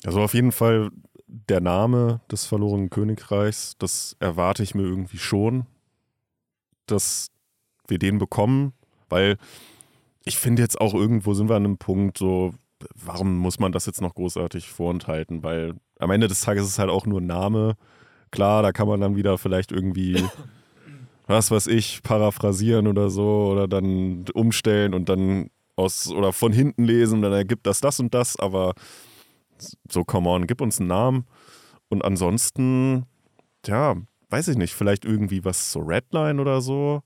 Also auf jeden Fall der Name des verlorenen Königreichs, das erwarte ich mir irgendwie schon, dass wir den bekommen, weil ich finde jetzt auch irgendwo sind wir an einem Punkt so, warum muss man das jetzt noch großartig vorenthalten? Weil am Ende des Tages ist es halt auch nur Name. Klar, da kann man dann wieder vielleicht irgendwie, was weiß ich, paraphrasieren oder so oder dann umstellen und dann aus oder von hinten lesen, dann ergibt das das und das, aber so, come on, gib uns einen Namen. Und ansonsten, ja, weiß ich nicht, vielleicht irgendwie was zur Redline oder so,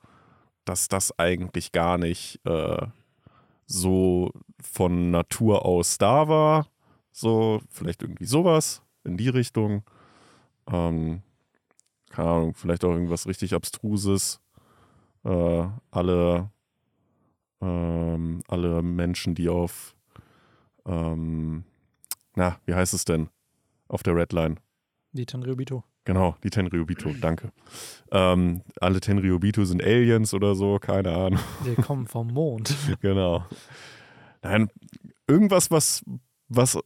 dass das eigentlich gar nicht äh, so von Natur aus da war. So, vielleicht irgendwie sowas in die Richtung. Ähm, keine Ahnung, vielleicht auch irgendwas richtig Abstruses. Äh, alle, ähm, alle Menschen, die auf ähm, na, wie heißt es denn? Auf der Redline. Die Tenryubito. Genau, die Tenryubito, danke. Ähm, alle Tenryubito sind Aliens oder so, keine Ahnung. Die kommen vom Mond. genau. Nein, irgendwas, was, was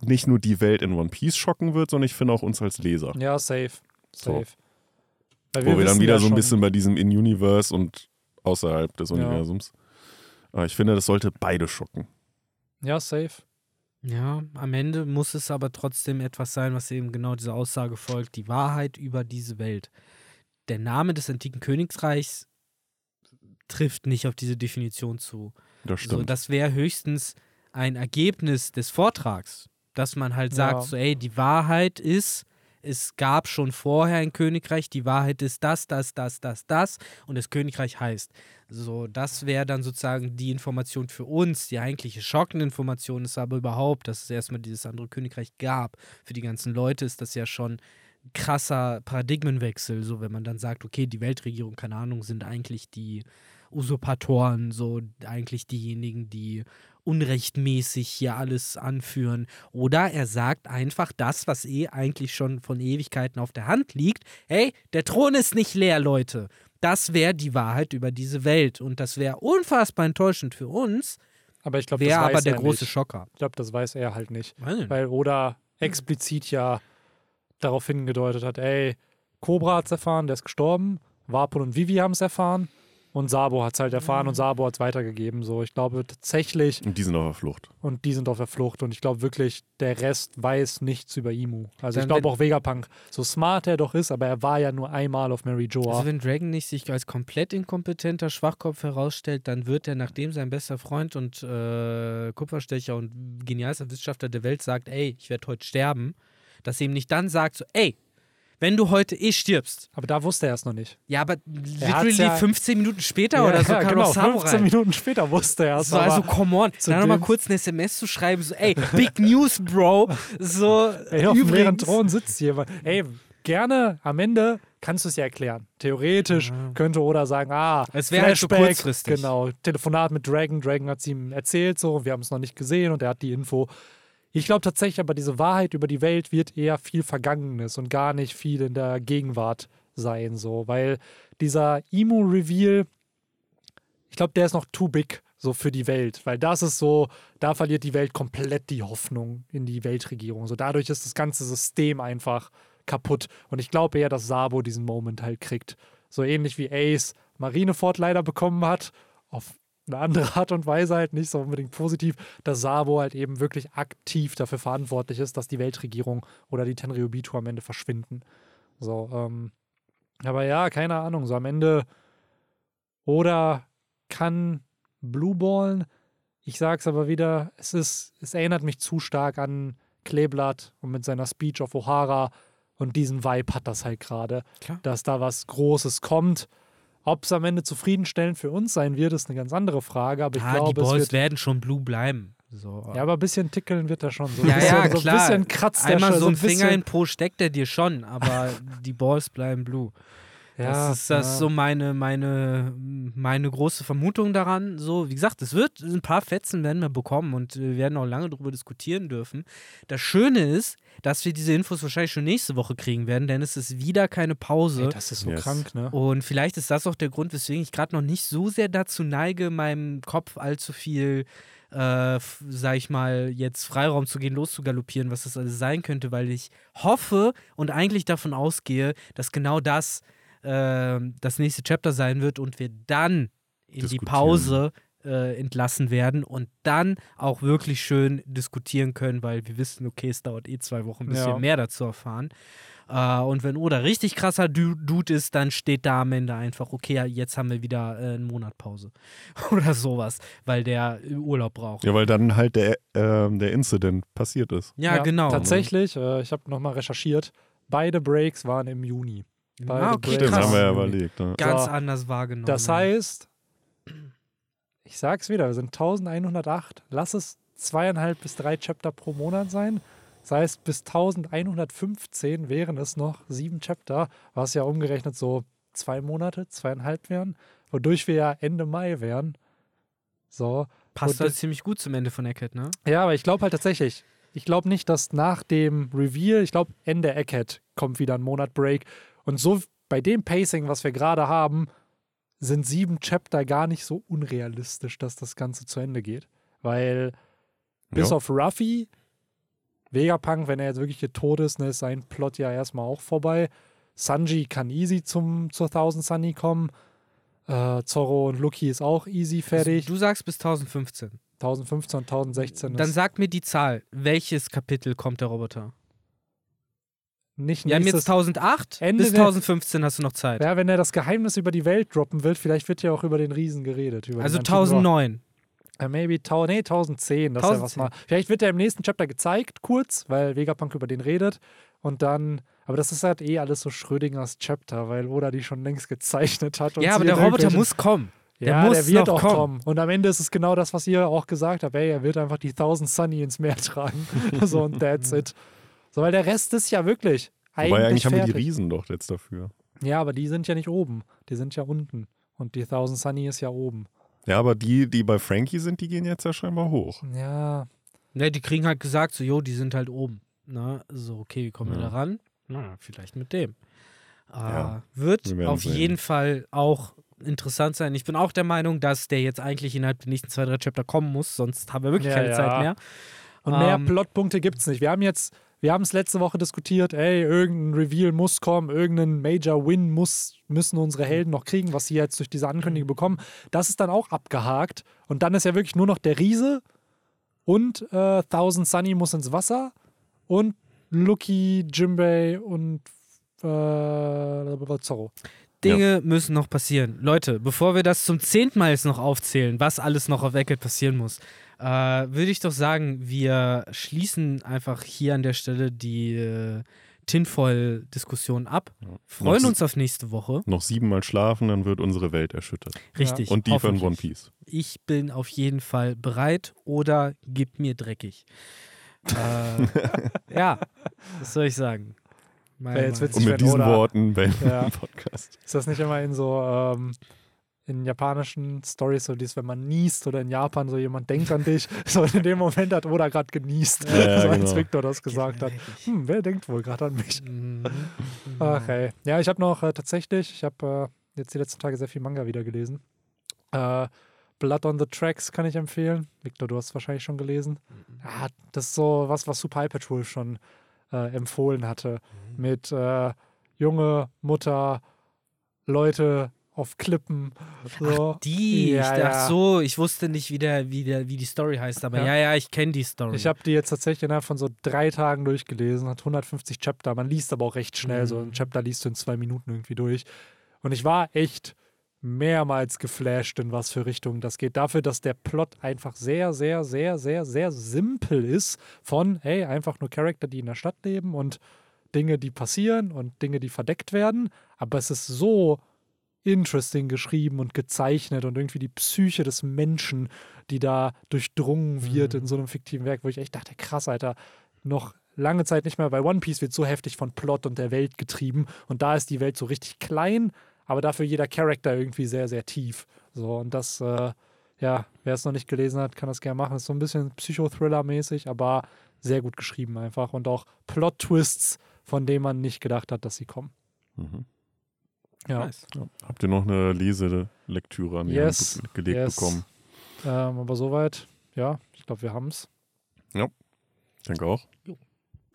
nicht nur die Welt in One Piece schocken wird, sondern ich finde auch uns als Leser. Ja, safe. So. Safe. Weil Wo wir dann wieder ja so ein bisschen bei diesem In-Universe und außerhalb des Ja. Universums. Aber ich finde, das sollte beide schocken. Ja, safe. Ja, am Ende muss es aber trotzdem etwas sein, was eben genau dieser Aussage folgt, die Wahrheit über diese Welt. Der Name des antiken Königreichs trifft nicht auf diese Definition zu. Das So, stimmt. das wäre höchstens ein Ergebnis des Vortrags, dass man halt sagt, Ja. so, ey, die Wahrheit ist, es gab schon vorher ein Königreich, die Wahrheit ist das, das, das, das, das und das Königreich heißt. So, das wäre dann sozusagen die Information für uns. Die eigentliche schockende Information ist aber überhaupt, dass es erstmal dieses andere Königreich gab. Für die ganzen Leute ist das ja schon krasser Paradigmenwechsel, so wenn man dann sagt, okay, die Weltregierung, keine Ahnung, sind eigentlich die Usurpatoren, so eigentlich diejenigen, die unrechtmäßig hier alles anführen. Oder er sagt einfach das, was eh eigentlich schon von Ewigkeiten auf der Hand liegt. Hey, der Thron ist nicht leer, Leute. Das wäre die Wahrheit über diese Welt. Und das wäre unfassbar enttäuschend für uns. Aber ich glaube, das Wäre weiß aber der er große nicht. Schocker. Ich glaube, das weiß er halt nicht. Nicht. Weil Oda explizit ja darauf hingedeutet hat, ey, Cobra hat es erfahren, der ist gestorben, Warpon und Vivi haben es erfahren und Sabo hat es halt erfahren Mhm. und Sabo hat es weitergegeben. So, ich glaube tatsächlich, Und die sind auf der Flucht. und die sind auf der Flucht und ich glaube wirklich, der Rest weiß nichts über Imu. Also ich Dann glaube auch Vegapunk, so smart er doch ist, aber er war ja nur einmal auf Mary Joa. Also wenn Dragon nicht sich als komplett inkompetenter Schwachkopf herausstellt, dann wird er, nachdem sein bester Freund und äh, Kupferstecher und genialster Wissenschaftler der Welt sagt, ey, ich werde heute sterben, dass er ihm nicht dann sagt, so, ey, wenn du heute eh stirbst. aber da wusste er es noch nicht. Ja, aber literally ja- 15 Minuten später oder so ja, kam genau, noch Samurai. 15 Minuten später wusste er es. So, also come on, dann nochmal dem- kurz eine SMS zu schreiben, so, ey, Big News, Bro. So, Ey, auf dem übrigens. Thron sitzt jemand. Ey, gerne, am Ende kannst du es ja erklären. Theoretisch Ja. könnte Oda sagen, ah, Es wäre halt so kurzfristig. Genau, Telefonat mit Dragon. Dragon hat es ihm erzählt so wir haben es noch nicht gesehen und er hat die Info. Ich glaube tatsächlich aber, diese Wahrheit über die Welt wird eher viel Vergangenes und gar nicht viel in der Gegenwart sein, so, weil dieser Emu-Reveal, ich glaube, der ist noch too big so für die Welt, weil das ist so, da verliert die Welt komplett die Hoffnung in die Weltregierung. So dadurch ist das ganze System einfach kaputt und ich glaube eher, dass Sabo diesen Moment halt kriegt. So ähnlich wie Ace Marineford leider bekommen hat, auf eine andere Art und Weise halt nicht so unbedingt positiv, dass Sabo halt eben wirklich aktiv dafür verantwortlich ist, dass die Weltregierung oder die Tenryubitu am Ende verschwinden. So, ähm, aber ja, keine Ahnung, so am Ende oder kann Blueballen, ich sag's aber wieder, es ist, es erinnert mich zu stark an Kleeblatt und mit seiner Speech auf O'Hara und diesen Vibe hat das halt gerade, dass da was Großes kommt. Ob es am Ende zufriedenstellend für uns sein wird, ist eine ganz andere Frage, aber ich Ah, die glaube, es Boys wird werden schon blue bleiben. So. ja, aber ein bisschen tickeln wird er schon. So ein Ja, bisschen, ja, so ein klar. bisschen kratzt der Einmal schon so ein ein bisschen, Finger in Po steckt er dir schon, aber die Balls bleiben blue. Ja, das ist das ja. so meine, meine, meine große Vermutung daran. So, wie gesagt, es wird ein paar Fetzen werden wir bekommen und wir werden auch lange darüber diskutieren dürfen. Das Schöne ist, dass wir diese Infos wahrscheinlich schon nächste Woche kriegen werden, denn es ist wieder keine Pause. Ey, das ist so Yes. krank, ne? Und vielleicht ist das auch der Grund, weswegen ich gerade noch nicht so sehr dazu neige, meinem Kopf allzu viel, äh, sag ich mal, jetzt Freiraum zu gehen, loszugaloppieren, was das alles sein könnte, weil ich hoffe und eigentlich davon ausgehe, dass genau das äh, das nächste Chapter sein wird und wir dann in die. Pause äh, entlassen werden und dann auch wirklich schön diskutieren können, weil wir wissen, okay, es dauert eh zwei Wochen, bis Ja. wir mehr dazu erfahren. Äh, und wenn Oda richtig krasser Du- Dude ist, dann steht da am Ende einfach, okay, ja, jetzt haben wir wieder äh, einen Monat Pause. Oder sowas, weil der äh, Urlaub braucht. Ja, weil dann halt der, ähm, der Incident passiert ist. Ja, genau. Tatsächlich, äh, ich habe nochmal recherchiert, beide Breaks waren im Juni. Beide Ah, okay, Stimmt, krass. haben wir ja Juni. überlegt. Ne? Ganz So. anders wahrgenommen. Das heißt, ich sag's wieder, wir sind 1108. Lass es zweieinhalb bis drei Chapter pro Monat sein. Das heißt, bis 1115 wären es noch sieben Chapter, was ja umgerechnet so zwei Monate, zweieinhalb wären, wodurch wir ja Ende Mai wären. So. passt halt ziemlich gut zum Ende von Eckhead, ne? Ja, aber ich glaube halt tatsächlich, ich glaube nicht, dass nach dem Reveal, ich glaube Ende Eckhead kommt wieder ein Monat Break. Und so bei dem Pacing, was wir gerade haben, sind sieben Chapter gar nicht so unrealistisch, dass das Ganze zu Ende geht. Weil bis Ja. auf Ruffy, Vegapunk, wenn er jetzt wirklich hier tot ist, ne, ist sein Plot ja erstmal auch vorbei. Sanji kann easy zum, zur Thousand Sunny kommen. Äh, Zorro und Lucky ist auch easy fertig. Du sagst bis 1015. 1015 und 1016 Dann ist sag mir die Zahl. Welches Kapitel kommt der Roboter? Nicht Wir haben jetzt 1008, Ende bis der- 1015 hast du noch Zeit. Ja, wenn er das Geheimnis über die Welt droppen will, vielleicht wird ja auch über den Riesen geredet. Also den antiken Rock. 1009. Äh, maybe tau nee, 1010, dass er was 1010. mal. Vielleicht wird er im nächsten Chapter gezeigt, kurz, weil Vegapunk über den redet. Und dann, aber das ist halt eh alles so Schrödingers Chapter, weil Oda die schon längst gezeichnet hat. und Ja, aber der Roboter muss kommen. Der ja, muss der wird auch kommen. kommen. Und am Ende ist es genau das, was ihr auch gesagt habt. Ey, er wird einfach die 1000 Sunny ins Meer tragen. so und that's it. So, weil der Rest ist ja wirklich Wobei eigentlich haben wir die fertig. Riesen doch jetzt dafür. Ja, aber die sind ja nicht oben. Die sind ja unten. Und die Thousand Sunny ist ja oben. Ja, aber die, die bei Frankie sind, die gehen jetzt ja scheinbar hoch. Ja, Ne, die kriegen halt gesagt, so, jo, die sind halt oben. Na, so, okay, wie kommen wir Ja. da ran? Na, vielleicht mit dem. Äh, Ja, wird wir auf sehen. jeden Fall auch interessant sein. Ich bin auch der Meinung, dass der jetzt eigentlich innerhalb der nächsten zwei, drei Chapter kommen muss, sonst haben wir wirklich Ja, keine ja. Zeit mehr. Und mehr Ähm, Plotpunkte gibt es nicht. Wir haben jetzt, wir haben es letzte Woche diskutiert, ey, irgendein Reveal muss kommen, irgendein Major Win muss, müssen unsere Helden noch kriegen, was sie jetzt durch diese Ankündigung bekommen. Das ist dann auch abgehakt. Und dann ist ja wirklich nur noch der Riese und äh, Thousand Sunny muss ins Wasser und Lucky, Jimbei und äh, Zorro. Dinge müssen noch passieren. Leute, bevor wir das zum zehnten Mal jetzt noch aufzählen, was alles noch auf Eckert passieren muss, äh, würde ich doch sagen, wir schließen einfach hier an der Stelle die äh, Tinfoil-Diskussion ab. Freuen Noch- uns auf nächste Woche. Noch siebenmal schlafen, dann wird unsere Welt erschüttert. Richtig. Und die von. One Piece. Ich bin auf jeden Fall bereit oder gib mir dreckig. äh, ja, was soll ich sagen? Meine Ja, jetzt wird's- Und mit diesen oder- Worten beenden Ja. den Podcast. Ist das nicht immer in so ähm, in japanischen Stories so dies, wenn man niest oder in Japan so jemand denkt an dich, so in dem Moment hat Oda gerade genießt, Ja, ja, so als genau. Victor das gesagt hat. Hm, wer denkt wohl gerade an mich? Mhm. Ach ey. Ja, ich habe noch äh, tatsächlich, ich habe äh, jetzt die letzten Tage sehr viel Manga wieder gelesen. Äh, Blood on the Tracks kann ich empfehlen. Victor, du hast es wahrscheinlich schon gelesen. Ja, das ist so was, was Super High Patrol schon äh, empfohlen hatte. Mit äh, junge Mutter, Leute auf Klippen. So. Die, Ja, ich dachte ja. so, ich wusste nicht, wie, der, wie, der, wie die Story heißt, aber Ja. ja, ja, ich kenne die Story. Ich habe die jetzt tatsächlich innerhalb von so drei Tagen durchgelesen, hat 150 Chapter. Man liest aber auch recht schnell. So ein Mhm. Chapter liest du in zwei Minuten irgendwie durch. Und ich war echt mehrmals geflasht, in was für Richtung das geht. Dafür, dass der Plot einfach sehr, sehr, sehr, sehr, sehr simpel ist. Von, hey, einfach nur Charakter, die in der Stadt leben und Dinge, die passieren und Dinge, die verdeckt werden. Aber es ist so interesting geschrieben und gezeichnet und irgendwie die Psyche des Menschen, die da durchdrungen wird Mhm. in so einem fiktiven Werk, wo ich echt dachte, krass, Alter, noch lange Zeit nicht mehr. Bei One Piece wird so heftig von Plot und der Welt getrieben und da ist die Welt so richtig klein, aber dafür jeder Charakter irgendwie sehr, sehr tief. So und das, äh, ja, wer es noch nicht gelesen hat, kann das gerne machen. Ist so ein bisschen Psychothriller-mäßig, aber sehr gut geschrieben einfach und auch Plot-Twists, von denen man nicht gedacht hat, dass sie kommen. Mhm. Ja. Nice. Ja. Habt ihr noch eine Leselektüre an die Yes, Hand gelegt yes. bekommen? Ähm, aber soweit, ja, ich glaube, wir haben es. Ich denke auch.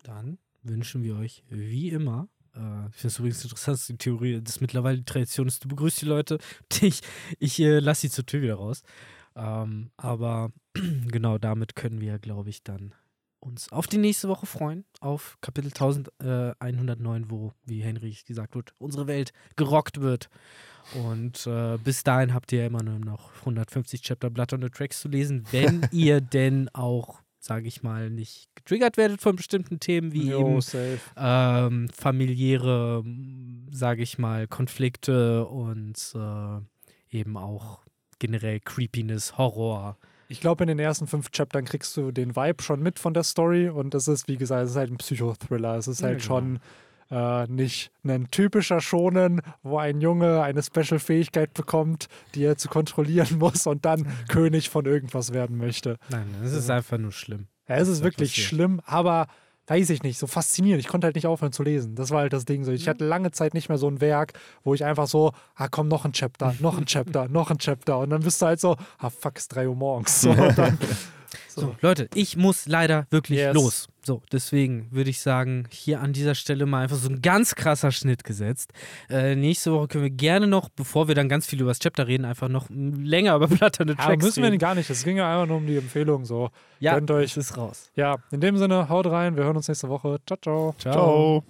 Dann wünschen wir euch wie immer. Äh, ich finde es übrigens interessant, dass die Theorie, dass mittlerweile die Tradition ist, du begrüßt die Leute. Ich, ich äh, lasse sie zur Tür wieder raus. Ähm, aber genau damit können wir, glaube ich, dann uns auf die nächste Woche freuen. Auf Kapitel 1109, wo, wie Henry gesagt wird, unsere Welt gerockt wird. Und äh, bis dahin habt ihr immer nur noch 150 Chapter Blood on the Tracks zu lesen, wenn ihr denn auch, sage ich mal, nicht getriggert werdet von bestimmten Themen wie Jo, eben ähm, familiäre, sage ich mal, Konflikte und äh, eben auch generell Creepiness, Horror. Ich glaube, in den ersten fünf Chaptern kriegst du den Vibe schon mit von der Story und es ist, wie gesagt, es ist halt ein Psychothriller. Es ist Ja, halt genau. schon äh, nicht ein typischer Schonen, wo ein Junge eine Special-Fähigkeit bekommt, die er zu kontrollieren muss und dann König von irgendwas werden möchte. Nein, es ist einfach nur schlimm. Ja, es ist wirklich passieren? schlimm, aber weiß ich nicht, so faszinierend. Ich konnte halt nicht aufhören zu lesen. Das war halt das Ding so. Ich hatte lange Zeit nicht mehr so ein Werk, wo ich einfach so, ah komm, noch ein Chapter, noch ein Chapter, noch ein Chapter. Und dann bist du halt so, ah fuck, es ist 3 Uhr morgens. So, dann, So, so. Leute, ich muss leider wirklich Yes. los. So, deswegen würde ich sagen, hier an dieser Stelle mal einfach so ein ganz krasser Schnitt gesetzt. Äh, nächste Woche können wir gerne noch, bevor wir dann ganz viel über das Chapter reden, einfach noch länger über Blatternde Ja, Tracks müssen wir gar nicht. Es ging ja einfach nur um die Empfehlung. So. ja, Gönnt euch. es ist raus. Ja, in dem Sinne, haut rein. Wir hören uns nächste Woche. Ciao, ciao. Ciao.